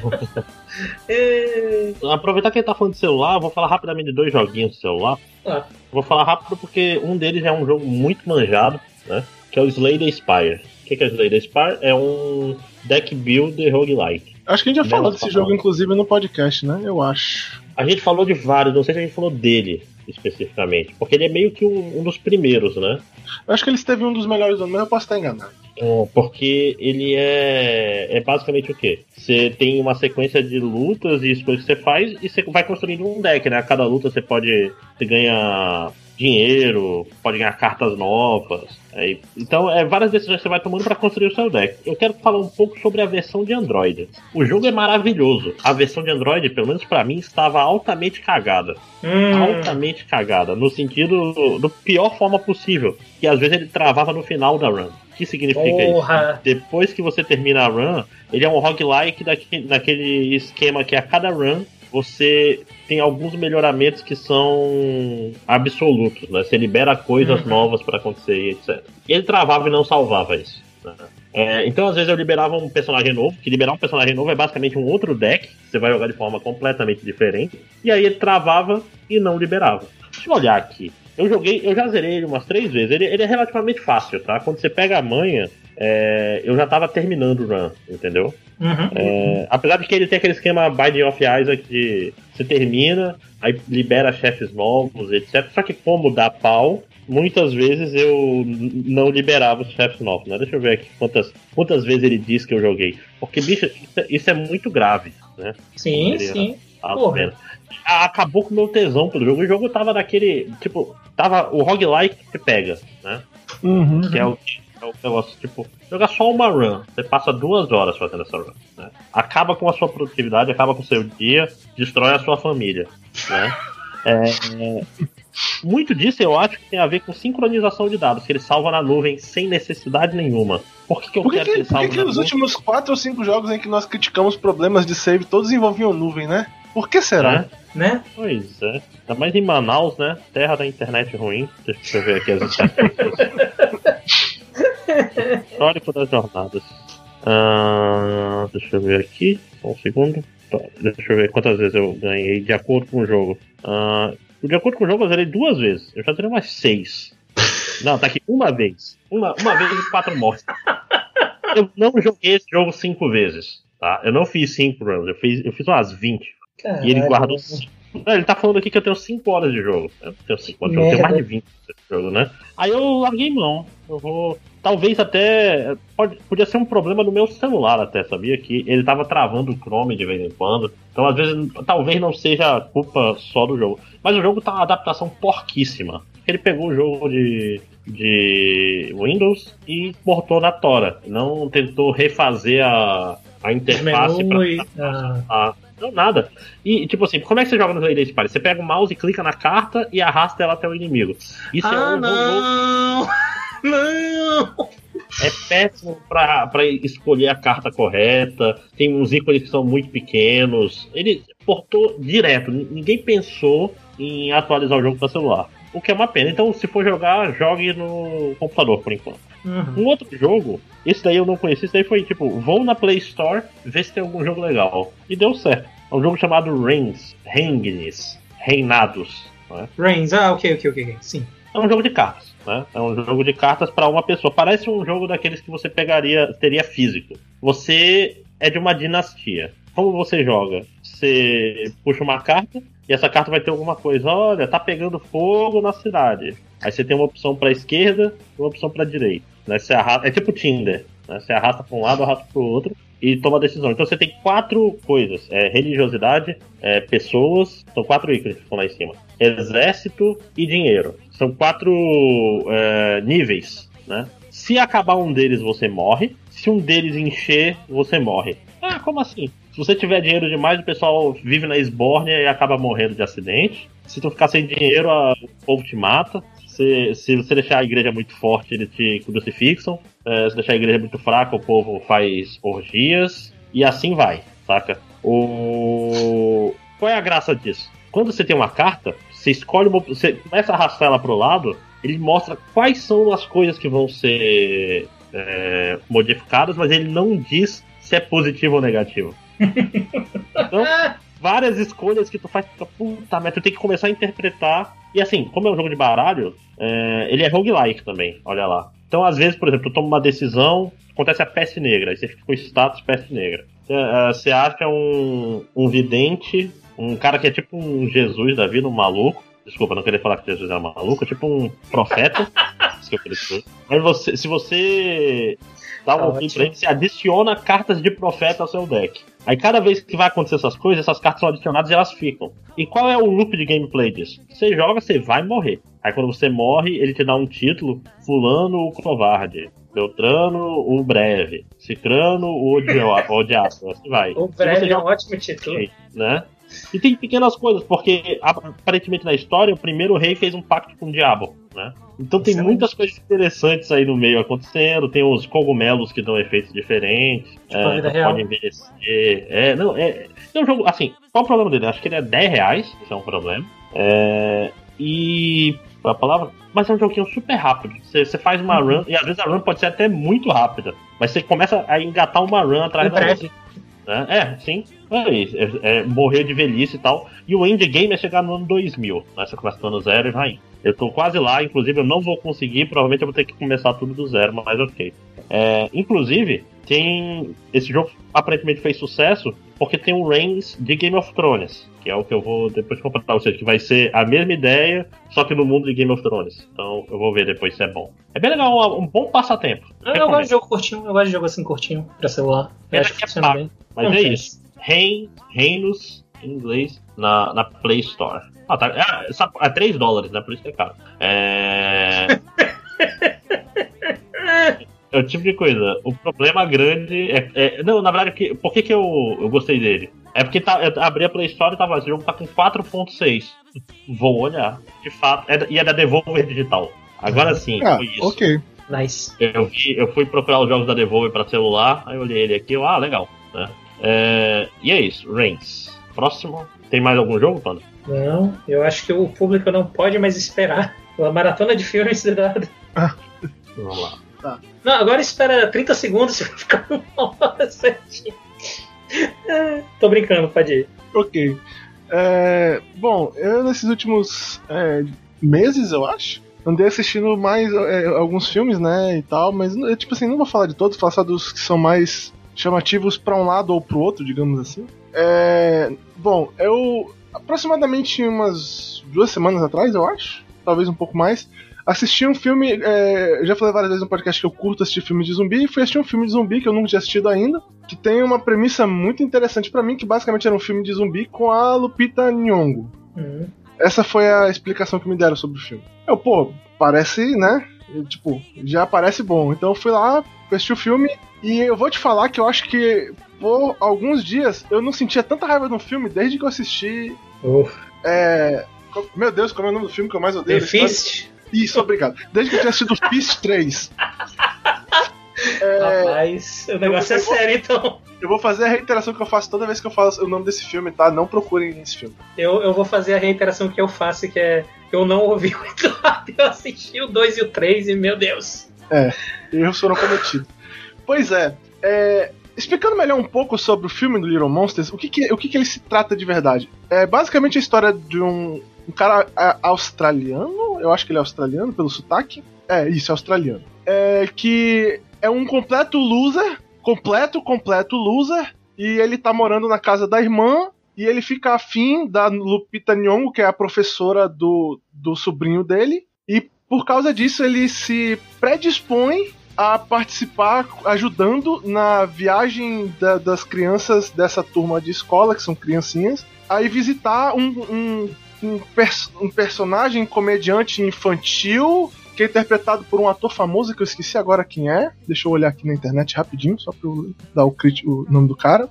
é... Aproveitar que ele tá falando de celular, vou falar rapidamente de dois joguinhos de celular. Ah. Vou falar rápido porque um deles é um jogo muito manjado, né? Que é o Slay the Spire. O que é o Slay the Spire? É um deck builder roguelike. Acho que a gente já falou desse jogo, inclusive, no podcast, né? Eu acho. A gente falou de vários, não sei se a gente falou dele especificamente. Porque ele é meio que um, um dos primeiros, né? Eu acho que ele esteve um dos melhores do ano, mas eu posso estar enganado. É, porque ele é, é basicamente o quê? Você tem uma sequência de lutas e coisas que você faz e você vai construindo um deck, né? A cada luta você pode. Você ganha dinheiro, pode ganhar cartas novas. É, então, é várias decisões que você vai tomando para construir o seu deck. Eu quero falar um pouco sobre a versão de Android. O jogo é maravilhoso. A versão de Android, pelo menos para mim, estava altamente cagada. Hum. Altamente cagada. No sentido do pior forma possível. Que às vezes ele travava no final da run. O que significa Porra. isso? Depois que você termina a run, ele é um roguelike daquele esquema que a cada run você tem alguns melhoramentos que são absolutos, né? Você libera coisas uhum. novas para acontecer e etc. E ele travava e não salvava isso. Né? É, então, às vezes, eu liberava um personagem novo, que liberar um personagem novo é basicamente um outro deck, você vai jogar de forma completamente diferente, e aí ele travava e não liberava. Deixa eu olhar aqui. Eu joguei, eu já zerei ele umas três vezes. Ele, ele é relativamente fácil, tá? Quando você pega a manha, é, eu já tava terminando o run, entendeu? Uhum. É, apesar de que ele tem aquele esquema Binding of Isaac de você termina, aí libera chefes novos, etc. Só que como dá pau, muitas vezes eu não liberava os chefes novos, né? Deixa eu ver aqui quantas, quantas vezes ele diz que eu joguei. Porque, bicho, isso é, isso é muito grave, né? Sim, sim. Acabou com o meu tesão pelo jogo. O jogo tava daquele. Tipo, tava o roguelike que pega, né? Uhum. Que é o é o negócio, tipo, jogar só uma run. Você passa duas horas fazendo essa run. Né? Acaba com a sua produtividade, acaba com o seu dia, destrói a sua família. Né? É, muito disso eu acho que tem a ver com sincronização de dados, que ele salva na nuvem sem necessidade nenhuma. Por que, que eu por que quero que, ele salve Por que, que nos últimos 4 ou 5 jogos em que nós criticamos problemas de save, todos envolviam nuvem, né? Por que será? É. Né? Pois é. Ainda mais em Manaus, né? Terra da internet ruim. Deixa eu ver aqui as estatísticas. Histórico das jornadas. Uh, deixa eu ver aqui. Só um segundo. Tá, deixa eu ver quantas vezes eu ganhei de acordo com o jogo. Uh, de acordo com o jogo, eu zerei duas vezes. Eu já zerei umas seis. Não, tá aqui uma vez. Uma, uma vez e quatro mortes. Eu não joguei esse jogo cinco vezes. Tá? Eu não fiz cinco runs, eu fiz, eu fiz umas 20. Caralho. E ele guardou ele tá falando aqui que eu tenho 5 horas de jogo. Eu tenho 5 horas, eu tenho mais de 20 de jogo, né? Aí eu larguei mão. Eu vou. Talvez até. Pode, podia ser um problema no meu celular, até, sabia? Que ele tava travando o Chrome de vez em quando. Então, às vezes, talvez não seja culpa só do jogo. Mas o jogo tá uma adaptação porquíssima. Ele pegou o jogo de, de Windows e portou na Tora. Não tentou refazer a, a interface para e... ah. Não, nada. E, tipo assim, como é que você joga no Lady Spire? Você pega o mouse e clica na carta e arrasta ela até o inimigo. Isso é ah, é um não! Não! É péssimo pra, pra escolher a carta correta. Tem uns ícones que são muito pequenos. Ele portou direto. Ninguém pensou em atualizar o jogo para celular. O que é uma pena. Então, se for jogar, jogue no computador por enquanto. Uhum. Um outro jogo, esse daí eu não conheci, esse daí foi tipo, vou na Play Store ver se tem algum jogo legal. E deu certo. É um jogo chamado Reigns, Reigns, Reinados. Né? Reigns, ah, ok, ok, ok, sim. É um jogo de cartas, né? É um jogo de cartas para uma pessoa. Parece um jogo daqueles que você pegaria, teria físico. Você é de uma dinastia. Como você joga? você puxa uma carta e essa carta vai ter alguma coisa. Olha, tá pegando fogo na cidade. Aí você tem uma opção pra esquerda uma opção pra direita. Né? Você arrasta, é tipo Tinder. Né? Você arrasta pra um lado, arrasta pro outro e toma decisão. Então você tem quatro coisas: é, religiosidade, é, pessoas, são quatro ícones que estão lá em cima, exército e dinheiro. São quatro é, níveis, né? Se acabar um deles, você morre. Se um deles encher, você morre. Ah, como assim? Se você tiver dinheiro demais, o pessoal vive na esbórnia e acaba morrendo de acidente. Se tu ficar sem dinheiro, a, o povo te mata. Se, se você deixar a igreja muito forte, eles te crucifixam. É, se deixar a igreja muito fraca, o povo faz orgias. E assim vai, saca? O... Qual é a graça disso? Quando você tem uma carta, você escolhe uma. Você começa a arrastar ela pro lado, ele mostra quais são as coisas que vão ser é, modificadas, mas ele não diz se é positivo ou negativo. Então, várias escolhas que tu faz, puta merda, tu tem que começar a interpretar. E assim, como é um jogo de baralho, é, ele é roguelike também, olha lá. Então, às vezes, por exemplo, tu toma uma decisão, acontece a peste negra, aí você fica com o status peste negra. É, você acha um, um vidente, um cara que é tipo um Jesus da vida, um maluco. Desculpa, não queria falar que Jesus era maluco, é tipo um profeta. Mas você, se você dá um fim pra ele, você adiciona cartas de profeta ao seu deck. Aí cada vez que vai acontecer essas coisas, essas cartas são adicionadas e elas ficam. E qual é o loop de gameplay disso? Você joga, você vai morrer. Aí quando você morre, ele te dá um título: Fulano o Covarde. Beltrano, o Breve. Cicrano, o Odiado. Assim vai. O Breve é um ótimo título. Né? E tem pequenas coisas, porque aparentemente na história o primeiro rei fez um pacto com o diabo, né? Então tem muitas coisas interessantes aí no meio acontecendo. Tem os cogumelos que dão efeitos diferentes. Tipo é, vida real. Pode envelhecer. É, não, é, é um jogo, assim, qual o problema dele? Acho que ele é 10 reais, isso é um problema. É, e. A palavra. Mas é um joguinho super rápido. Você, você faz uma uhum. run, e às vezes a run pode ser até muito rápida. Mas você começa a engatar uma run atrás da outra. Né? É, sim. É. É, é, morrer de velhice e tal. E o endgame é chegar no ano 2000. Né? Você começa no ano zero e vai indo. Eu tô quase lá, inclusive eu não vou conseguir, provavelmente eu vou ter que começar tudo do zero, mas ok. É, inclusive, tem. Esse jogo aparentemente fez sucesso porque tem um Reigns de Game of Thrones, que é o que eu vou depois comprar, ou seja, que vai ser a mesma ideia, só que no mundo de Game of Thrones. Então eu vou ver depois se é bom. É bem legal, um bom passatempo. Eu, eu gosto de jogo curtinho, eu gosto de jogo assim curtinho pra celular. Eu acho que é pago, bem. Mas não é fez. isso. Rein, Reinos, em inglês, na, na Play Store. Ah, tá. É, é 3 dólares, né? Por isso que é caro. É. é o tipo de coisa. O problema grande é. é não, na verdade, que, por que, que eu, eu gostei dele? É porque tá, eu abri a Play Store e tava, esse jogo tá com 4.6. Vou olhar. De fato. É, e é da Devolver Digital. Agora sim, ah, foi isso. Ok. Nice. Eu, vi, eu fui procurar os jogos da Devolver pra celular, aí eu olhei ele aqui, eu, ah, legal. Né? É, e é isso, Reigns. Próximo. Tem mais algum jogo, Panda? Não, eu acho que o público não pode mais esperar. A maratona de filmes dado. Ah. Vamos lá. Tá. Não, agora espera 30 segundos e vai ficar uma hora certinho. Tô brincando, pode ir. Ok. É, bom, eu nesses últimos é, meses, eu acho, andei assistindo mais é, alguns filmes, né, e tal, mas eu, tipo assim, não vou falar de todos, vou falar só dos que são mais chamativos para um lado ou pro outro, digamos assim. É, bom, eu aproximadamente umas duas semanas atrás, eu acho, talvez um pouco mais, assisti um filme. É, já falei várias vezes no podcast que eu curto assistir filme de zumbi, e fui assistir um filme de zumbi que eu nunca tinha assistido ainda, que tem uma premissa muito interessante para mim, que basicamente era um filme de zumbi com a Lupita Nyong'o. Uhum. Essa foi a explicação que me deram sobre o filme. Eu, pô, parece, né? Tipo, já parece bom. Então eu fui lá, assisti o filme, e eu vou te falar que eu acho que por alguns dias eu não sentia tanta raiva no filme desde que eu assisti. Uf. É. Meu Deus, como é o nome do filme que eu mais odeio? The Fist? Isso, obrigado. Desde que eu tinha assistido Fist 3. É... Rapaz, o negócio eu, é sério, então. Eu vou fazer a reiteração que eu faço toda vez que eu falo o nome desse filme, tá? Não procurem esse filme. Eu, eu vou fazer a reiteração que eu faço, que é. Eu não ouvi muito rápido, eu assisti o 2 e o 3 e, meu Deus. É, erros foram cometidos. Pois é, é, explicando melhor um pouco sobre o filme do Little Monsters, o que, que o que, que, ele se trata de verdade? É basicamente a história de um, um cara australiano, eu acho que ele é australiano pelo sotaque. É, isso, é australiano. É, que é um completo loser, completo, completo loser, e ele tá morando na casa da irmã, e ele fica afim da Lupita Nyong'o, que é a professora do, do sobrinho dele, e por causa disso ele se predispõe a participar ajudando na viagem da, das crianças dessa turma de escola, que são criancinhas, aí visitar um, um, um, pers um personagem comediante infantil que é interpretado por um ator famoso que eu esqueci agora quem é. Deixa eu olhar aqui na internet rapidinho, só pra eu dar o, o nome do cara.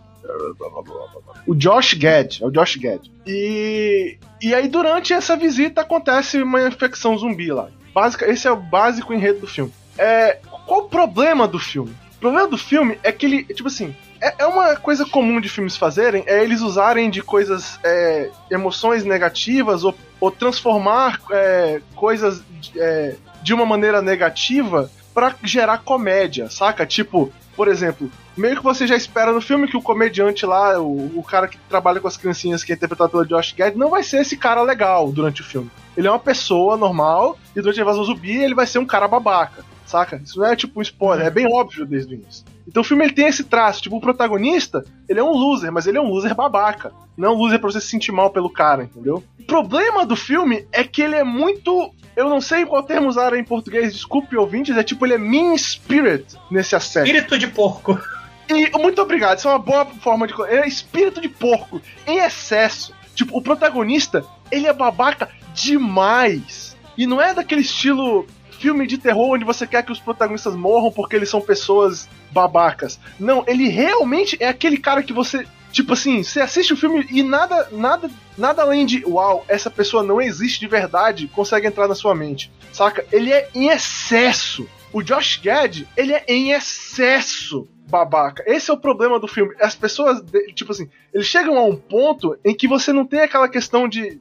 O Josh Gad, é o Josh Gad. E, e aí, durante essa visita, acontece uma infecção zumbi lá. Básica, esse é o básico enredo do filme. É, qual o problema do filme? O problema do filme é que ele, tipo assim, é, é uma coisa comum de filmes fazerem, é eles usarem de coisas, é, emoções negativas ou, ou transformar é, coisas é, de uma maneira negativa para gerar comédia, saca? Tipo, por exemplo, meio que você já espera no filme que o comediante lá, o, o cara que trabalha com as criancinhas, que é interpretado pelo Josh Gad, não vai ser esse cara legal durante o filme. Ele é uma pessoa normal e durante a invasão zumbi ele vai ser um cara babaca saca? Isso não é tipo um spoiler, é bem óbvio desde o início. Então o filme ele tem esse traço, tipo, o protagonista, ele é um loser, mas ele é um loser babaca. Não é um loser pra você se sentir mal pelo cara, entendeu? O problema do filme é que ele é muito. Eu não sei qual termo usar em português, desculpe ouvintes, é tipo, ele é mean spirit nesse aspecto. Espírito de porco. E muito obrigado, isso é uma boa forma de. É espírito de porco, em excesso. Tipo, o protagonista, ele é babaca demais. E não é daquele estilo filme de terror onde você quer que os protagonistas morram porque eles são pessoas babacas. Não, ele realmente é aquele cara que você. Tipo assim, você assiste o filme e nada, nada, nada além de uau, essa pessoa não existe de verdade, consegue entrar na sua mente. Saca? Ele é em excesso. O Josh Gad, ele é em excesso babaca. Esse é o problema do filme. As pessoas, tipo assim, eles chegam a um ponto em que você não tem aquela questão de,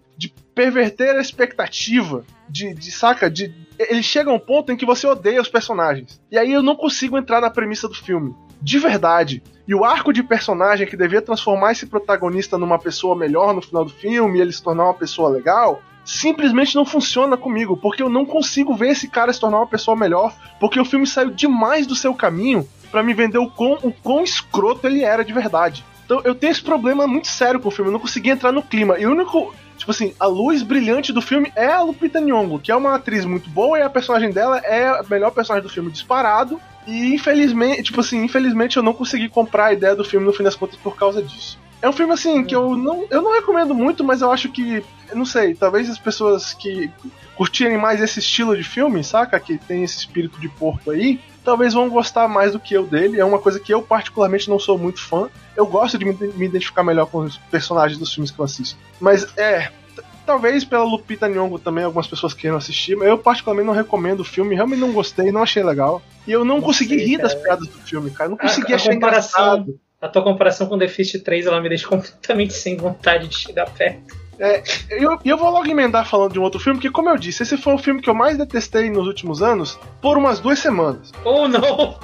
perverter a expectativa, de, de saca, de ele chega a um ponto em que você odeia os personagens. E aí eu não consigo entrar na premissa do filme. De verdade. E o arco de personagem que devia transformar esse protagonista numa pessoa melhor no final do filme e ele se tornar uma pessoa legal, simplesmente não funciona comigo, porque eu não consigo ver esse cara se tornar uma pessoa melhor, porque o filme saiu demais do seu caminho para me vender o quão, o quão escroto ele era de verdade. Então eu tenho esse problema muito sério com o filme, eu não consegui entrar no clima. E o único. Tipo assim, a luz brilhante do filme é a Lupita Nyong'o, que é uma atriz muito boa e a personagem dela é a melhor personagem do filme disparado. E infelizmente, tipo assim, infelizmente eu não consegui comprar a ideia do filme no fim das contas por causa disso. É um filme assim que eu não, eu não recomendo muito, mas eu acho que, não sei, talvez as pessoas que curtirem mais esse estilo de filme, saca? Que tem esse espírito de porco aí, talvez vão gostar mais do que eu dele. É uma coisa que eu particularmente não sou muito fã. Eu gosto de me identificar melhor com os personagens dos filmes que eu assisto. Mas é, talvez pela Lupita Nyong'o também algumas pessoas queiram assistir, mas eu particularmente não recomendo o filme, realmente não gostei, não achei legal. E eu não, não consegui sei, rir cara. das piadas do filme, cara. não consegui a, a achar engraçado. A tua comparação com The Fist 3, ela me deixa completamente sem vontade de chegar perto. É, eu, eu vou logo emendar falando de um outro filme, porque, como eu disse, esse foi o filme que eu mais detestei nos últimos anos por umas duas semanas. Oh, não!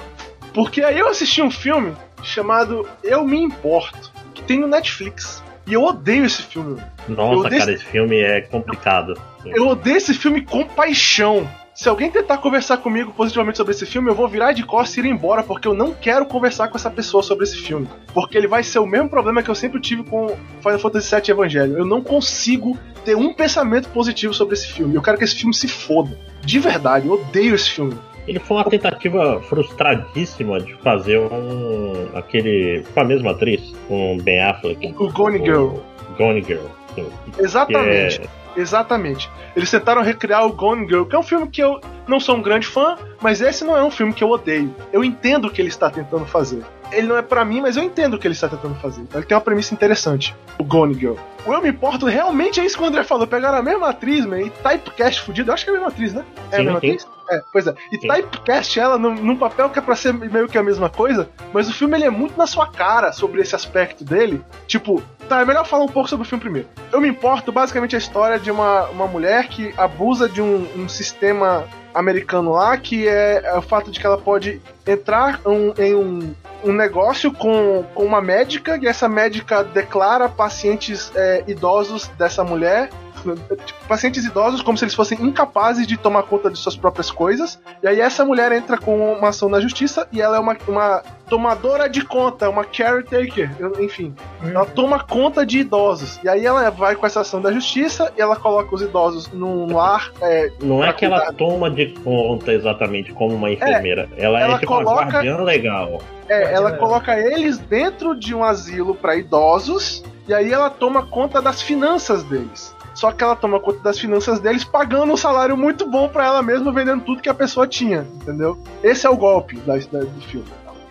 Porque aí eu assisti um filme chamado Eu Me Importo, que tem no Netflix. E eu odeio esse filme. Nossa, cara, esse filme é complicado. Eu odeio esse filme com paixão. Se alguém tentar conversar comigo positivamente sobre esse filme, eu vou virar de costas e ir embora, porque eu não quero conversar com essa pessoa sobre esse filme. Porque ele vai ser o mesmo problema que eu sempre tive com Final Fantasy VII Evangelho. Eu não consigo ter um pensamento positivo sobre esse filme. Eu quero que esse filme se foda. De verdade, eu odeio esse filme. Ele foi uma tentativa frustradíssima de fazer um. aquele. com a mesma atriz, com Ben Affleck. O Gone Girl. Gone Girl. Sim. Exatamente. É Exatamente. Eles tentaram recriar o Gone Girl, que é um filme que eu não sou um grande fã, mas esse não é um filme que eu odeio. Eu entendo o que ele está tentando fazer. Ele não é para mim, mas eu entendo o que ele está tentando fazer. Ele tem uma premissa interessante. O Gone Girl. O Eu Me Importo realmente é isso que o André falou. Pegaram a mesma atriz, man, e typecast fudido. Eu acho que é a mesma atriz, né? É sim, a mesma atriz? É, pois é. E sim. typecast ela num, num, papel que é pra ser meio que a mesma coisa, mas o filme ele é muito na sua cara sobre esse aspecto dele. Tipo, tá, é melhor falar um pouco sobre o filme primeiro. Eu me importo basicamente a história de uma, uma mulher que abusa de um, um sistema americano lá, que é, é, o fato de que ela pode entrar um, em um, um negócio com, com uma médica, e essa médica declara pacientes é, idosos dessa mulher tipo, pacientes idosos como se eles fossem incapazes de tomar conta de suas próprias coisas. E aí essa mulher entra com uma ação na justiça e ela é uma, uma tomadora de conta, uma caretaker, enfim. Uhum. Ela toma conta de idosos. E aí ela vai com essa ação da justiça e ela coloca os idosos num lar. É, Não é que cuidar. ela toma de conta exatamente como uma enfermeira. É, ela, é ela é tipo coloca... uma guardiã legal. É, ela coloca eles dentro de um asilo para idosos e aí ela toma conta das finanças deles. Só que ela toma conta das finanças deles pagando um salário muito bom para ela mesma, vendendo tudo que a pessoa tinha, entendeu? Esse é o golpe da, do filme.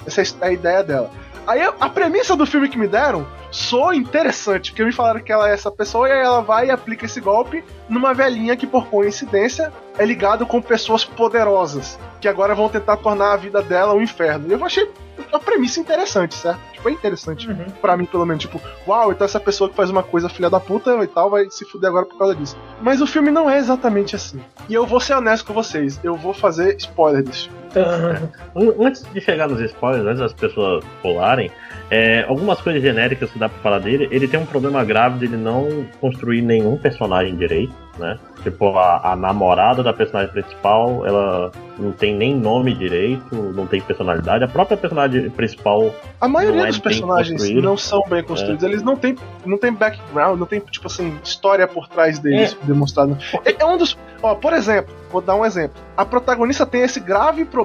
Essa é a ideia dela. Aí a premissa do filme que me deram soa interessante, porque me falaram que ela é essa pessoa e aí ela vai e aplica esse golpe numa velhinha que, por coincidência, é ligado com pessoas poderosas, que agora vão tentar tornar a vida dela um inferno. E eu achei uma premissa interessante, certo? Tipo, é interessante. Uhum. Pra mim, pelo menos. Tipo, uau, então essa pessoa que faz uma coisa filha da puta e tal vai se fuder agora por causa disso. Mas o filme não é exatamente assim. E eu vou ser honesto com vocês, eu vou fazer spoiler Uhum. Antes de chegar nos spoilers, antes das pessoas pularem, é, algumas coisas genéricas que dá pra falar dele, ele tem um problema grave de ele não construir nenhum personagem direito, né? Tipo, a, a, namorada da personagem principal, ela não tem nem nome direito, não tem personalidade. A própria personagem principal. A maioria é dos personagens não são bem construídos. É. Eles não têm, não tem background, não tem, tipo assim, história por trás deles é. demonstrada. É, é um dos. Ó, por exemplo, vou dar um exemplo. A protagonista tem esse grave problema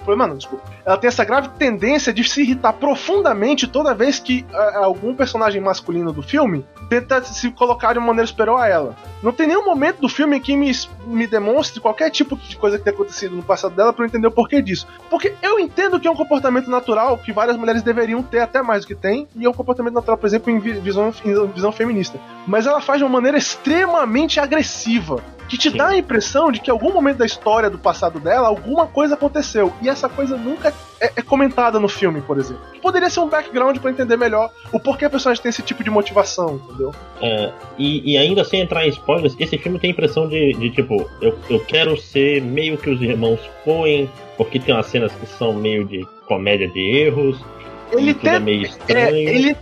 Problema não, desculpa. Ela tem essa grave tendência de se irritar profundamente toda vez que uh, algum personagem masculino do filme tenta se colocar de uma maneira superior a ela. Não tem nenhum momento do filme que me, me demonstre qualquer tipo de coisa que tenha acontecido no passado dela para eu entender o porquê disso. Porque eu entendo que é um comportamento natural que várias mulheres deveriam ter até mais do que tem, e é um comportamento natural, por exemplo, em visão, em visão feminista. Mas ela faz de uma maneira extremamente agressiva que te Sim. dá a impressão de que em algum momento da história do passado dela, alguma coisa aconteceu. E essa coisa nunca é, é comentada no filme, por exemplo. Poderia ser um background para entender melhor o porquê a personagem tem esse tipo de motivação, entendeu? É, e, e, ainda sem entrar em spoilers, esse filme tem a impressão de, de tipo, eu, eu quero ser meio que os irmãos Coen, porque tem umas cenas que são meio de comédia de erros, ele tem. É meio estranho. É, ele,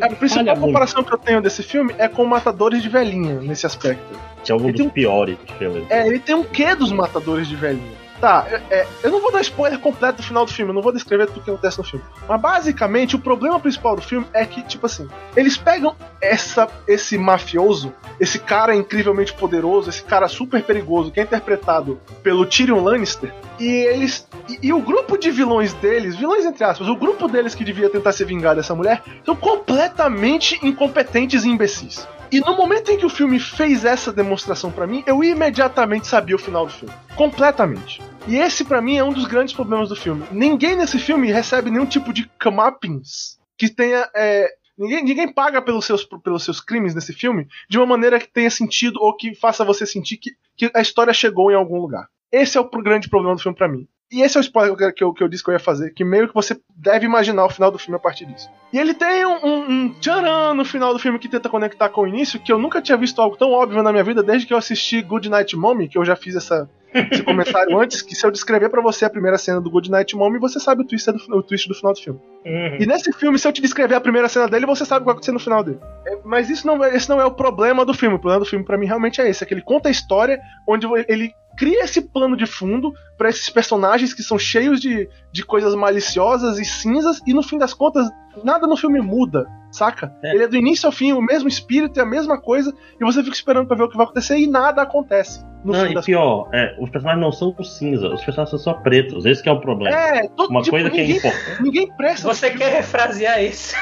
a principal comparação muito. que eu tenho desse filme é com Matadores de Velhinha, nesse aspecto. Que é um dos um, piores filmes. É, ele tem um quê dos Matadores de Velhinha? Tá, é, eu não vou dar spoiler completo do final do filme, eu não vou descrever tudo o que acontece no filme. Mas basicamente, o problema principal do filme é que, tipo assim, eles pegam essa, esse mafioso, esse cara incrivelmente poderoso, esse cara super perigoso, que é interpretado pelo Tyrion Lannister, e eles. E, e, o grupo de vilões deles, vilões entre aspas, o grupo deles que devia tentar se vingar dessa mulher, são completamente incompetentes e imbecis. E no momento em que o filme fez essa demonstração para mim, eu imediatamente sabia o final do filme. Completamente. E esse para mim é um dos grandes problemas do filme. Ninguém nesse filme recebe nenhum tipo de comeuppance que tenha é, Ninguém, ninguém paga pelos seus, pelos seus crimes nesse filme de uma maneira que tenha sentido ou que faça você sentir que, que a história chegou em algum lugar. Esse é o grande problema do filme para mim. E esse é o spoiler que eu, que, eu, que eu disse que eu ia fazer, que meio que você deve imaginar o final do filme a partir disso. E ele tem um, um, um tcharam no final do filme que tenta conectar com o início, que eu nunca tinha visto algo tão óbvio na minha vida desde que eu assisti Good Night Mommy, que eu já fiz essa, esse comentário antes, que se eu descrever para você a primeira cena do Good Night Mommy, você sabe o twist, do, o twist do final do filme. Uhum. E nesse filme, se eu te descrever a primeira cena dele, você sabe o que vai acontecer no final dele. É, mas isso não, é, esse não é o problema do filme. O problema do filme para mim realmente é esse, é que ele conta a história onde ele cria esse plano de fundo para esses personagens que são cheios de, de coisas maliciosas e cinzas, e no fim das contas, nada no filme muda, saca? É. Ele é do início ao fim o mesmo espírito, é a mesma coisa, e você fica esperando para ver o que vai acontecer e nada acontece. No não, e pior, é, os personagens não são cinza, os personagens são só pretos, esse é o problema. É, todo, Uma tipo, coisa ninguém, que é importante. Ninguém presta. Você quer refrasear isso?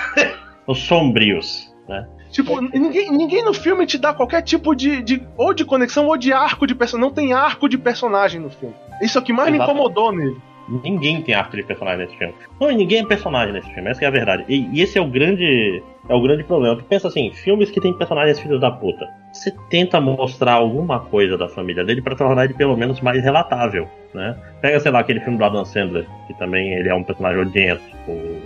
os sombrios, né? Tipo, ninguém, ninguém no filme te dá qualquer tipo de, de. ou de conexão ou de arco de personagem. Não tem arco de personagem no filme. Isso é o que mais Exato. me incomodou nele. Ninguém tem arco de personagem nesse filme. Não, ninguém é personagem nesse filme, essa é a verdade. E, e, esse é o grande. É o grande problema. Tu pensa assim, filmes que tem personagens filhos da puta. Você tenta mostrar alguma coisa da família dele para tornar ele pelo menos mais relatável, né? Pega, sei lá, aquele filme do Adam Sandler, que também ele é um personagem odiento. O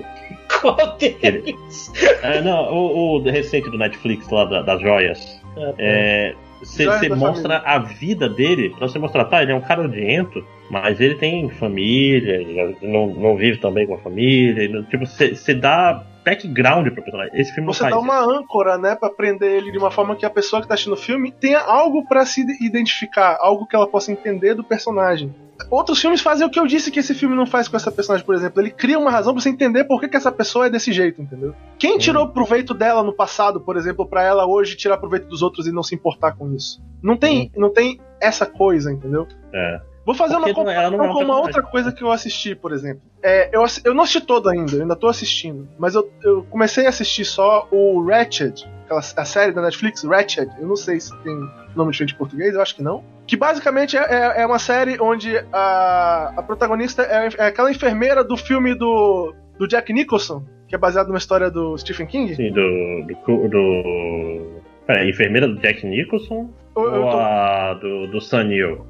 qual deles? É, não, o, o, recente do Netflix lá da, das joias. É, você é, mostra família. a vida dele, pra você mostrar, tá, ele é um cara odiento, mas ele tem família, não, não vive também com a família. Tipo, você dá background pro personagem. Esse filme Você dá uma âncora, né, pra prender ele de uma forma que a pessoa que tá assistindo o filme tenha algo pra se identificar, algo que ela possa entender do personagem. Outros filmes fazem o que eu disse que esse filme não faz com essa personagem, por exemplo. Ele cria uma razão pra você entender por que, que essa pessoa é desse jeito, entendeu? Quem tirou proveito dela no passado, por exemplo, pra ela hoje tirar proveito dos outros e não se importar com isso? Não tem, não tem essa coisa, entendeu? É. Vou fazer Porque uma comparação é um com uma outra coisa que eu assisti, por exemplo. É, eu, eu não assisti todo ainda, eu ainda tô assistindo. Mas eu, eu comecei a assistir só o Ratched, aquela, a série da Netflix, Ratched. Eu não sei se tem nome diferente em português, eu acho que não. Que basicamente é, é- é uma série onde a, a protagonista é, é aquela enfermeira do filme do, do Jack Nicholson, que é baseado numa história do Stephen King. Sim, do. do. do... Pera, a enfermeira do Jack Nicholson Eu, eu ou tô, a do, do Sun Neill?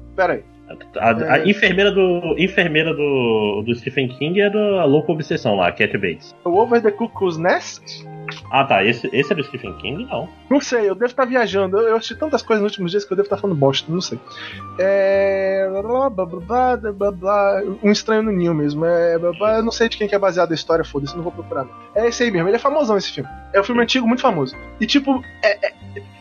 A, a É. enfermeira do. enfermeira do, do Stephen King é da Louca Obsessão lá, Cat Bates. O Over the Cuckoo's Nest? Ah tá, esse, esse é do Stephen King? Não. Não sei, eu devo estar viajando. Eu, eu assisti tantas coisas nos últimos dias que eu devo estar falando bosta, não sei. É. Blá, blá, blá, blá, blá, blá, um estranho no ninho mesmo. É, blá, blá, eu não sei de quem que é baseada a história, foda-se, não vou procurar. Não. É esse aí mesmo, ele é famosão esse filme. É um filme antigo, muito famoso. E tipo, é- é-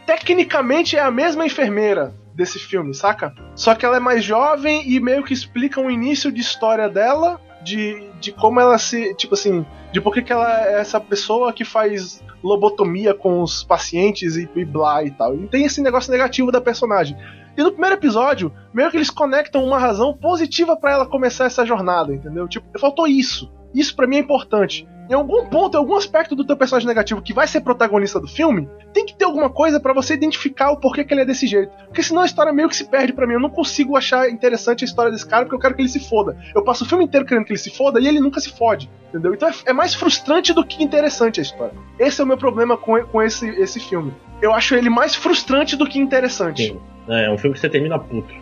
tecnicamente é a mesma enfermeira desse filme, saca? Só que ela é mais jovem e meio que explica um início de história dela. De, de como ela se. Tipo assim, de por que, que ela é essa pessoa que faz lobotomia com os pacientes e, e blá e tal. E tem esse negócio negativo da personagem. E no primeiro episódio, meio que eles conectam uma razão positiva pra ela começar essa jornada, entendeu? Tipo, faltou isso. Isso pra mim é importante. Em algum ponto, em algum aspecto do teu personagem negativo que vai ser protagonista do filme, tem que ter alguma coisa pra você identificar o porquê que ele é desse jeito. Porque senão a história meio que se perde pra mim. Eu não consigo achar interessante a história desse cara porque eu quero que ele se foda. Eu passo o filme inteiro querendo que ele se foda e ele nunca se fode. Entendeu? Então é, é mais frustrante do que interessante a história. Esse é o meu problema com, com esse, esse filme. Eu acho ele mais frustrante do que interessante. Sim. É, é um filme que você termina puto.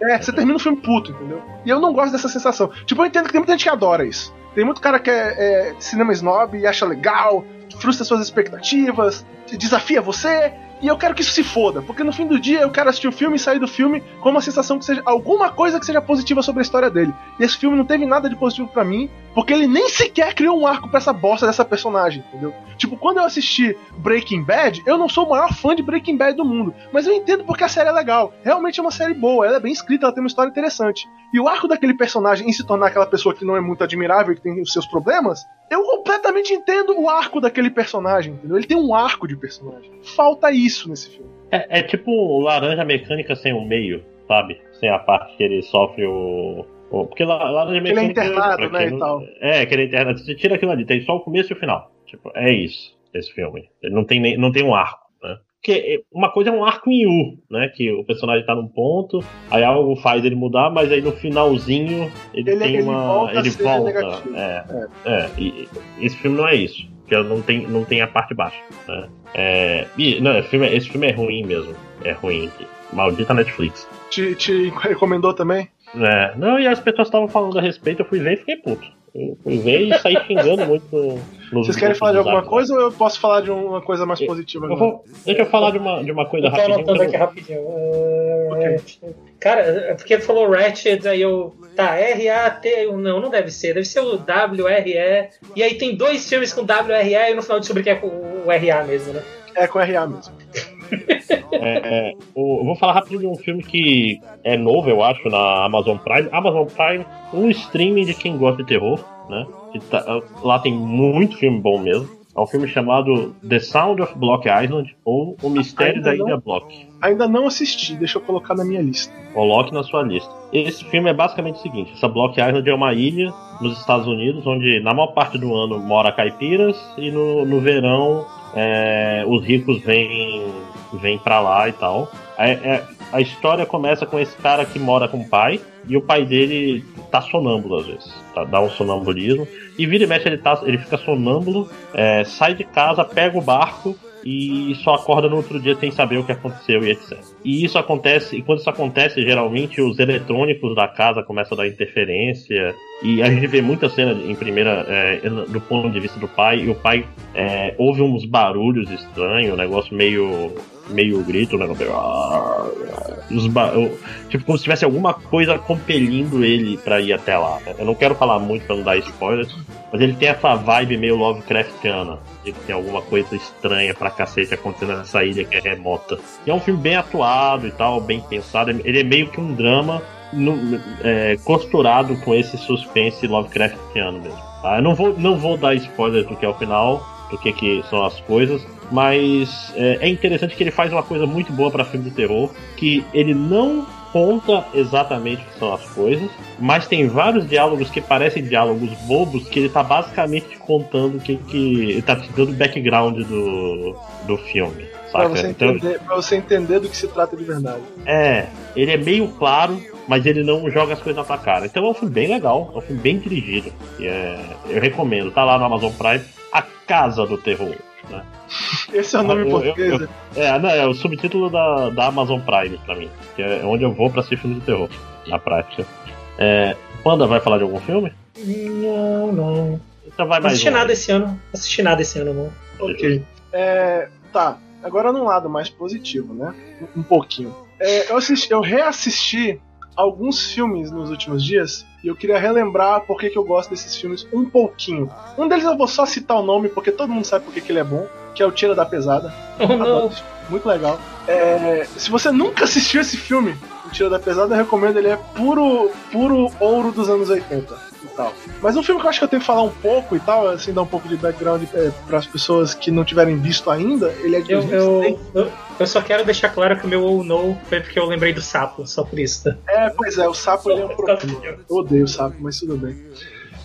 É, você termina o filme puto, entendeu? E eu não gosto dessa sensação. Tipo, eu entendo que tem muita gente que adora isso. Tem muito cara que é, é cinema snob e acha legal, frustra suas expectativas, desafia você. E eu quero que isso se foda, porque no fim do dia eu quero assistir o filme e sair do filme com uma sensação que seja alguma coisa que seja positiva sobre a história dele. E esse filme não teve nada de positivo pra mim, porque ele nem sequer criou um arco pra essa bosta dessa personagem, entendeu? Tipo, quando eu assisti Breaking Bad, eu não sou o maior fã de Breaking Bad do mundo, mas eu entendo porque a série é legal. Realmente é uma série boa, ela é bem escrita, ela tem uma história interessante. E o arco daquele personagem em se tornar aquela pessoa que não é muito admirável e que tem os seus problemas, eu completamente entendo o arco daquele personagem, entendeu? Ele tem um arco de personagem. Falta isso nesse filme. É, é tipo laranja mecânica sem o meio, sabe? Sem a parte que ele sofre o. o- porque la- laranja Ele é mecânica. internado, né, e tal. É, que ele é internado. Você tira aquilo ali, tem só o começo e o final. Tipo, é isso, esse filme. Ele não tem, nem, não tem um arco, né? Porque uma coisa é um arco em U, né? Que o personagem tá num ponto, aí algo faz ele mudar, mas aí no finalzinho ele, Ele- tem ele uma. volta a ele volta. negativo. É, é. e esse filme não é isso. Porque não tem, não tem a parte baixa. Né? É, não, esse filme, esse filme é ruim mesmo. É ruim. Maldita Netflix. Te, te recomendou também? É, não, e as pessoas estavam falando a respeito, eu fui ver e fiquei puto. Eu fui ver e saí xingando muito nos Vocês querem falar de alguma Zap, coisa ou eu posso falar de uma coisa mais Eu- positiva Eu agora? vou, deixa eu falar de uma, de uma coisa Eu tô rapidinho. eu aqui rapidinho. Uh, Cara, é porque ele falou Ratchet, aí eu. Tá, R-A-T. Não, não deve ser. Deve ser o W-R-E. E aí tem dois filmes com W-R-E e no final descobri que é com o R-A mesmo, né? É com RA mesmo. É, é, o- eu vou falar rapidinho de um filme que é novo, eu acho, na Amazon Prime. Amazon Prime, um streaming de quem gosta de terror, né? Tá- lá tem muito filme bom mesmo. É um filme chamado The Sound of Block Island ou O Mistério Ainda da não? Ilha Block. Ainda não assisti, deixa eu colocar na minha lista. Coloque na sua lista. Esse filme é basicamente o seguinte: essa Block Island é uma ilha nos Estados Unidos, onde na maior parte do ano mora caipiras e no, no verão é, os ricos vêm, vêm pra lá e tal. É- é- a história começa com esse cara que mora com o pai e o pai dele tá sonâmbulo às vezes, tá, dá um sonambulismo e vira e mexe ele, tá, ele fica sonâmbulo, é, sai de casa, pega o barco e só acorda no outro dia sem saber o que aconteceu e etc. E isso acontece, e quando isso acontece, geralmente os eletrônicos da casa começam a dar interferência, e a gente vê muita cena em primeira, é, do ponto de vista do pai, e o pai é, ouve uns barulhos estranhos, um negócio meio. meio grito, negócio meio. Os ba- tipo, como se tivesse alguma coisa compelindo ele pra ir até lá. né? Eu não quero falar muito pra não dar spoilers, mas ele tem essa vibe meio Lovecraftiana. Que tem alguma coisa estranha pra cacete acontecendo nessa ilha que é remota. E é um filme bem atuado e tal, bem pensado. Ele é meio que um drama no, é, costurado com esse suspense Lovecraftiano mesmo. Tá? Eu não vou, não vou dar spoilers do que é o final, do que, que são as coisas, mas é, é interessante que ele faz uma coisa muito boa para filme de terror, que ele não conta exatamente o que são as coisas, mas tem vários diálogos que parecem diálogos bobos que ele tá basicamente te contando o que, que. Ele tá te dando o background do, do filme. Pra você, então, entender, pra você entender do que se trata de verdade. É, ele é meio claro, mas ele não joga as coisas na tua cara. Então é um filme bem legal, é um filme bem dirigido. É, eu recomendo, tá lá no Amazon Prime, A Casa do Terror. Né? Esse é o nome eu, português? Eu, eu, é, não, é o subtítulo da, da Amazon Prime pra mim, que é onde eu vou pra assistir filme de terror, na prática. É, Panda vai falar de algum filme? Não, não. Então vai não assisti um. nada esse ano. Não assisti nada esse ano, não. Ok. É, tá, agora num lado mais positivo, né? Um pouquinho. É, eu, assisti, eu reassisti alguns filmes nos últimos dias e eu queria relembrar por que, que eu gosto desses filmes um pouquinho. Um deles eu vou só citar o nome porque todo mundo sabe por que, que ele é bom, que é o Tira da Pesada. Oh, Muito legal. É, se você nunca assistiu esse filme, o Tira da Pesada, eu recomendo. Ele é puro, puro ouro dos anos 80 e tal. Mas um filme que eu acho que eu tenho que falar um pouco e tal, assim, dar um pouco de background é, para as pessoas que não tiverem visto ainda, ele é de eu, eu, eu, eu, só quero deixar claro que o meu ou no foi porque eu lembrei do sapo, só por isso. Tá? É, pois é, o sapo ele é um problema. Eu odeio o sapo, mas tudo bem.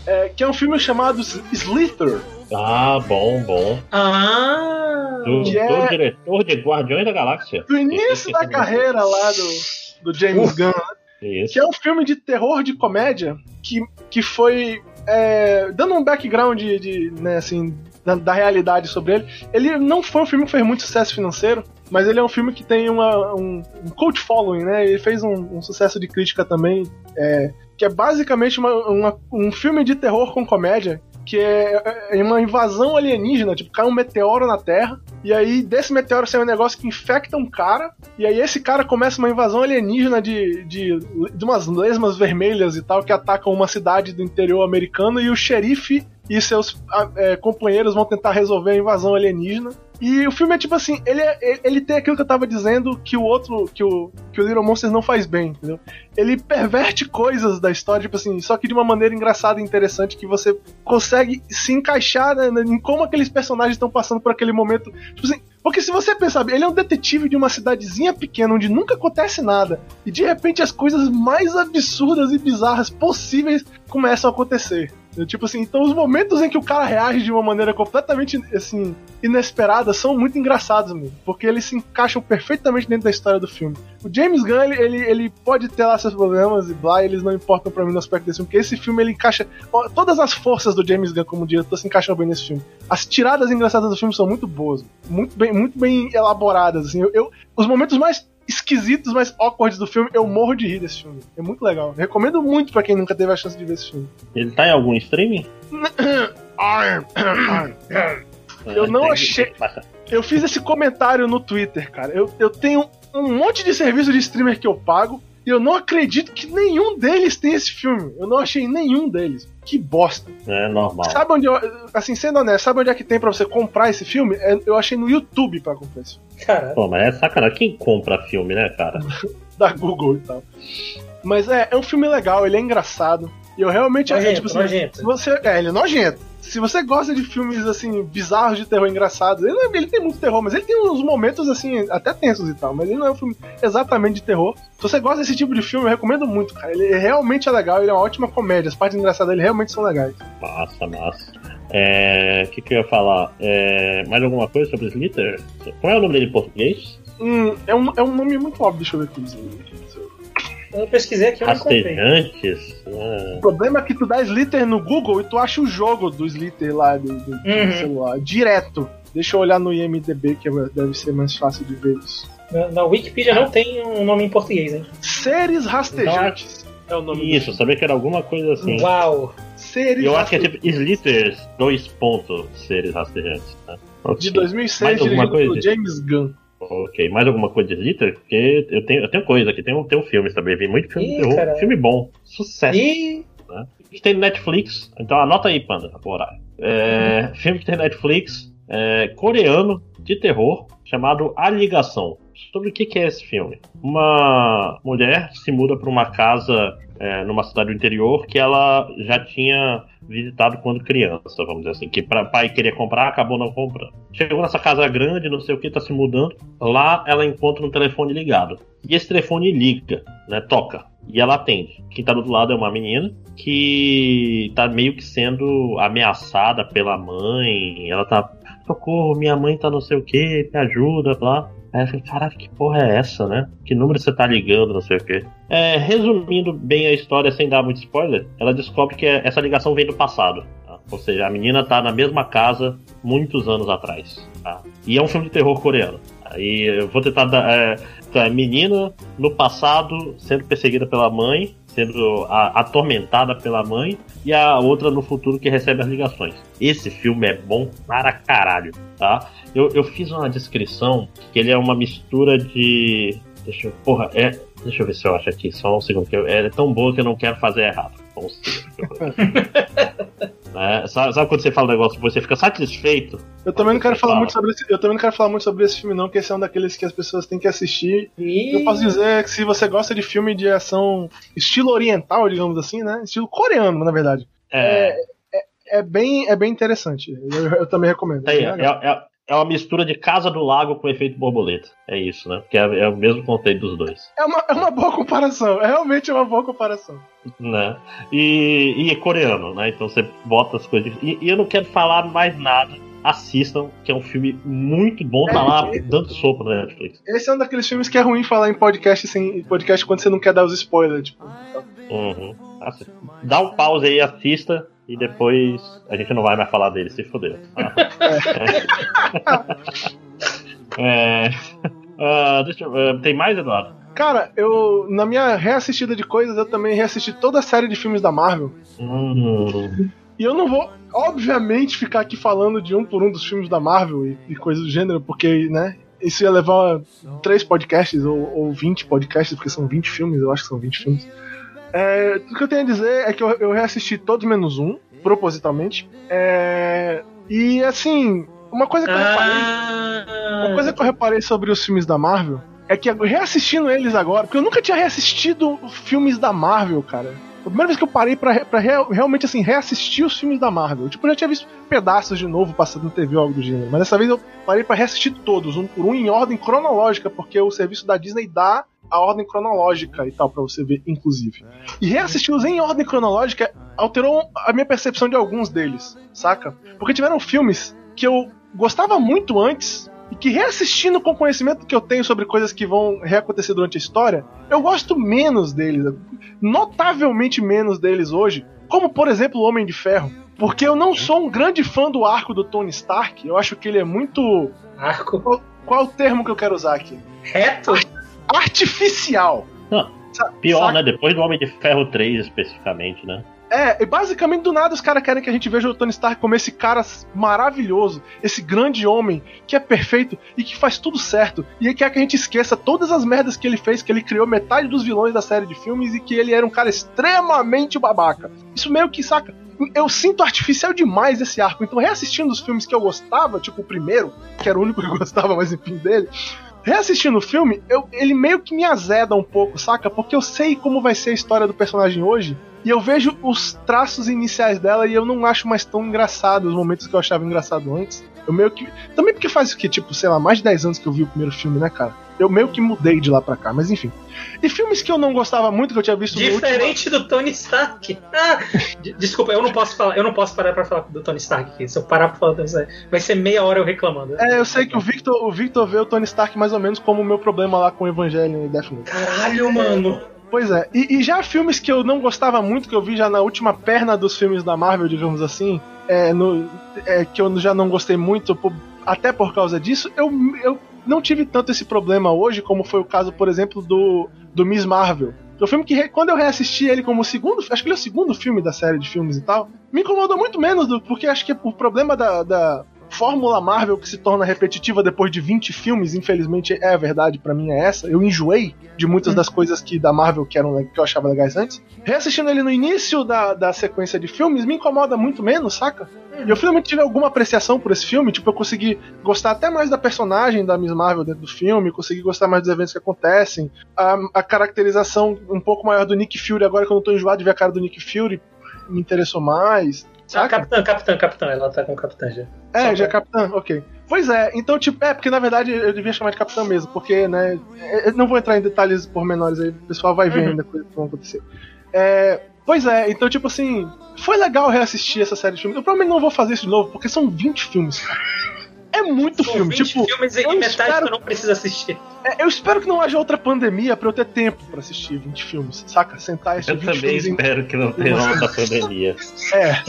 É, que é um filme chamado Slither. Ah, bom, bom. Ah! Do, do é... diretor de Guardiões da Galáxia. Do início da carreira lá do, do James Gunn. Isso. Que é um filme de terror de comédia que, que foi. É, dando um background de, de né, assim, da, da, realidade sobre ele. Ele não foi um filme que fez muito sucesso financeiro, mas ele é um filme que tem uma, um, um cult following, né? Ele fez um, um sucesso de crítica também, é, que é basicamente uma, uma, um filme de terror com comédia que é, é uma invasão alienígena, tipo, cai um meteoro na Terra, e aí desse meteoro sai um negócio que infecta um cara, e aí esse cara começa uma invasão alienígena de, de, de umas lesmas vermelhas e tal, que atacam uma cidade do interior americano, e o xerife e seus é, companheiros vão tentar resolver a invasão alienígena. E o filme é tipo assim, ele, é, ele tem aquilo que eu tava dizendo que o outro, que o, que o Little Monsters não faz bem, entendeu? Ele perverte coisas da história, tipo assim, só que de uma maneira engraçada e interessante que você consegue se encaixar né, em como aqueles personagens estão passando por aquele momento. Tipo assim, porque se você pensar, ele é um detetive de uma cidadezinha pequena onde nunca acontece nada e de repente as coisas mais absurdas e bizarras possíveis começam a acontecer. Tipo assim, então os momentos em que o cara reage de uma maneira completamente assim inesperada são muito engraçados mesmo, porque eles se encaixam perfeitamente dentro da história do filme. O James Gunn, ele, ele, pode ter lá seus problemas e blá, eles não importam para mim no aspecto desse filme, porque esse filme ele encaixa todas as forças do James Gunn como diretor se encaixam bem nesse filme. As tiradas engraçadas do filme são muito boas, muito bem, muito bem elaboradas assim. Eu, eu os momentos mais esquisitos, mas awkward do filme. Eu morro de rir desse filme. É muito legal. Recomendo muito para quem nunca teve a chance de ver esse filme. Ele tá em algum streaming? eu não achei. Eu fiz esse comentário no Twitter, cara. Eu, eu tenho um monte de serviço de streamer que eu pago. E eu não acredito que nenhum deles tem esse filme. Eu não achei nenhum deles. Que bosta. É normal. Sabe onde eu. Assim, sendo honesto, sabe onde é que tem pra você comprar esse filme? É, eu achei no YouTube pra comprar esse filme. Caralho. Pô, mas é sacanagem. Quem compra filme, né, cara? da Google e tal. Mas é, é um filme legal, ele é engraçado. E eu realmente nojento, é, tipo assim, nojento. Você, é, ele é nojento se você gosta de filmes assim bizarros de terror engraçados, ele, ele, tem muito terror, mas ele tem uns momentos assim até tensos e tal, mas ele não é um filme exatamente de terror. Se você gosta desse tipo de filme, eu recomendo muito, cara. Ele realmente é legal, ele é uma ótima comédia. As partes engraçadas dele realmente são legais. Massa, massa. É. O que, que eu ia falar? É, mais alguma coisa sobre Slither? Qual é o nome dele em português? Hum, é, um, é um nome muito óbvio, deixa eu ver aqui. Eu pesquisei aqui, eu Rastejantes? Ah. O problema é que tu dá Slither no Google e tu acha o jogo do Slither lá do, do, uhum. celular, direto. Deixa eu olhar no IMDB, que deve ser mais fácil de ver isso. Na, na Wikipedia não tem um nome em português, hein? Seres rastejantes então, é o nome Isso, sabia que era alguma coisa assim. Uau! Seres Eu acho que é tipo Slitters, dois pontos, seres rastejantes. Tá? Okay. De 2006, dirigido pelo James Gunn. Ok, mais alguma coisa de Slither? Porque eu tenho, eu tenho coisa aqui, tem um, tem um filme também, vi muito filme Ih, terror, filme bom, sucesso. Ih, né? que tem Netflix, então anota aí, Panda, por horário. É, filme que tem Netflix, é, coreano, de terror, chamado A Ligação. Sobre o que, que é esse filme? Uma mulher se muda para uma casa é, numa cidade do interior que ela já tinha visitado quando criança, vamos dizer assim, que para pai queria comprar, acabou não comprando. Chegou nessa casa grande, não sei o que, tá se mudando. Lá ela encontra um telefone ligado. E esse telefone liga, né? Toca. E ela atende. Quem tá do outro lado é uma menina que tá meio que sendo ameaçada pela mãe. Ela tá. Socorro, minha mãe tá não sei o que, me ajuda, lá. Aí eu falei, caralho, que porra é essa, né? Que número você tá ligando, não sei o quê. É, resumindo bem a história, sem dar muito spoiler, ela descobre que essa ligação vem do passado. Tá? Ou seja, a menina tá na mesma casa muitos anos atrás. Tá? E é um filme de terror coreano. Aí eu vou tentar dar. É, tá, menina no passado sendo perseguida pela mãe, sendo a, atormentada pela mãe, e a outra no futuro que recebe as ligações. Esse filme é bom para caralho, tá? Eu, eu fiz uma descrição que ele é uma mistura de. Deixa eu. Porra, é. Deixa eu ver se eu acho aqui, só um segundo. Que eu, é tão boa que eu não quero fazer errado. Vamos né? sabe, sabe, quando você fala um negócio você fica satisfeito? Eu também não quero falar fala. muito sobre esse, eu também não quero falar muito sobre esse filme não, porque esse é um daqueles que as pessoas têm que assistir. E... Eu posso dizer que se você gosta de filme de ação estilo oriental, digamos assim, né? Estilo coreano, na verdade. É, é, é, é bem, é bem interessante. Eu, eu também recomendo. É, é, é, é uma mistura de Casa do Lago com efeito borboleta. É isso, né? Porque é, é o mesmo conceito dos dois. É uma, é uma boa comparação. É realmente uma boa comparação. Né? E, e é coreano, né? Então você bota as coisas. E, e eu não quero falar mais nada assistam, que é um filme muito bom, tá lá dando sopa na Netflix. Esse é um daqueles filmes que é ruim falar em podcast sem podcast quando você não quer dar os spoilers, tipo. Uhum. Dá um pause aí, assista e depois a gente não vai mais falar dele, se fodeu. é. Uh, deixa eu, uh, tem mais, Eduardo? Cara, eu. Na minha reassistida de coisas, eu também reassisti toda a série de filmes da Marvel. Hum. E eu não vou, obviamente, ficar aqui falando de um por um dos filmes da Marvel e, e coisas do gênero, porque, né? Isso ia levar três podcasts ou, ou 20 podcasts, porque são 20 filmes, eu acho que são 20 filmes. É, o que eu tenho a dizer é que eu, eu reassisti todos menos um, propositalmente. É, e assim, uma coisa que eu reparei. Ah. Uma coisa que eu reparei sobre os filmes da Marvel é que reassistindo eles agora, porque eu nunca tinha reassistido filmes da Marvel, cara. A primeira vez que eu parei pra, pra real, realmente assim, reassistir os filmes da Marvel. Tipo, eu já tinha visto pedaços de novo passando na TV ou algo do gênero. Mas dessa vez eu parei pra reassistir todos, um por um, em ordem cronológica, porque o serviço da Disney dá a ordem cronológica e tal, para você ver, inclusive. E reassisti-los em ordem cronológica alterou a minha percepção de alguns deles, saca? Porque tiveram filmes que eu gostava muito antes e que reassistindo com o conhecimento que eu tenho sobre coisas que vão reacontecer durante a história, eu gosto menos deles, notavelmente menos deles hoje, como por exemplo o Homem de Ferro. Porque eu não sou um grande fã do arco do Tony Stark, eu acho que ele é muito. Arco? Qual, qual é o termo que eu quero usar aqui? Reto? Artificial. Não, pior, Saca? né? Depois do Homem de Ferro 3, especificamente, né? É, e basicamente do nada os caras querem que a gente veja o Tony Stark como esse cara maravilhoso, esse grande homem que é perfeito e que faz tudo certo. E quer que a gente esqueça todas as merdas que ele fez, que ele criou metade dos vilões da série de filmes e que ele era um cara extremamente babaca. Isso meio que, saca? Eu sinto artificial demais esse arco. Então, reassistindo os filmes que eu gostava, tipo o primeiro, que era o único que eu gostava, mas enfim, dele reassistindo o filme, eu, ele meio que me azeda um pouco, saca? Porque eu sei como vai ser a história do personagem hoje. E eu vejo os traços iniciais dela e eu não acho mais tão engraçado os momentos que eu achava engraçado antes. Eu meio que. Também porque faz o que? Tipo, sei lá, mais de 10 anos que eu vi o primeiro filme, né, cara? Eu meio que mudei de lá pra cá, mas enfim. E filmes que eu não gostava muito, que eu tinha visto Diferente último... do Tony Stark. Ah, desculpa, eu não posso falar, eu não posso parar pra falar do Tony Stark aqui. Se eu parar pra falar do Tony Stark, vai ser meia hora eu reclamando. É, eu sei que o Victor, o Victor vê o Tony Stark mais ou menos como o meu problema lá com o Evangelho e Death Note. Caralho, mano. Pois é, e, e, já filmes que eu não gostava muito, que eu vi já na última perna dos filmes da Marvel, digamos assim, é, no, é, que eu já não gostei muito, por, até por causa disso, eu, eu não tive tanto esse problema hoje, como foi o caso, por exemplo, do, do Miss Marvel. O filme que, quando eu reassisti ele como o segundo, acho que ele é o segundo filme da série de filmes e tal, me incomodou muito menos, do, porque acho que o problema da, da fórmula Marvel que se torna repetitiva depois de 20 filmes, infelizmente é a verdade para mim é essa. Eu enjoei de muitas das coisas que da Marvel que eram que eu achava legais antes. Reassistindo ele no início da, da sequência de filmes me incomoda muito menos, saca? E eu finalmente tive alguma apreciação por esse filme, tipo, eu consegui gostar até mais da personagem da Miss Marvel dentro do filme, consegui gostar mais dos eventos que acontecem, a, a caracterização um pouco maior do Nick Fury, agora que eu não tô enjoado de ver a cara do Nick Fury, me interessou mais. Ah, capitã, capitã, capitã, ela tá com capitã já. É, Só já é capitã, ok. Pois é, então, tipo, é, porque na verdade eu devia chamar de capitã mesmo, porque, né, eu não vou entrar em detalhes pormenores aí, o pessoal vai ver uhum. ainda coisas que vão acontecer. É, pois é, então, tipo assim, foi legal reassistir essa série de filmes. Eu provavelmente não vou fazer isso de novo, porque são 20 filmes, cara. É muito São filme. 20 tipo, filmes e metade espero... eu não preciso assistir. É, eu espero que não haja outra pandemia pra eu ter tempo pra assistir 20 filmes, saca? Sentar e Eu também espero em... que não tenha outra pandemia. É.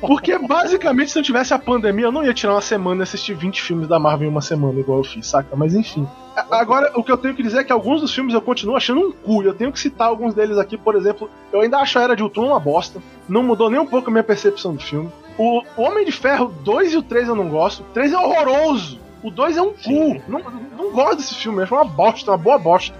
Porque basicamente, se não tivesse a pandemia, eu não ia tirar uma semana e assistir 20 filmes da Marvel em uma semana, igual eu fiz, saca? Mas enfim. Agora, o que eu tenho que dizer é que alguns dos filmes eu continuo achando um cu. Eu tenho que citar alguns deles aqui, por exemplo. Eu ainda acho a Era de Ultron uma bosta. Não mudou nem um pouco a minha percepção do filme. O Homem de Ferro 2 e o 3 eu não gosto. O 3 é horroroso. O 2 é um cu. Não, não gosto desse filme. É uma bosta, uma boa bosta.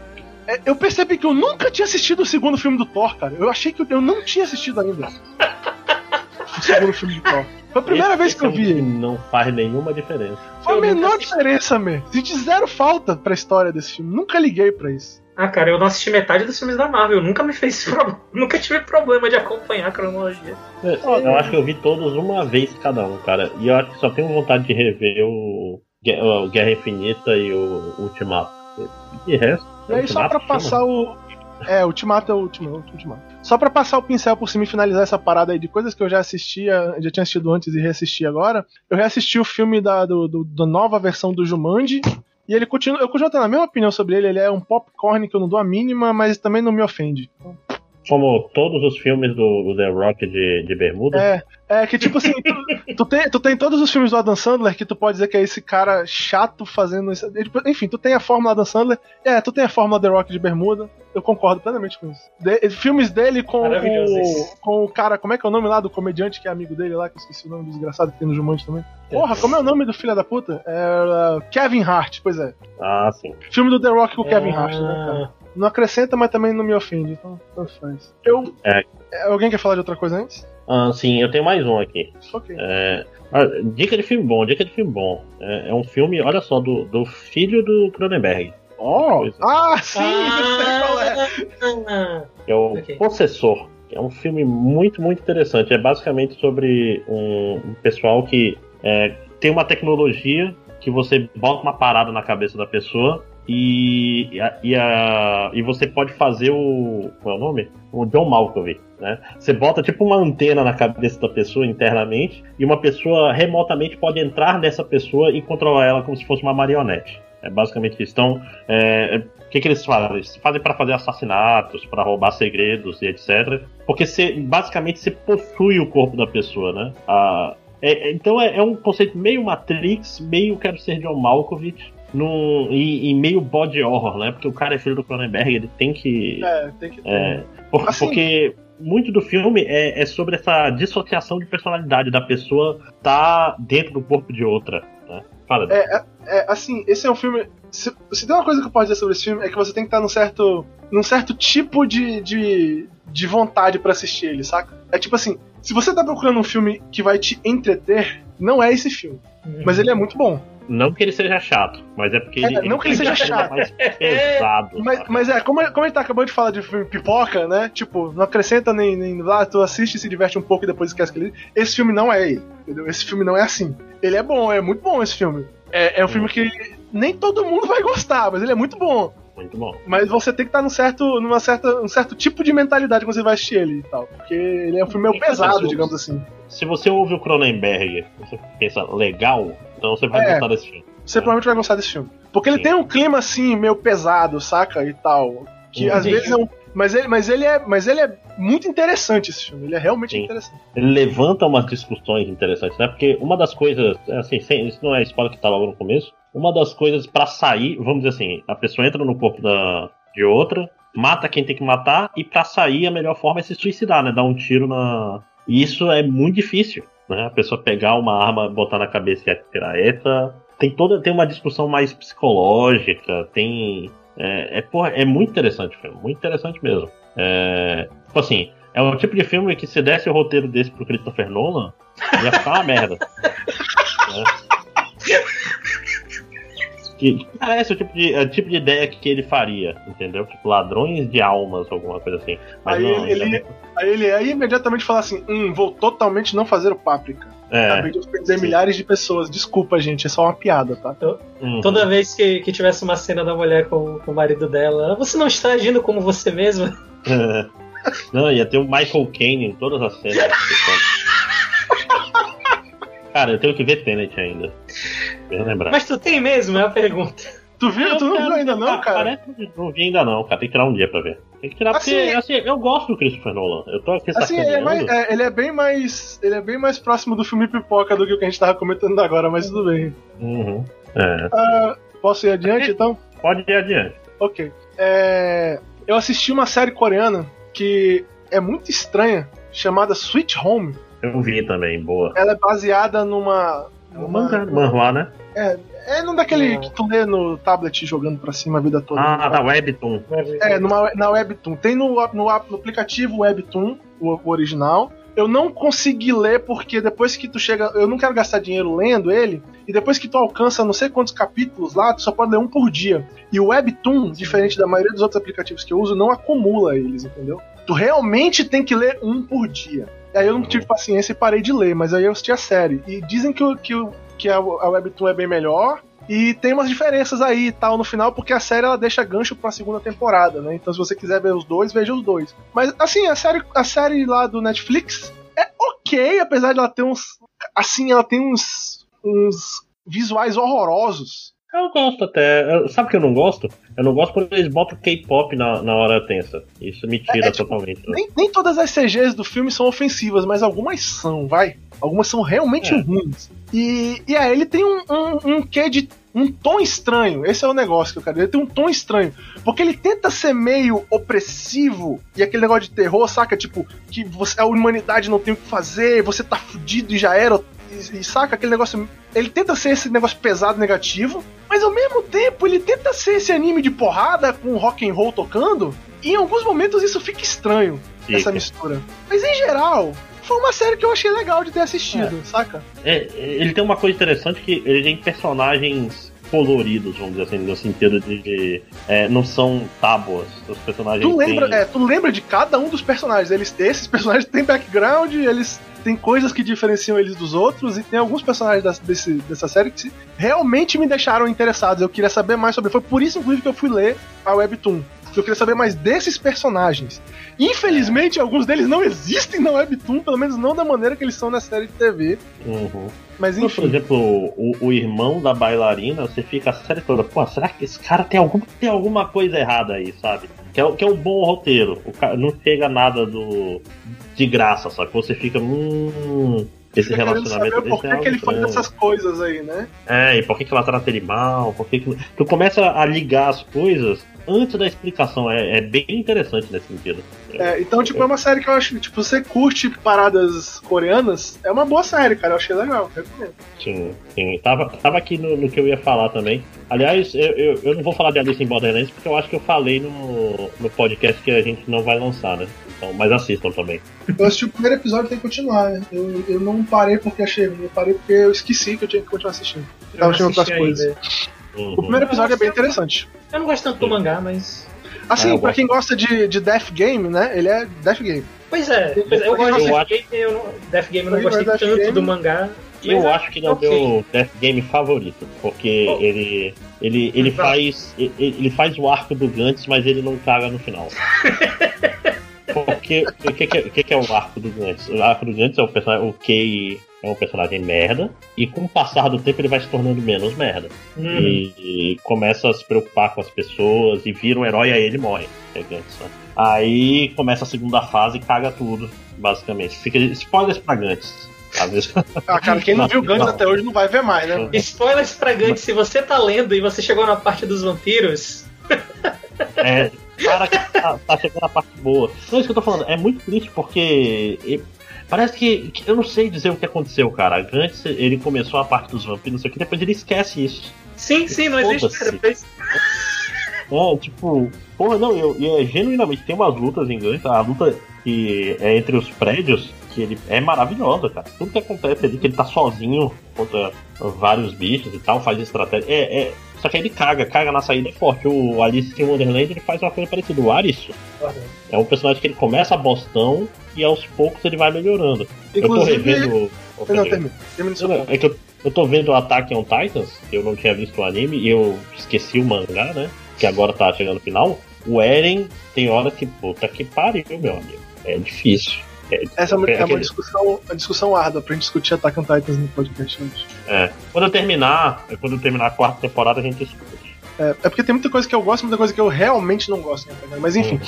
É, eu percebi que eu nunca tinha assistido o segundo filme do Thor, cara. Eu achei que eu, não tinha assistido ainda. o segundo filme do Thor. Foi a primeira esse, vez que eu vi. Não faz nenhuma diferença. Foi a menor diferença, man. Senti zero falta pra história desse filme. Nunca liguei pra isso. Ah, cara, eu não assisti metade dos filmes da Marvel. Nunca me fez problema. Nunca tive problema de acompanhar a cronologia. Eu, eu acho que eu vi todos uma vez cada um, cara. E eu acho que só tenho vontade de rever o, o Guerra Infinita e o Ultimato. E resto. E aí, só pra passar o. É, Ultimato é o Ultimato. Ultimato. Só pra passar o pincel por cima e finalizar essa parada aí de coisas que eu já assistia, já tinha assistido antes e reassisti agora. Eu reassisti o filme da do, do, da nova versão do Jumanji, e ele continua. Eu continuo tendo a mesma opinião sobre ele. Ele é um popcorn que eu não dou a mínima, mas também não me ofende. Como todos os filmes do, do The Rock de, de Bermuda? É, é que tipo assim, tu, tu, tem, tu tem todos os filmes do Adam Sandler que tu pode dizer que é esse cara chato fazendo isso. Enfim, tu tem a fórmula Adam Sandler, é, tu tem a fórmula The Rock de Bermuda, eu concordo plenamente com isso. De, filmes dele com o, com o cara, como é que é o nome lá do comediante que é amigo dele lá, que eu esqueci o nome do desgraçado que tem no Jumanji também. Porra, como é o nome do filho da puta? É, uh, Kevin Hart, pois é. Ah, sim. Filme do The Rock com o Kevin Hart, né, cara? Não acrescenta, mas também não me ofende, então tanto faz. Eu. É. é. Alguém quer falar de outra coisa antes? Ah, sim, eu tenho mais um aqui. Ok. É, ah, dica de filme bom, dica de filme bom. É, é, um filme, olha só, do, do filho do Cronenberg. Oh! Ah, sim! Ah, é o okay. Possessor. É um filme muito, muito interessante. É basicamente sobre um, um pessoal que é, tem uma tecnologia que você bota uma parada na cabeça da pessoa e, e, a, e você pode fazer o. Qual é o nome? O John Malkovich. Né? Você bota tipo uma antena na cabeça da pessoa internamente e uma pessoa remotamente pode entrar nessa pessoa e controlar ela como se fosse uma marionete. É basicamente isso. Então, é, o que, que eles fazem? Eles fazem para fazer assassinatos, para roubar segredos e etc. Porque você, basicamente você possui o corpo da pessoa, né? A, é, então é, é, um conceito meio Matrix, meio quero ser John Malkovich, num, e, e, meio body horror, né? Porque o cara é filho do Cronenberg, ele tem que. É, tem que. É, por, assim, porque muito do filme é, é, sobre essa dissociação de personalidade da pessoa tá dentro do corpo de outra. Né? Fala. É, é, é, assim, esse é um filme. Se, se, tem uma coisa que eu posso dizer sobre esse filme é que você tem que estar num certo, num certo tipo de, de, de vontade para assistir ele, saca? É tipo assim, se você tá procurando um filme que vai te entreter, não é esse filme. Uhum. Mas ele é muito bom. Não que ele seja chato, mas é porque é, ele, Não que ele seja chato. Mais pesado. mas, mas, é, como, como ele tá acabando de falar de filme pipoca, né? Tipo, não acrescenta nem, nem lá, tu assiste, se diverte um pouco e depois esquece que ele. Esse filme não é ele, entendeu? Esse filme não é assim. Ele é bom, é muito bom esse filme. É, é um hum. filme que nem todo mundo vai gostar, mas ele é muito bom. Muito bom. Mas você tem que estar num certo, numa certa, um certo tipo de mentalidade quando você vai assistir ele e tal. Porque ele é um filme meio pesado, digamos assim. Se você ouve o Cronenberg, você pensa legal, então você vai é, gostar desse filme. Você é. provavelmente vai gostar desse filme. Porque Sim. ele tem um clima assim, meio pesado, saca? E tal. Que às vezes é um. Mas ele, mas, ele é, mas ele é muito interessante esse filme, ele é realmente Sim. interessante. Ele levanta umas discussões interessantes, né? Porque uma das coisas, assim, sem, isso não é spoiler que tá logo no começo, uma das coisas para sair, vamos dizer assim, a pessoa entra no corpo da, de outra, mata quem tem que matar, e para sair a melhor forma é se suicidar, né? Dar um tiro na. E isso é muito difícil. Né? A pessoa pegar uma arma, botar na cabeça e atirar. Essa tem toda tem uma discussão mais psicológica, tem é, é, porra, é muito interessante o filme, muito interessante mesmo. É, tipo assim, é um tipo de filme que se desse o roteiro desse pro Christopher Nolan, ia ficar uma merda. é. Que parece o tipo de, é o tipo de ideia que ele faria, entendeu? Tipo, ladrões de almas, alguma coisa assim. Mas aí, não, ele, ele, aí ele aí imediatamente fala assim: hum, vou totalmente não fazer o páprica. É, Acabei de ofender milhares de pessoas. Desculpa, gente, é só uma piada, tá? uhum. Toda vez que, que tivesse uma cena da mulher com, com o marido dela, você não está agindo como você mesma? Não, ia ter o Michael Caine em todas as cenas. Cara, eu tenho que ver Tenet ainda. Bem lembrar. Mas tu tem mesmo, é a pergunta. Tu viu? Tu não viu ainda não, cara? Parece que não vi ainda não, cara. Tem que tirar um dia pra ver. Tem que tirar Assim, porque, assim, eu gosto do Christopher Nolan. Eu tô aqui Assim, ele é, mais- é, ele é bem mais. Ele é bem mais próximo do filme pipoca do que o que a gente tava comentando agora, mas tudo bem. Uhum. É. Ah, posso ir adiante então? Pode ir adiante. Ok. É, eu assisti uma série coreana que é muito estranha, chamada Sweet Home. Eu vi também, boa. Ela é baseada numa. É um numa mangá, manhua, né? é num daquele Não. que tu lê no tablet jogando pra cima a vida toda. Ah, da Webtoon. É, numa, na Webtoon. Tem no, no, no aplicativo Webtoon, o, o original. Eu não consegui ler porque depois que tu chega. Eu não quero gastar dinheiro lendo ele. E depois que tu alcança não sei quantos capítulos lá, tu só pode ler um por dia. E o Webtoon, diferente da maioria dos outros aplicativos que eu uso, não acumula eles, entendeu? Tu realmente tem que ler um por dia. Aí eu não tive paciência e parei de ler, mas aí eu assisti a série. E dizem que, o- que, o- que a, a Webtoon é bem melhor. E tem umas diferenças aí e tal no final, porque a série ela deixa gancho pra segunda temporada, né? Então se você quiser ver os dois, veja os dois. Mas assim, a série, a série lá do Netflix é ok, apesar de ela ter uns. Assim, ela tem uns. uns visuais horrorosos. Eu gosto até. Eu- Sabe o que eu não gosto? Eu não gosto quando eles botam K-pop na, na hora tensa. Isso me tira É, tipo, totalmente. né? Nem, nem todas as CGs do filme são ofensivas, mas algumas são, vai. Algumas são realmente É. ruins. E, e aí ele tem um, um, um quê de. um tom estranho. Esse é o negócio que eu quero. Ele tem um tom estranho. Porque ele tenta ser meio opressivo e aquele negócio de terror, saca? Tipo, que você, a humanidade não tem o que fazer, você tá fudido e já era. E, e saca aquele negócio. Ele tenta ser esse negócio pesado, negativo, mas ao mesmo tempo ele tenta ser esse anime de porrada com rock and roll tocando. E em alguns momentos isso fica estranho, essa Fica. mistura. Mas em geral, foi uma série que eu achei legal de ter assistido, saca? É, ele tem uma coisa interessante que ele tem personagens coloridos, vamos dizer assim, no sentido de. de, é, não são tábuas. Os personagens Tu lembra, têm- é, tu lembra de cada um dos personagens. Eles, esses personagens têm background, eles têm coisas que diferenciam eles dos outros, e tem alguns personagens das- desse, dessa série que realmente me deixaram interessados. Eu queria saber mais sobre. Foi por isso, inclusive, que eu fui ler a Webtoon. Eu queria saber mais desses personagens. Infelizmente, alguns deles não existem na Webtoon, pelo menos não da maneira que eles são na série de TV. Uhum. Mas Então, por enfim. exemplo, o, o irmão da bailarina, você fica a série toda, pô, será que esse cara tem, algum, tem alguma coisa errada aí, sabe? Que é, o- que é um bom roteiro. O cara, não chega nada do de graça, sabe? Você fica, hum. Esse relacionamento saber por que, que ele faz essas coisas aí, né? É, e por que, que ela trata ele mal? Por que que... Tu começa a ligar as coisas antes da explicação. É, é bem interessante nesse sentido. É, então, tipo, é uma série que eu acho que, tipo, você curte paradas coreanas, é uma boa série, cara. Eu achei legal, recomendo. Sim, sim. Tava, tava aqui no, no que eu ia falar também. Aliás, eu, eu, eu não vou falar de Alice em Borderlands porque eu acho que eu falei no, no podcast que a gente não vai lançar, né? Então, mas assistam também. Eu assisti o primeiro episódio tem que continuar, né? Eu, eu não parei porque achei ruim, eu parei porque eu esqueci que eu tinha que continuar assistindo. Eu tava assistindo outras coisas. Uhum. O primeiro episódio é bem interessante. Eu não gosto tanto do mangá, mas. Assim, Ah, pra gosto. quem gosta de, de Death Game, né? Ele é Death Game. Pois é, pois é, eu gosto de Eu Death Game, eu não, Death Game eu não gostei Death tanto Game. do mangá. Eu mas acho que ele é o meu Death Game favorito, porque Oh. ele ele, ele Tá. faz ele, ele faz o arco do Gantz, mas ele não caga no final. Porque o que, que, é- o que que é o arco do Gantz? O arco do Gantz é o personagem, o Kei é um personagem merda e com o passar do tempo ele vai se tornando menos merda Hum, e, e começa a se preocupar com as pessoas e vira um herói aí ele morre. É Gantz, né? Aí começa a segunda fase e caga tudo, basicamente. Fica spoilers pra Gantz. Às vezes Ah, cara, quem não viu Gantz Não. até hoje não vai ver mais, né? Spoilers pra Gantz, se você tá lendo e você chegou na parte dos vampiros, É, cara que tá, tá chegando a parte boa. Não é isso que eu tô falando, é muito triste porque. Parece que, que, Eu não sei dizer o que aconteceu, cara. Antes ele começou a parte dos vampiros, não sei o que, depois ele esquece isso. Sim, sim, não existe. É, tipo, porra, não, eu, eu, é, genuinamente tem umas lutas em Gantz, a luta que é entre os prédios, que ele é maravilhosa, cara. Tudo que acontece ali, que ele tá sozinho contra vários bichos e tal, faz estratégia. É, é, só que ele caga, caga na saída é forte. O Alice in Wonderland ele faz uma coisa parecida. O Arisu uhum. é um personagem que ele começa a bostão e aos poucos ele vai melhorando. Inclusive, eu tô revendo. Não, é que eu, eu tô vendo Attack on Titans, que eu não tinha visto o anime e eu esqueci o mangá, né? Que agora tá chegando no final. O Eren tem hora que, puta que pariu, meu amigo. É difícil. É, Essa é uma, é uma discussão, uma discussão árdua pra gente discutir Attack on Titans no podcast hoje. É. Quando eu terminar, quando eu terminar a quarta temporada, a gente discute. É, é porque tem muita coisa que eu gosto, muita coisa que eu realmente não gosto, né? Mas enfim. Uhum.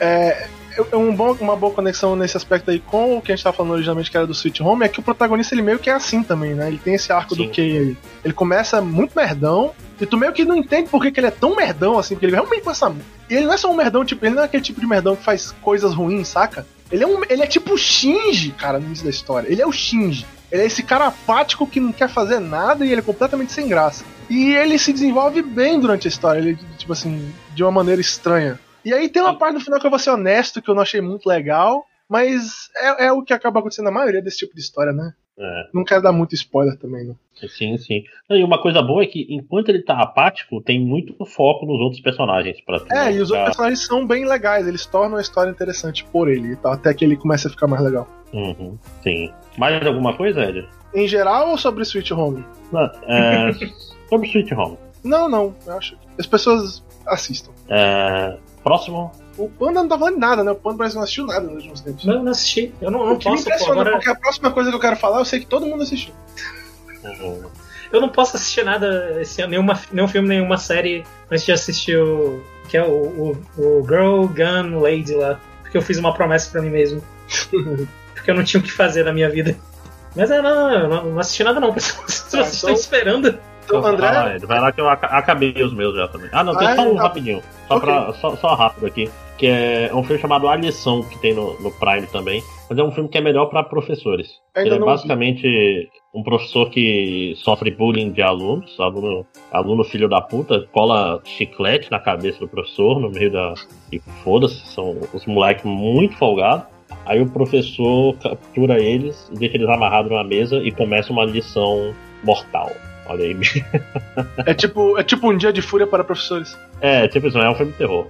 É, um bom, uma boa conexão nesse aspecto aí com o que a gente tava falando originalmente, que era do Sweet Home, é que o protagonista ele meio que é assim também, né? Ele tem esse arco Sim. do Kay aí. Ele começa muito merdão, e tu meio que não entende por que, que ele é tão merdão assim, porque ele realmente começa. E ele não é só um merdão, tipo, ele não é aquele tipo de merdão que faz coisas ruins, saca? Ele é, um, ele é tipo o Shinji, cara, no início da história. Ele é o Shinji. Ele é esse cara apático que não quer fazer nada e ele é completamente sem graça. E ele se desenvolve bem durante a história, ele, tipo assim, de uma maneira estranha. E aí tem uma parte no final que eu vou ser honesto, que eu não achei muito legal, mas é, é o que acaba acontecendo na maioria desse tipo de história, né? É. Não quero dar muito spoiler também, não. Sim, sim. E uma coisa boa é que enquanto ele tá apático, tem muito foco nos outros personagens. Pra é, e os outros personagens são bem legais, eles tornam a história interessante por ele, tá? até que ele comece a ficar mais legal. Uhum, sim. Mais alguma coisa, Ed? Em geral ou sobre Sweet Home? Não, é, sobre Sweet Home. Não, não, eu acho. As pessoas assistam. É, próximo o Panda não tá falando nada, né? O Panda parece que não assistiu nada nos últimos tempos. Não, não assisti. Eu não, não o que posso. Me impressiona, agora... porque a próxima coisa que eu quero falar, eu sei que todo mundo assistiu. eu não posso assistir nada esse ano, nenhuma, nenhum filme, nenhuma série antes de assistir o. que é o, o, o Girl Gun Lady lá. Porque eu fiz uma promessa pra mim mesmo. porque eu não tinha o que fazer na minha vida. Mas é, não, não, não assisti nada não, pessoal. Vocês estão esperando. Então, André. Vai lá, vai lá que eu acabei os meus já também. Ah, não, tem só um tá. rapidinho. Só, okay. pra, só, só rápido aqui que é um filme chamado A Lição, que tem no, no Prime também. Mas é um filme que é melhor para professores. Ele é basicamente vi. um professor que sofre bullying de alunos, aluno, aluno filho da puta, cola chiclete na cabeça do professor no meio da. E foda-se, são os moleques muito folgados. Aí o professor captura eles, deixa eles amarrados numa mesa e começa uma lição mortal. Olha aí. é tipo, é tipo um dia de fúria para professores. É, tipo isso, é um filme de terror.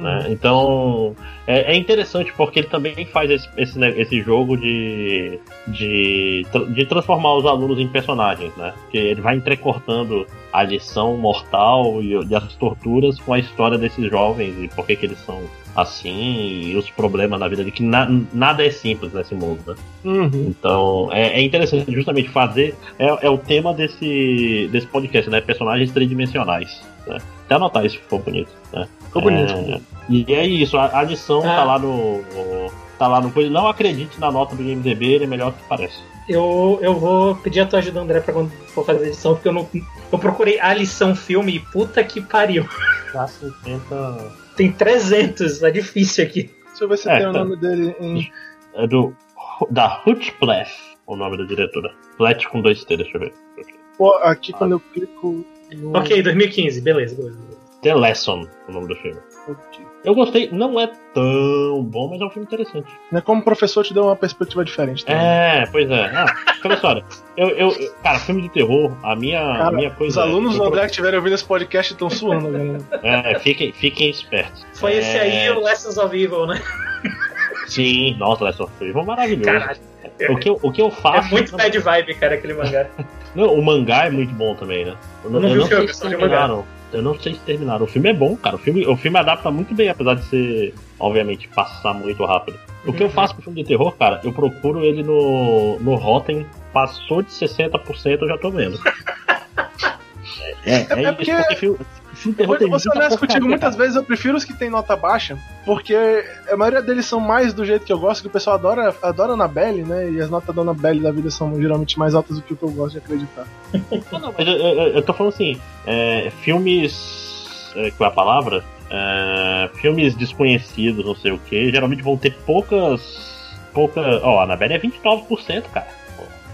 Né? Então é, é, interessante porque ele também faz esse, esse, esse jogo de, de, de transformar os alunos em personagens, né? Que ele vai entrecortando a lição mortal e, e, as torturas com a história desses jovens e por que, que eles são assim e os problemas na vida de que na, nada é simples nesse mundo, né? Uhum. Então é, é, interessante justamente fazer é, é o tema desse, desse podcast, né? Personagens tridimensionais. Né? Até anotar isso ficou bonito. Né? Ficou bonito. É, e é isso, a, a lição tá ah. tá lá no. Tá lá no coisa. Não acredite na nota do IMDB, ele é melhor que parece. Eu, eu vou pedir a tua ajuda, André, pra quando for fazer a edição, porque eu não. Eu procurei a lição filme e puta que pariu. Dá 50. Tem 300, é difícil aqui. Deixa eu ver se é, tem tá. o nome dele em. É do. Da Hutchpleth, o nome da diretora. Plet com dois T, deixa eu ver. Pô, aqui ah. quando eu clico. No... Ok, 2015, beleza, beleza. The Lesson, o nome do filme. Eu gostei, não é tão bom, mas é um filme interessante. Né, como professor te deu uma perspectiva diferente também. É, pois é. Ah, olha só, eu, eu, cara, filme de terror, a minha, cara, a minha coisa. Os alunos é, do André que estiverem ouvindo esse podcast estão suando, galera. É, fiquem, fiquem espertos. Foi é... esse aí o Lessons of Evil, né? Sim, nossa, Lessons of Evil é maravilhoso. Caralho. O que, eu, o que eu faço. É muito bad vibe, cara, aquele mangá. não, o mangá é muito bom também, né? Eu, eu não, filme, só terminaram. Eu não sei se terminaram. O filme é bom, cara. O filme, o filme adapta muito bem, apesar de ser, obviamente, passar muito rápido. O que eu uhum. faço com filme de terror, cara, eu procuro ele no, no Rotten, passou de 60%, eu já tô vendo. é, é, é, é porque... isso, porque filme, eu vou, vou ser honesto contigo, muitas vezes eu prefiro os que tem nota baixa, porque a maioria deles são mais do jeito que eu gosto, que o pessoal adora, adora Annabelle, né? E as notas da Annabelle da vida são geralmente mais altas do que o que eu gosto de acreditar. não, não, mas eu, eu, eu tô falando assim, é, filmes. É, qual é a palavra? É, filmes desconhecidos, não sei o que, geralmente vão ter poucas pouca. Ó, a Annabelle é 29%, cara.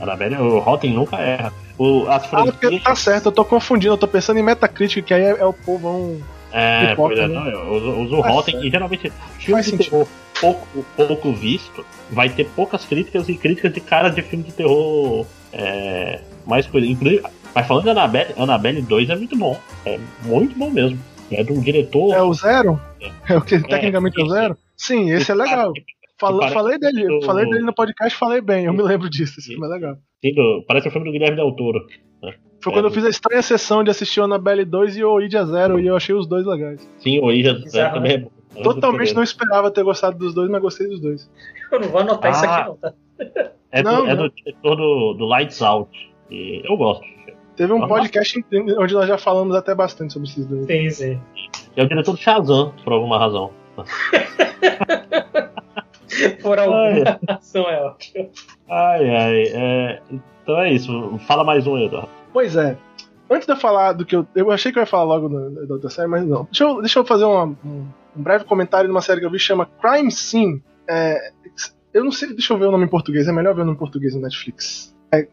A Annabelle, o Rotten nunca erra. O, as ah, porque tá certo, eu tô confundindo, eu tô pensando em Metacritic, que aí é, é o povão. É, pois é, né? não, eu uso, uso o Rotten e geralmente filme de terror pouco, pouco visto vai ter poucas críticas e críticas de cara de filme de terror é, mais coisa. Inclusive, mas falando de Annabelle, Annabelle 2 é muito bom. É muito bom mesmo. É de um diretor. É o zero? É, é o que tecnicamente é, o zero? Sim, esse é legal. Fala, falei dele, do... falei dele no podcast, falei bem, eu me lembro disso, esse filme é legal. Sim, do, parece o filme do Guilherme Del Toro. Né? Foi quando eu fiz a estranha sessão de assistir o Annabelle 2 e o Ida Zero, e eu achei os dois legais. Sim, o Ida Zero também é bom. Totalmente não esperava ter gostado dos dois, mas gostei dos dois. Eu não vou anotar ah, isso aqui, não, tá? É, do, não, é do diretor do, do Lights Out. E eu gosto. Teve um podcast onde nós já falamos até bastante sobre esses dois. Sim, sim. É o diretor do Shazam, por alguma razão. por alguma ai. razão é ótimo. Ai, ai. É... Então é isso. Fala mais um, Eduardo. Pois é. Antes de eu falar do que eu. Eu achei que eu ia falar logo da outra série, mas não. Deixa eu, deixa eu fazer uma, um, um, breve comentário de uma série que eu vi que chama Crime Scene. É, eu não sei, deixa eu ver o nome em português. É melhor ver o nome em português no Netflix. É,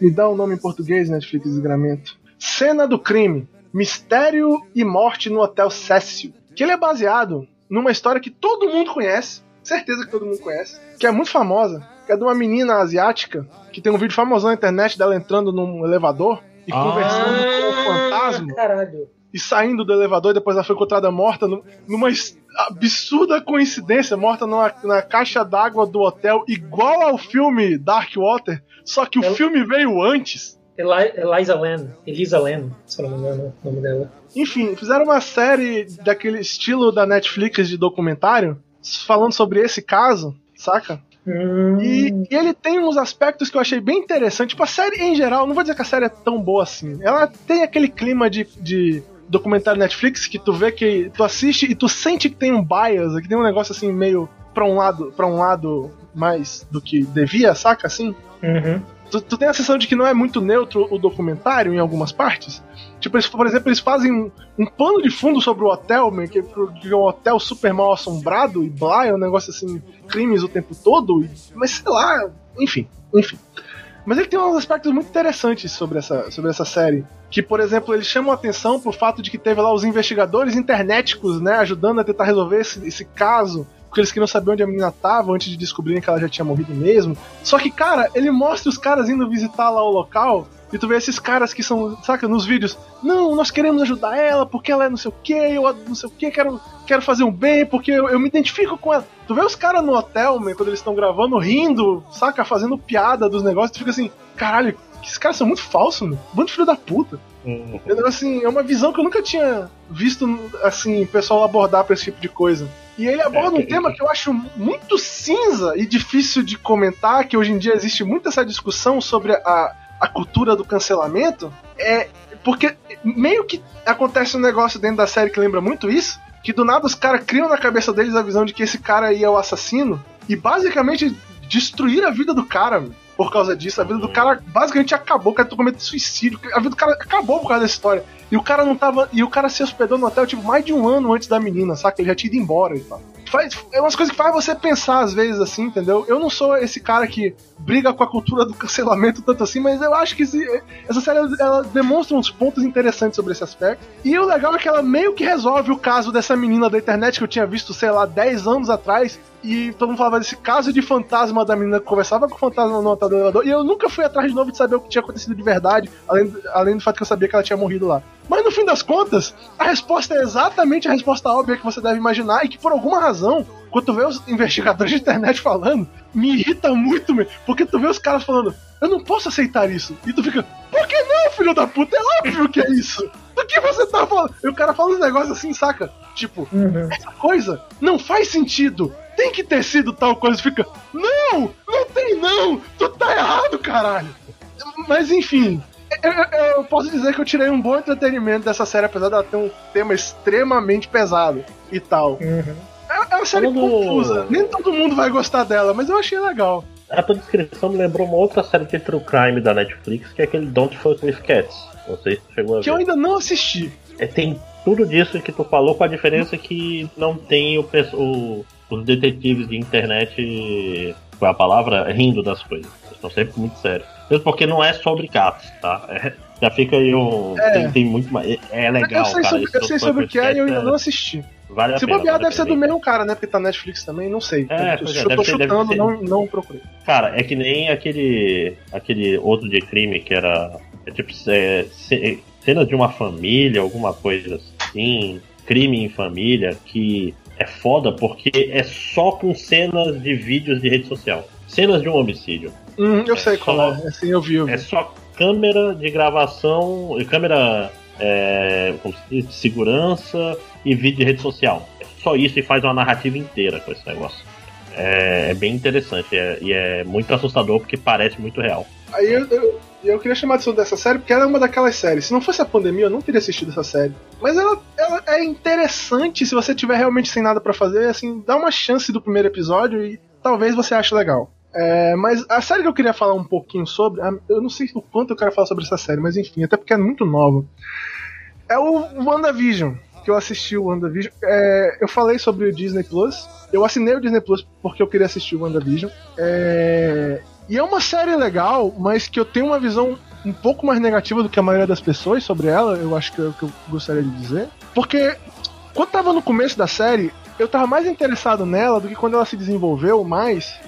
me dá o um nome em português, Netflix, desgramento. Cena do crime. Mistério e morte no Hotel Cécio. Que ele é baseado numa história que todo mundo conhece. Certeza que todo mundo conhece. Que é muito famosa. Que é de uma menina asiática que tem um vídeo famoso na internet dela entrando num elevador e ah, conversando com o fantasma. Caralho. E saindo do elevador, e depois ela foi encontrada morta numa absurda coincidência, morta numa, na caixa d'água do hotel, igual ao filme Dark Water, só que o ela... filme veio antes. Eli Eliza Len, Elisa Len, se não me engano o nome dela. Enfim, fizeram uma série daquele estilo da Netflix de documentário, falando sobre esse caso, saca? Hum. E, e, ele tem uns aspectos que eu achei bem interessante. Tipo, a série em geral, não vou dizer que a série é tão boa assim. Ela tem aquele clima de, de documentário Netflix que tu vê que tu assiste e tu sente que tem um bias, que tem um negócio assim meio para um lado, para um lado mais do que devia, saca assim? Uhum. Tu, tu, tem a sensação de que não é muito neutro o documentário em algumas partes? Tipo, eles, por exemplo, eles fazem um, um pano de fundo sobre o hotel, que, que é um hotel super mal assombrado e blá, é um negócio assim, crimes o tempo todo, e, mas sei lá, enfim, enfim. Mas ele tem uns aspectos muito interessantes sobre essa, sobre essa série. Que, por exemplo, eles chamam a atenção pro fato de que teve lá os investigadores internéticos, né, ajudando a tentar resolver esse, esse caso porque eles queriam saber onde a menina tava antes de descobrirem que ela já tinha morrido mesmo. Só que, cara, ele mostra os caras indo visitar lá o local e tu vê esses caras que são, saca, nos vídeos, não, nós queremos ajudar ela porque ela é não sei o que, eu não sei o que, quero, quero fazer um bem porque eu, eu me identifico com ela. Tu vê os caras no hotel, man, quando eles estão gravando, rindo, saca, fazendo piada dos negócios, tu fica assim, caralho, esses caras são muito falsos, mano. Bando filho da puta. Uhum. Assim, é uma visão que eu nunca tinha visto, assim, pessoal abordar pra esse tipo de coisa. E ele aborda um tema que eu acho muito cinza e difícil de comentar, que hoje em dia existe muito essa discussão sobre a, a cultura do cancelamento. É porque meio que acontece um negócio dentro da série que lembra muito isso, que do nada os caras criam na cabeça deles a visão de que esse cara aí é o assassino e basicamente destruir a vida do cara por causa disso. A vida do cara basicamente acabou, o cara cometeu suicídio. A vida do cara acabou por causa dessa história. E o cara não tava. E o cara se hospedou no hotel, tipo, mais de um ano antes da menina, saca? Ele já tinha ido embora e tal. Faz, é umas coisas que faz você pensar às vezes assim, entendeu? Eu não sou esse cara que briga com a cultura do cancelamento tanto assim, mas eu acho que esse, essa série ela demonstra uns pontos interessantes sobre esse aspecto. E o legal é que ela meio que resolve o caso dessa menina da internet que eu tinha visto, sei lá, 10 anos atrás, e todo mundo falava desse caso de fantasma da menina que conversava com o fantasma no elevador, e eu nunca fui atrás de novo de saber o que tinha acontecido de verdade, além, além do fato que eu sabia que ela tinha morrido lá. Mas no fim das contas, a resposta é exatamente a resposta óbvia que você deve imaginar e que por alguma razão, quando tu vê os investigadores de internet falando, me irrita muito, porque tu vê os caras falando, eu não posso aceitar isso. E tu fica, por que não, filho da puta? É óbvio que é isso. Do que você tá falando? E o cara fala uns negócios assim, saca? Tipo, uhum. essa coisa não faz sentido. Tem que ter sido tal coisa. Fica, não, não tem não. Tu tá errado, caralho. Mas enfim, eu, eu, posso dizer que eu tirei um bom entretenimento dessa série, apesar dela ter um tema extremamente pesado e tal. Uhum. É, é uma série Falando... confusa. Nem todo mundo vai gostar dela, mas eu achei legal. A tua descrição me lembrou uma outra série de true crime da Netflix, que é aquele Don't Fuck With Cats. Não sei se chegou a Que ver. eu ainda não assisti. É, tem tudo disso que tu falou, com a diferença que não tem o, o os detetives de internet, qual é a palavra? Rindo das coisas. Estão sempre muito sérios. Mesmo porque não é sobre gatos, tá? É, já fica aí um. É. Tem, tem muito mais. É, é legal, eu sei cara. sobre, eu sei sobre o que é e eu ainda não assisti. Vale a Se bobear, vale deve ser do mesmo cara, né? Porque tá na Netflix também, não sei. É, eu é, tô ser- chutando, não, não procurei. Cara, é que nem aquele. aquele outro de crime que era. É tipo. É, ce- cena de uma família, alguma coisa assim. Crime em família, que é foda porque é só com cenas de vídeos de rede social. Cenas de um homicídio. Hum, eu É sei qual só- é. Assim, eu vi, eu vi. É só câmera de gravação, câmera é, de segurança e vídeo de rede social. É só isso e faz uma narrativa inteira com esse negócio. É, é bem interessante é- e é muito assustador porque parece muito real. Aí eu, eu, eu queria chamar a atenção dessa série porque ela é uma daquelas séries. Se não fosse a pandemia, eu não teria assistido essa série. Mas ela, ela é interessante se você tiver realmente sem nada pra fazer, assim, dá uma chance do primeiro episódio e talvez você ache legal. É, mas a série que eu queria falar um pouquinho sobre, eu não sei o quanto eu quero falar sobre essa série, mas enfim, até porque é muito nova. É o WandaVision, que eu assisti o WandaVision. É, eu falei sobre o Disney Plus. Eu assinei o Disney Plus porque eu queria assistir o WandaVision. É, e é uma série legal, mas que eu tenho uma visão um pouco mais negativa do que a maioria das pessoas sobre ela, eu acho que é o que eu gostaria de dizer. Porque quando tava no começo da série, eu tava mais interessado nela do que quando ela se desenvolveu mais.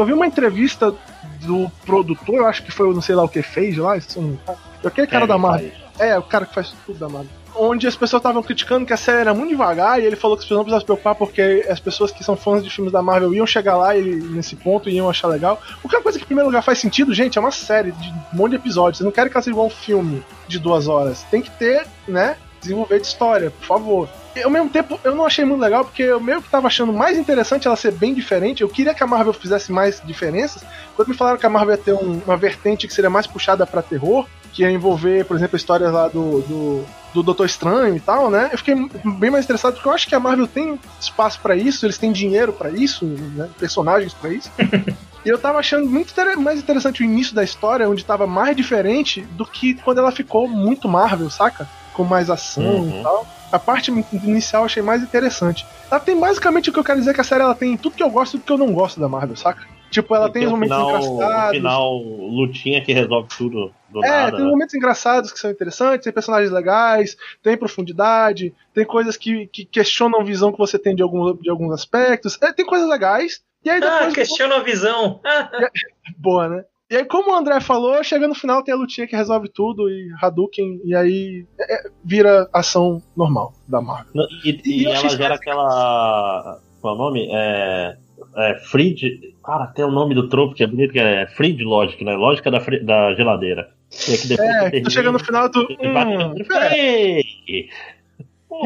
Eu vi uma entrevista do produtor, eu acho que foi o não sei lá o que fez lá, esse não- aquele cara É, da Marvel. É, o cara que faz tudo da Marvel. Onde as pessoas estavam criticando que a série era muito devagar e ele falou que as pessoas não precisavam se preocupar porque as pessoas que são fãs de filmes da Marvel iam chegar lá e nesse ponto iam achar legal. O que é uma coisa que, em primeiro lugar, faz sentido, gente, é uma série de um monte de episódios. Vocês não querem que ela seja igual um filme de duas horas. Tem que ter, né? Desenvolver de história, por favor. Ao mesmo tempo, eu não achei muito legal porque eu meio que tava achando mais interessante ela ser bem diferente. Eu queria que a Marvel fizesse mais diferenças. Quando me falaram que a Marvel ia ter um- uma vertente que seria mais puxada pra terror, que ia envolver, por exemplo, histórias lá do, do, do Doutor Estranho e tal, né? Eu fiquei bem mais interessado porque eu acho que a Marvel tem espaço pra isso, eles têm dinheiro pra isso, né? personagens pra isso. E eu tava achando muito mais interessante o início da história, onde tava mais diferente do que quando ela ficou muito Marvel, saca? Com mais ação Uhum. e tal. A parte inicial eu achei mais interessante. Ela tem basicamente o que eu quero dizer que a série ela tem tudo que eu gosto e tudo que eu não gosto da Marvel, saca? Tipo, ela tem, o os momentos final, engraçados. o final lutinha que resolve tudo do É, nada. tem né? momentos engraçados que são interessantes, tem personagens legais, tem profundidade, tem coisas que, que questionam a visão que você tem de, algum, de alguns aspectos. É, tem coisas legais. E aí Ah, depois. questiona a visão. Ah, ah. Boa, né? E aí, como o André falou, chega no final, tem a lutinha que resolve tudo e Hadouken, e aí é, é, vira ação normal da Marvel. E, E e ela gera aquela. Qual é o nome? É. É Frid. Cara, tem o nome do tropo que é bonito, que é Frid Logic, né? Lógica da, fri- da geladeira. E é que depois É, tu chega no final, bate Hum, é. E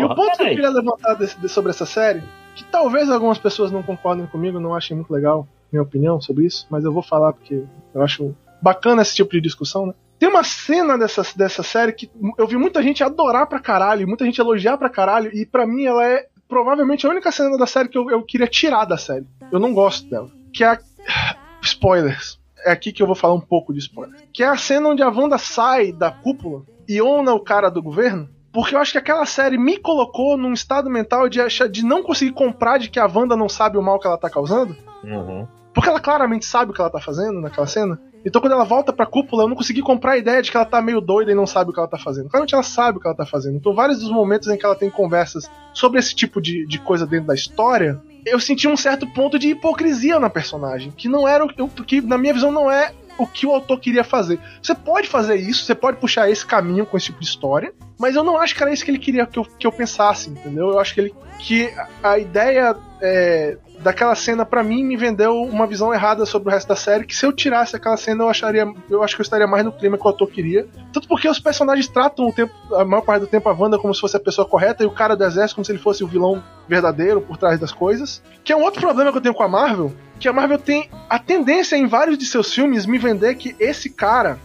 o ponto que eu queria levantar desse- sobre essa série, que talvez algumas pessoas não concordem comigo, não achem muito legal minha opinião sobre isso, mas eu vou falar porque eu acho bacana esse tipo de discussão, né? Tem uma cena dessa, dessa série que eu vi muita gente adorar pra caralho, muita gente elogiar pra caralho, e pra mim ela é provavelmente a única cena da série que eu, eu queria tirar da série. Eu não gosto dela. Que é a... Spoilers. É aqui que eu vou falar um pouco de spoiler. Que é a cena onde a Wanda sai da cúpula e ona o cara do governo. Porque eu acho que aquela série me colocou num estado mental de, achar, de não conseguir comprar de que a Wanda não sabe o mal que ela tá causando. Uhum. Porque ela claramente sabe o que ela tá fazendo naquela cena. Então quando ela volta pra cúpula, eu não consegui comprar a ideia de que ela tá meio doida e não sabe o que ela tá fazendo. Claramente ela sabe o que ela tá fazendo. Então vários dos momentos em que ela tem conversas sobre esse tipo de, de coisa dentro da história, eu senti um certo ponto de hipocrisia na personagem. Que não era o que, na minha visão, não é o que o autor queria fazer. Você pode fazer isso, você pode puxar esse caminho com esse tipo de história, mas eu não acho que era isso que ele queria que eu, que eu pensasse, entendeu? Eu acho que ele que a, ideia é, daquela cena pra mim me vendeu uma visão errada sobre o resto da série, que se eu tirasse aquela cena eu acharia, eu acho que eu estaria mais no clima que o autor queria. Tanto porque os personagens tratam o tempo, a maior parte do tempo a Wanda como se fosse a pessoa correta e o cara do exército como se ele fosse o vilão verdadeiro por trás das coisas. Que é um outro problema que eu tenho com a Marvel, que a Marvel tem a tendência em vários de seus filmes me vender que esse cara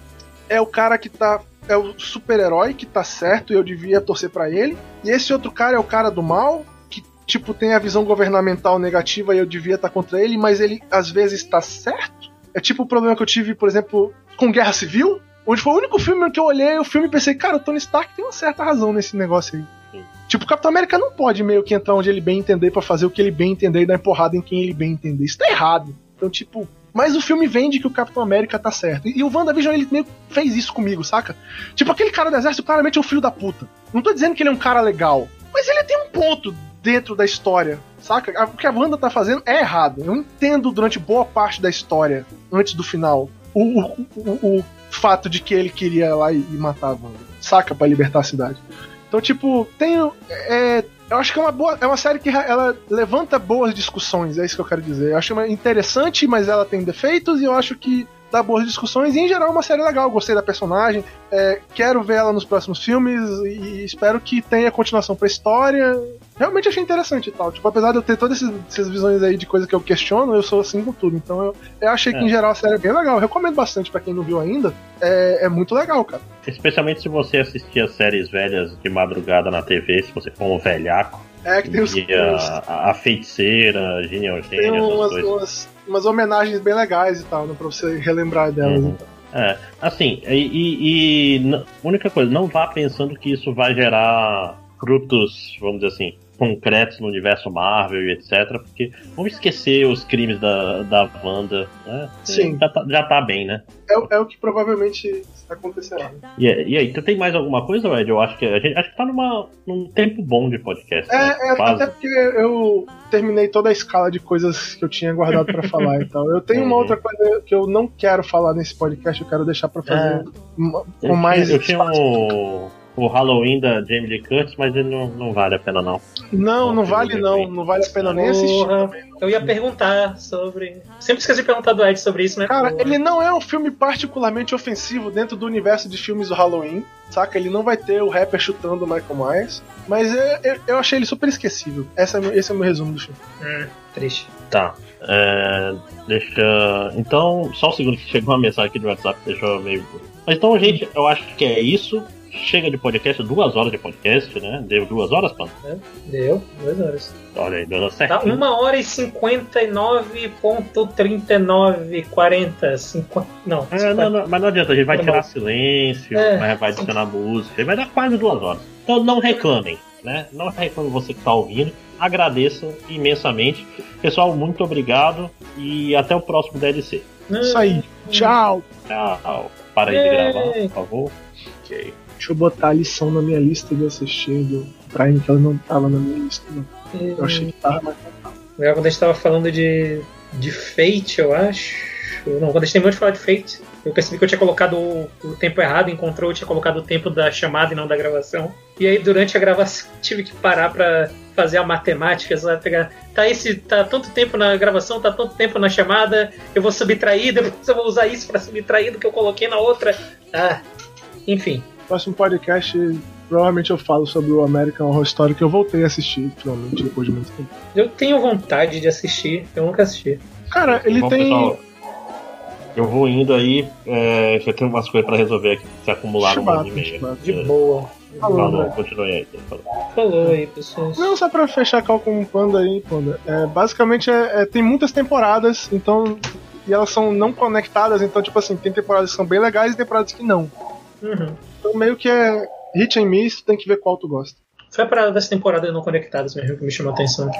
é o cara que tá é o super-herói que tá certo e eu devia torcer pra ele. E esse outro cara é o cara do mal, tipo tem a visão governamental negativa e eu devia estar contra ele, mas ele às vezes tá certo. É tipo o problema que eu tive, por exemplo, com Guerra Civil, onde foi o único filme que eu olhei o filme e pensei, cara, o Tony Stark tem uma certa razão nesse negócio aí. Sim. Tipo, o Capitão América não pode meio que entrar onde ele bem entender pra fazer o que ele bem entender e dar empurrada em quem ele bem entender. Isso tá errado. Então, tipo, mas o filme vende que o Capitão América tá certo. E, e o WandaVision, ele meio que fez isso comigo, saca? Tipo, aquele cara do exército claramente é um filho da puta. Não tô dizendo que ele é um cara legal, mas ele tem um ponto dentro da história, saca? O que a Wanda tá fazendo é errado. Eu entendo durante boa parte da história, antes do final, o, o, o- o fato de que ele queria ir lá e, e matar a Wanda, saca? Pra libertar a cidade. Então, tipo, tem. é, eu acho que é uma boa. É uma série que ela levanta boas discussões, é isso que eu quero dizer. Eu acho uma interessante, mas ela tem defeitos, e eu acho que dá boas discussões, e em geral é uma série legal. Gostei da personagem, é, quero ver ela nos próximos filmes, e espero que tenha continuação pra história. Realmente achei interessante e tal. Tipo, apesar de eu ter todas essas visões aí de coisa que eu questiono, eu sou assim com tudo. Então eu, eu achei que É. em geral a série é bem legal. Eu recomendo bastante pra quem não viu ainda. É, é muito legal, cara. Especialmente se você assistir as séries velhas de madrugada na TV, se você for um velhaco. É que tem os. E a, a, feiticeira, a Genial Tem Gênio, essas umas, umas, umas homenagens bem legais e tal, né? Pra você relembrar delas. Uhum. É, assim, e, e, e única coisa, não vá pensando que isso vai gerar frutos, vamos dizer assim, concretos no universo Marvel e etc. Porque vamos esquecer os crimes da, da Wanda, né? Sim. Já tá, já tá bem, né? É, o- é o que provavelmente acontecerá. E, e aí, tu tem mais alguma coisa, Ed? Eu acho que a gente acho que tá numa, num tempo bom de podcast. né? É, é, Quase. até porque eu terminei toda a escala de coisas que eu tinha guardado pra falar e tal. Eu tenho uma Uhum. outra coisa que eu não quero falar nesse podcast, eu quero deixar pra fazer É. com mais. eu tinha espaço. O, Halloween da Jamie Lee Curtis, mas ele não, não vale a pena, não. Não, não vale não, não vale a pena nem assistir. Porra, eu ia perguntar sobre. Sempre esqueci de perguntar do Ed sobre isso, né? Cara, Porra. ele não é um filme particularmente ofensivo dentro do universo de filmes do Halloween, saca? Ele não vai ter o rapper chutando o Michael Myers, mas eu, eu, eu achei ele super esquecível. Essa é, meu- esse é o meu resumo do filme. Hum, triste. Tá. É, deixa. Então, só um segundo que chegou uma mensagem aqui do WhatsApp, deixou meio. Mas então, gente, eu acho que é isso. Chega de podcast, duas horas de podcast, né? Deu duas horas, Pano? Deu, duas horas. Olha aí, deu Tá certinho. uma hora e 59.39, 40, 50. Não, É, não, não, mas não adianta, a gente vai tirar silêncio, É. vai, vai adicionar música, vai dar quase duas horas. Então não reclamem, né? Não reclamem você que tá ouvindo. Agradeço imensamente. Pessoal, muito obrigado e até o próximo DLC. Isso aí. Tchau. Tchau. Para aí de gravar, por favor. Ok. Deixa eu botar a lição na minha lista de assistir do Prime, que ela não tava na minha lista, não. Eu achei que tava, mas não tava. Legal, quando a gente tava falando de, de Fate, eu acho. Não, quando a gente terminou de falar de Fate, eu percebi que eu tinha colocado o, o tempo errado, encontrou, eu tinha colocado o tempo da chamada e não da gravação. E aí, durante a gravação, tive que parar pra fazer a matemática, sabe? Pegar, tá, esse, tá tanto tempo na gravação, tá tanto tempo na chamada, eu vou subtrair, depois eu vou usar isso pra subtrair do que eu coloquei na outra. Ah, enfim. Próximo podcast, provavelmente eu falo sobre o American Horror Story, que eu voltei a assistir, finalmente, depois de muito tempo. Eu tenho vontade de assistir, eu nunca assisti. Cara, ele Bom, tem. pessoal, eu vou indo aí, é, já tenho umas coisas pra resolver aqui que se acumularam uma hora e. De boa. Falou, Falou, velho. continue aí. Falou. Falou aí, pessoas. Não, só pra fechar cal com o Panda aí, Panda. É, basicamente, é, é, tem muitas temporadas, então. E elas são não conectadas, então, tipo assim, tem temporadas que são bem legais e temporadas que não. Uhum. Então, meio que é hit and miss, tem que ver qual tu gosta. Foi a parada das temporadas não conectadas mesmo que me chamou a atenção.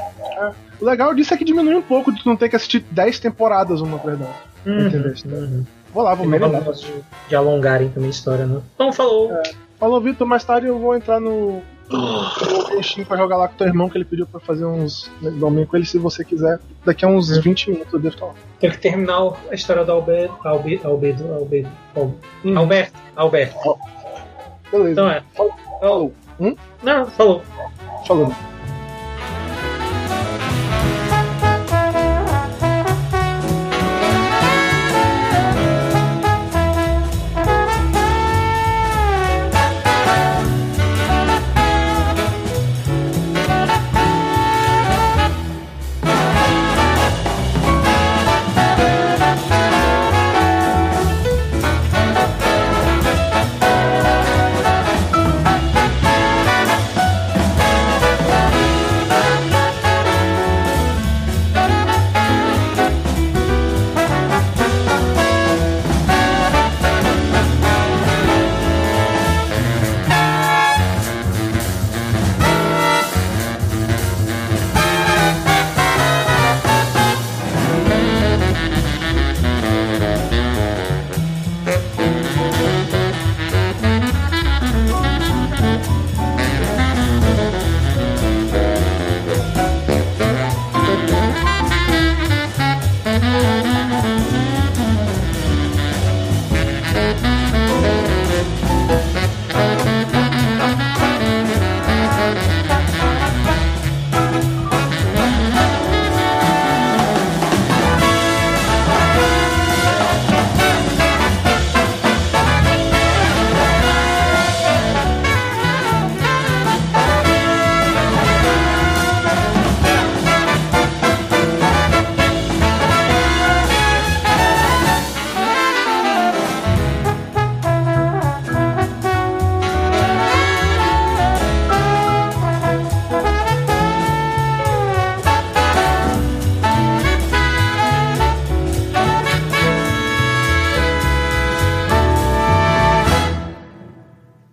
O legal disso é que diminui um pouco de tu não ter que assistir 10 temporadas, uma verdade. Uhum. Entendeu? Uhum. Vou lá, vou negócio de, de alongarem também a história, né? Então, falou. Falou, Vitor, mais tarde eu vou entrar no. no Genshin pra jogar lá com teu irmão, que ele pediu pra fazer uns domingo com ele, se você quiser. Daqui a uns 20 minutos eu devo estar lá. Tem que terminar a história do Albedo. Albedo. Albedo. Albedo. Al- Hum. Alberto. Alberto. Beleza. Então é. Falou. Hum? Não, falou. Falou.